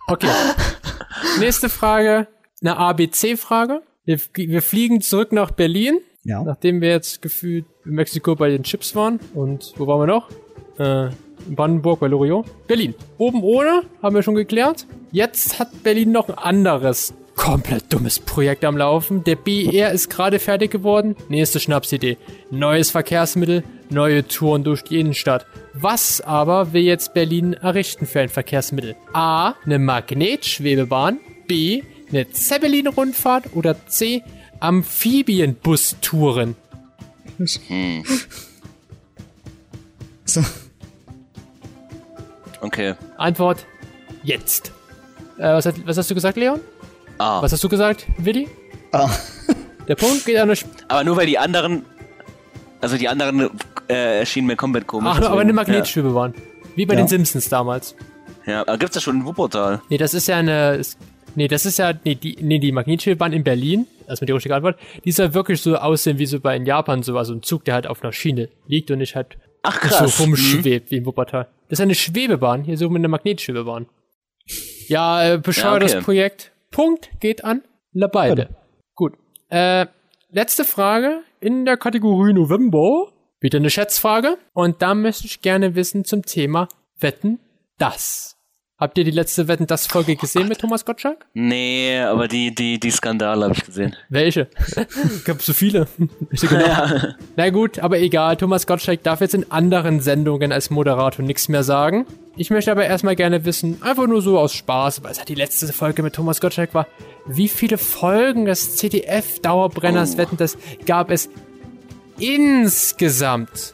Okay. Nächste Frage. Eine ABC-Frage. Wir, wir fliegen zurück nach Berlin. Ja. Nachdem wir jetzt gefühlt in Mexiko bei den Chips waren. Und wo waren wir noch? Äh, in Brandenburg bei Loriot. Berlin. Oben ohne, haben wir schon geklärt. Jetzt hat Berlin noch ein anderes, komplett dummes Projekt am Laufen. Der BR ist gerade fertig geworden. Nächste Schnapsidee. Neues Verkehrsmittel, neue Touren durch die Innenstadt. Was aber will jetzt Berlin errichten für ein Verkehrsmittel? A. Eine Magnetschwebebahn. B. Eine Zeppelin-Rundfahrt. Oder C. Amphibienbustouren. Hm. So. Okay. Antwort jetzt. Äh, was, hat, was hast du gesagt, Leon? Ah. Was hast du gesagt, Willi? Ah. Der Punkt geht an der Sp Aber nur weil die anderen, also die anderen äh, erschienen mir komplett komisch. Ach, aber deswegen- eine Magnetschwebebahn. Wie bei Ja. den Simpsons damals. Ja, ja aber gibt's das schon in Wuppertal? Nee, das ist ja eine. ist- Nee, das ist ja. Nee, die, nee, die Magnetschwebebahn in Berlin, erstmal die richtige Antwort, die soll wirklich so aussehen wie so bei in Japan, so also ein Zug, der halt auf einer Schiene liegt und nicht halt Ach krass. so Mhm. rumschwebt wie in Wuppertal. Das ist eine Schwebebahn, hier so mit einer Magnetschwebebahn. Ja, äh, bescheuertes Ja, okay. Projekt. Punkt geht an La beide. Gut. Äh, letzte Frage in der Kategorie November. Wieder eine Schätzfrage. Und da möchte ich gerne wissen zum Thema Wetten, das. Habt ihr die letzte Wetten, das Folge gesehen mit Thomas Gottschalk? Nee, aber die, die, die Skandale habe ich gesehen. Welche? Gab so viele. Genau. Ja. Na gut, aber egal. Thomas Gottschalk darf jetzt in anderen Sendungen als Moderator nichts mehr sagen. Ich möchte aber erstmal gerne wissen, einfach nur so aus Spaß, weil es halt die letzte Folge mit Thomas Gottschalk war, wie viele Folgen des CDF-Dauerbrenners Oh. Wetten, das gab es insgesamt?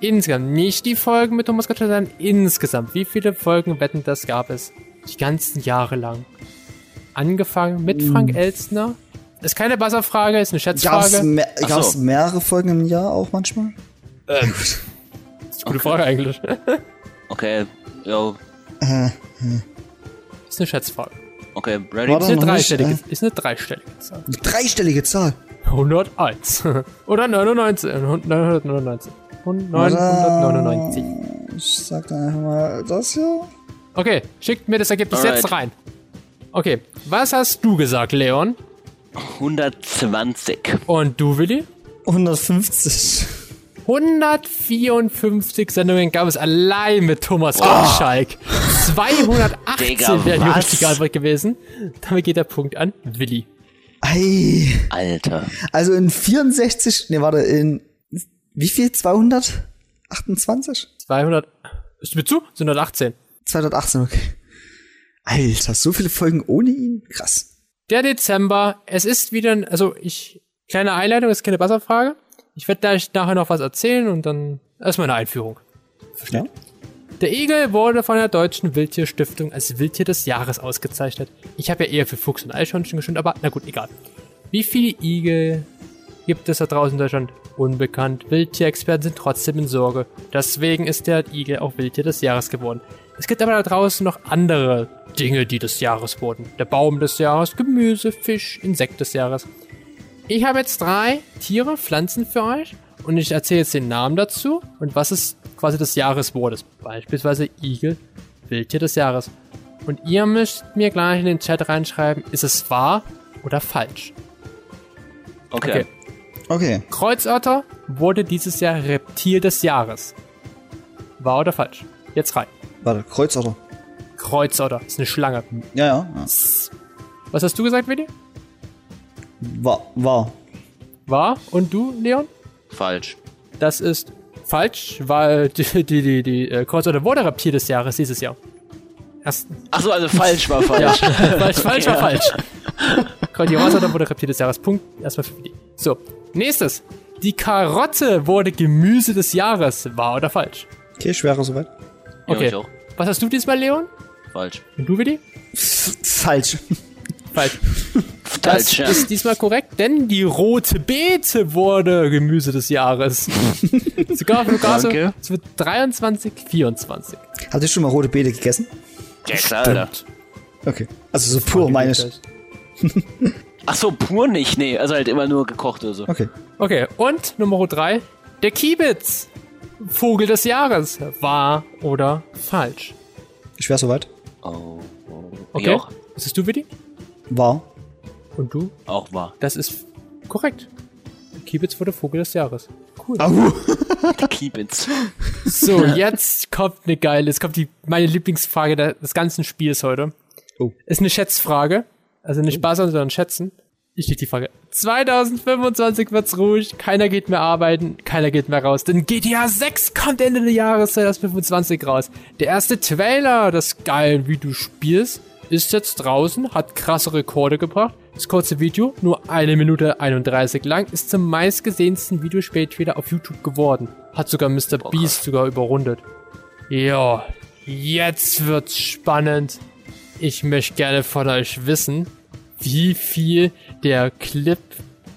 Insgesamt, nicht die Folgen mit Thomas Gottschalk, sondern insgesamt. Wie viele Folgen Wetten, das gab es? Die ganzen Jahre lang. Angefangen mit Frank Elstner. Ist keine Buzzerfrage, ist eine Schätzfrage. me Ach gab's so. mehrere Folgen im Jahr auch manchmal? Das ist eine gute Frage eigentlich. Okay, yo, Ist eine Schätzfrage. okay, ready? Ist eine noch nicht, dreistellige, äh. ist eine dreistellige Zahl. Eine dreistellige Zahl. 101. Oder 99. 999. 999. Ich sag dann einfach mal das hier. Okay, schickt mir das Ergebnis Alright. jetzt rein. Okay, was hast du gesagt, Leon? 120. Und du, Willi? 150. 154 Sendungen gab es allein mit Thomas Gottschalk. 218 Digga, wäre die richtige Antwort gewesen. Damit geht der Punkt an Willi. Ei. Alter. Also in 64, ne, warte, in wie viel? 228? 200. Ist mir zu? Sind 118. 218, okay. Alter, so viele Folgen ohne ihn? Krass. Der Dezember, es ist wieder, ein- also ich, kleine Einleitung, ist keine Buzzerfrage. Ich werde gleich nachher noch was erzählen und dann erstmal eine Einführung. Ja? Der Igel wurde von der Deutschen Wildtierstiftung als Wildtier des Jahres ausgezeichnet. Ich habe ja eher für Fuchs und Eichhörnchen gestimmt, aber na gut, egal. Wie viele Igel gibt es da draußen in Deutschland? Unbekannt. Wildtierexperten sind trotzdem in Sorge. Deswegen ist der Igel auch Wildtier des Jahres geworden. Es gibt aber da draußen noch andere Dinge, die des Jahres wurden. Der Baum des Jahres, Gemüse, Fisch, Insekt des Jahres. Ich habe jetzt drei Tiere, Pflanzen für euch und ich erzähle jetzt den Namen dazu und was ist quasi des Jahreswort ist. Beispielsweise Igel, Wildtier des Jahres. Und ihr müsst mir gleich in den Chat reinschreiben, ist es wahr oder falsch. Okay. Okay. Kreuzotter wurde dieses Jahr Reptil des Jahres. Wahr oder falsch? Jetzt rein. Warte, Kreuzotter. Kreuzotter ist eine Schlange. Ja, ja. ja. Was hast du gesagt, Willi? War, war. Wahr? Und du, Leon? Falsch. Das ist falsch, weil die, die, die, die äh, Kreuzotter wurde Reptil des Jahres dieses Jahr. Erst, Ach so, also falsch war ja, falsch. falsch, falsch war falsch. Die Kreuzotter wurde Reptil des Jahres. Punkt. Erstmal für die. So, nächstes. Die Karotte wurde Gemüse des Jahres. Wahr oder falsch? Okay, schwerer soweit. Ja, Okay. ich auch. Was hast du diesmal, Leon? Falsch. Und du, Willi? Falsch. Falsch. Das Falsch, ja. ist diesmal korrekt, denn die rote Beete wurde Gemüse des Jahres. sogar sogar so, Danke. es wird 23, 24. Habt ihr schon mal rote Beete gegessen? Ja, klar. Okay. Also so pur meine ich. Ach so, pur nicht, nee. Also halt immer nur gekocht oder so. Okay. Okay, und Nummer 3, der Kiebitz. Vogel des Jahres. Wahr oder falsch? Schwer soweit. Oh. Okay. auch? Was hast du, Willi? War. Und du? Auch wahr. Das ist korrekt. Der Kiebitz wurde Vogel des Jahres. Cool. Au. Der Kiebitz. So, jetzt kommt eine geile, es kommt die, meine Lieblingsfrage des ganzen Spiels heute. Oh. Ist eine Schätzfrage. Also nicht buzzern, sondern schätzen. Ich leg die Frage. 2025 wird's ruhig, keiner geht mehr arbeiten, keiner geht mehr raus. Denn GTA 6 kommt Ende des Jahres 2025 raus. Der erste Trailer des geilen Videospiels ist jetzt draußen, hat krasse Rekorde gebracht. Das kurze Video, nur eine Minute 31 lang, ist zum meistgesehensten Videospieltrailer auf YouTube geworden. Hat sogar Mr. Beast sogar überrundet. Ja, jetzt wird's spannend. Ich möchte gerne von euch wissen, wie viel der Clip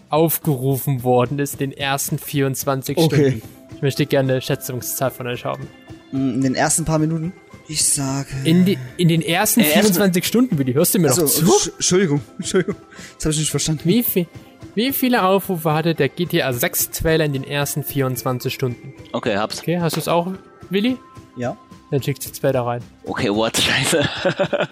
aufgerufen worden ist in den ersten 24 Okay. Stunden. Ich möchte gerne eine Schätzungszahl von euch haben. Mm, In den ersten paar Minuten. Ich sage. In, die, in den ersten ersten- 24 Stunden, Willi, hörst du mir Also, noch zu? Entsch- Entschuldigung, Entschuldigung. Das habe ich nicht verstanden. Wie, viel, wie viele Aufrufe hatte der GTA 6 Trailer in den ersten 24 Stunden? Okay, hab's. Okay, hast du es auch, Willi? Ja. Dann schickst du jetzt Trailer rein. Okay, what? Scheiße.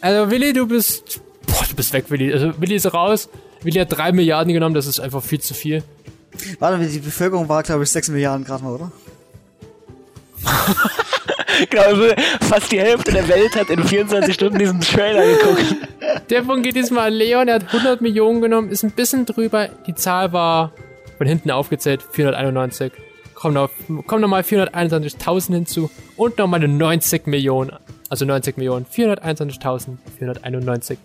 Also Willi, du bist. Boah, du bist weg, Willi. Also Willi ist raus. Willi hat 3 Milliarden genommen, das ist einfach viel zu viel. Warte, die Bevölkerung war, glaube ich, 6 Milliarden gerade mal, oder? genau, also fast die Hälfte der Welt hat in 24 Stunden diesen Trailer geguckt. Der Punkt geht diesmal an Leon, er hat 100 Millionen genommen, ist ein bisschen drüber. Die Zahl war von hinten aufgezählt, 491. Kommen noch, kommen nochmal 421.000 hinzu und nochmal eine 90 Millionen. Also 90 Millionen. 421.491.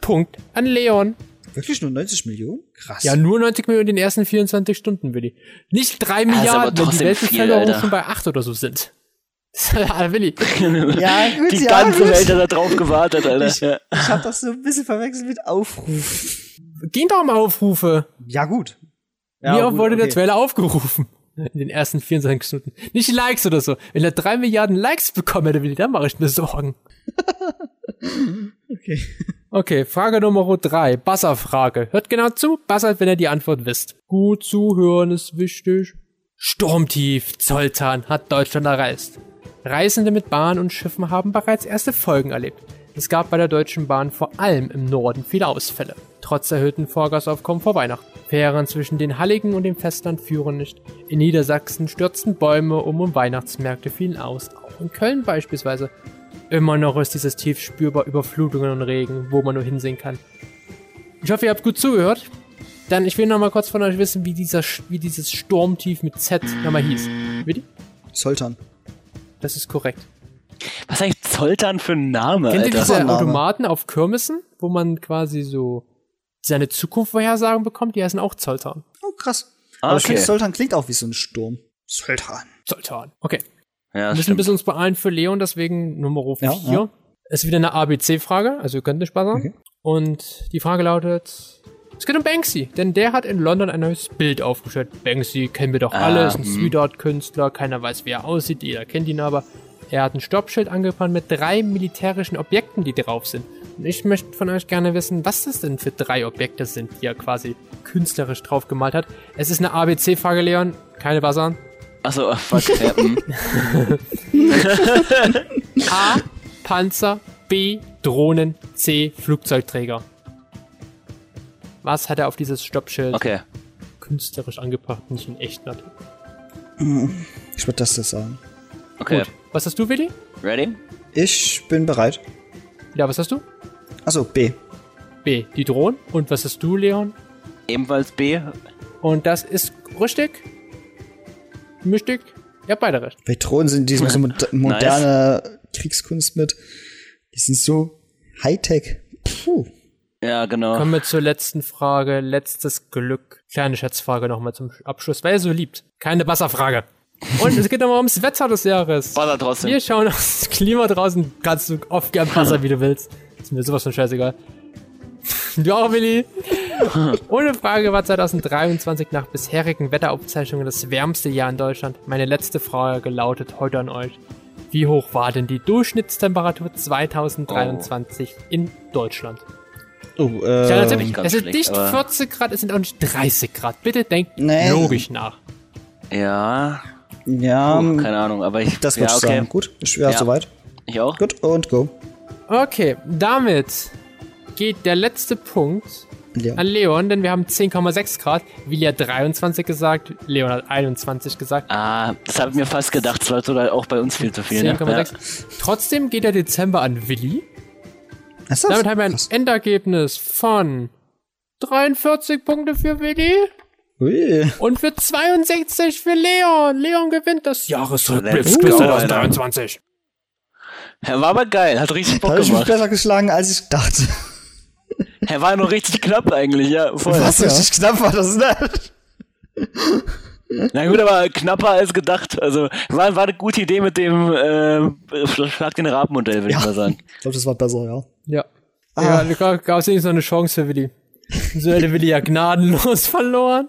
Punkt an Leon. Wirklich nur 90 Millionen? Krass. Ja, nur 90 Millionen in den ersten 24 Stunden, Willi. Nicht 3 aber Milliarden, wenn die Weltbevölkerung schon bei 8 oder so sind. ja, Willi. Ja, gut, Die ja, ganze gut. Welt hat da drauf gewartet, Alter. Ich, ja. ich habe das so ein bisschen verwechselt mit Aufruf. Ging doch um Aufrufe. Ja, gut. Wie Ja, oft gut, wurde der okay. Trailer aufgerufen? In den ersten 24 Stunden. Nicht Likes oder so. Wenn er 3 Milliarden Likes bekommen hätte, Willi, dann mache ich mir Sorgen. Okay. Okay, Frage Nummer 3. Buzzer-Frage. Hört genau zu, buzzert, wenn ihr die Antwort wisst. Gut zuhören ist wichtig. Sturmtief Zoltan hat Deutschland erreicht. Reisende mit Bahn und Schiffen haben bereits erste Folgen erlebt. Es gab bei der Deutschen Bahn vor allem im Norden viele Ausfälle, trotz erhöhten Vorgasaufkommen vor Weihnachten. Fähren zwischen den Halligen und dem Festland führen nicht. In Niedersachsen stürzten Bäume um und Weihnachtsmärkte fielen aus, auch in Köln beispielsweise. Immer noch ist dieses Tief spürbar Überflutungen und Regen, wo man nur hinsehen kann. Ich hoffe, ihr habt gut zugehört. Dann, ich will noch mal kurz von euch wissen, wie, dieser, wie dieses Sturmtief mit Z nochmal hieß. Willi? Soltan. Das ist korrekt. Was ist eigentlich Zoltan für ein Name, Kennt ihr diese Name. Automaten auf Kirmessen, wo man quasi so seine Zukunft vorhersagen bekommt? Die heißen auch Zoltan. Oh, krass. Ah, Aber ich finde, okay. Soltan klingt auch wie so ein Sturm. Soltan. Zoltan. Okay. Ja, Wir müssen stimmt. bisschen uns beeilen für Leon, deswegen Nummer 4. Ja, ja. Es ist wieder eine ABC-Frage, also ihr könnt nicht sparsam. Okay. Und die Frage lautet: Es geht um Banksy, denn der hat in London ein neues Bild aufgestellt. Banksy kennen wir doch alle, Ah, ist ein hm. Street Art Künstler, keiner weiß, wie er aussieht, jeder kennt ihn aber. Er hat ein Stoppschild angebrannt mit drei militärischen Objekten, die drauf sind. Und ich möchte von euch gerne wissen, was das denn für drei Objekte sind, die er quasi künstlerisch drauf gemalt hat. Es ist eine ABC-Frage, Leon, keine Buzzern. Achso, ja, hm. A. Panzer. B. Drohnen. C. Flugzeugträger. Was hat er auf dieses Stoppschild Okay. künstlerisch angebracht, nicht in echt natürlich? Ich würde das jetzt sagen. Okay. Gut. Was hast du, Willi? Ready? Ich bin bereit. Ja, was hast du? Also B. B. Die Drohnen. Und was hast du, Leon? Ebenfalls B. Und das ist richtig. Richtig. Ihr habt beide recht. Bei Drohnen sind diese so mod moderne Kriegskunst mit. Die sind so Hightech. Puh. Ja, genau. Kommen wir zur letzten Frage. Letztes Glück. Kleine Schätzfrage nochmal zum Abschluss, weil ihr so liebt. Keine Wasserfrage. Und es geht nochmal ums Wetter des Jahres. Wasser trotzdem. Wir schauen aufs Klima draußen. Kannst du oft gern Wasser, wie du willst. Ist mir sowas von scheißegal. Du auch, Willi. Ohne Frage war 2023 nach bisherigen Wetteraufzeichnungen das wärmste Jahr in Deutschland. Meine letzte Frage lautet heute an euch. Wie hoch war denn die Durchschnittstemperatur 2023 oh. in Deutschland? Oh, äh, ja, es sind nicht 40 Grad, es sind auch nicht 30 Grad. Bitte denkt nee. logisch nach. Ja. Ja. Puh, keine Ahnung, aber ich. Das wird ja, okay. sagen. Gut, ich wäre ja. soweit. Ich auch. Gut, und go. Okay, damit geht der letzte Punkt Leon. an Leon, denn wir haben 10,6 Grad. Willi hat 23 gesagt, Leon hat 21 gesagt. Ah, das habe ich mir fast gedacht. Das war sogar auch bei uns viel zu viel. 10,6. Ne? Ja. Trotzdem geht der Dezember an Willi. Was Damit haben wir ein Was? Endergebnis von 43 Punkte für Willi. Ui. Und für 62 für Leon. Leon gewinnt das Jahresrückblicksquiz 2023. Er war aber geil, hat richtig Bock gemacht. Hat mich besser geschlagen, als ich dachte. Er war nur richtig knapp eigentlich, ja. Voll. Was, ja. richtig knapp war das nicht? Na gut, aber knapper als gedacht. Also war, war eine gute Idee mit dem äh, Schlag den Rabenmodell, würde ja. ich mal sagen. Ich glaube, das war besser, ja. Ja. Ah. Ja, da gab es wenigstens noch eine Chance für Willi. So hätte Willi ja gnadenlos verloren.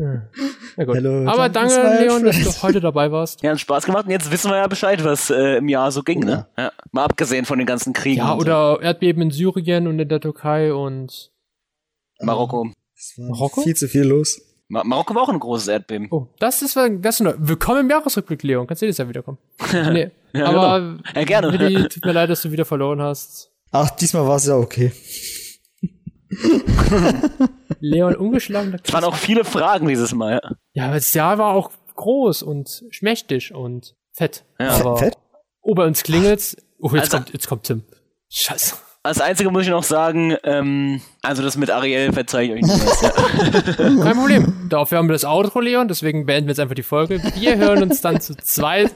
Ja, gut. Hello, Aber danke, Leon, dass du heute dabei warst. Ja, hat Spaß gemacht und jetzt wissen wir ja Bescheid, was äh, im Jahr so ging, ne? Ja. Mal abgesehen von den ganzen Kriegen. Ja, oder so. Erdbeben in Syrien und in der Türkei und Marokko. Marokko? Viel zu viel los. Mar Marokko war auch ein großes Erdbeben. Oh, das ist, das ist Willkommen im Jahresrückblick, Leon. Kannst du dieses Jahr wiederkommen? Nee. ja, aber genau. ja, gerne. Willi, tut mir leid, dass du wieder verloren hast. Ach, diesmal war es ja okay. Leon ungeschlagen. Es waren auch viele Fragen dieses Mal. Ja, aber das Jahr war auch groß und schmächtig und fett. Ja. Aber fett? Oh, bei uns klingelt's. Oh, jetzt, also, kommt, jetzt kommt Tim. Scheiße. Als Einzige muss ich noch sagen, ähm, also das mit Ariel verzeihe ich euch nicht mehr. Ja. Kein Problem. Dafür haben wir das Outro, Leon, deswegen beenden wir jetzt einfach die Folge. Wir hören uns dann zu zweit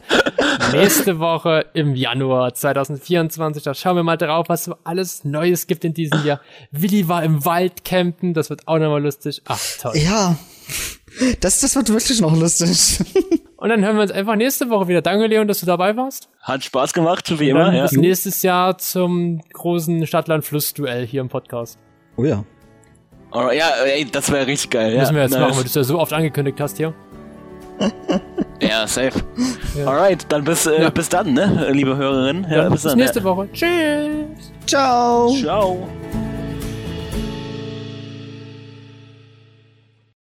nächste Woche im Januar 2024. Da schauen wir mal drauf, was so alles Neues gibt in diesem Jahr. Willi war im Wald campen, das wird auch nochmal lustig. Ach, toll. Ja, das, das wird wirklich noch lustig. Und dann hören wir uns einfach nächste Woche wieder. Danke, Leon, dass du dabei warst. Hat Spaß gemacht, wie immer. Ja. Bis nächstes Jahr zum großen Stadtland-Fluss-Duell hier im Podcast. Oh ja. Alright, ja, ey, das wäre richtig geil. Müssen ja, wir jetzt nice. machen, weil du es ja so oft angekündigt hast hier. ja, safe. Ja. Alright, dann bis, äh, ja. bis dann, ne, liebe Hörerinnen. Ja, bis, bis dann. Bis nächste Woche. Tschüss. Ciao. Ciao.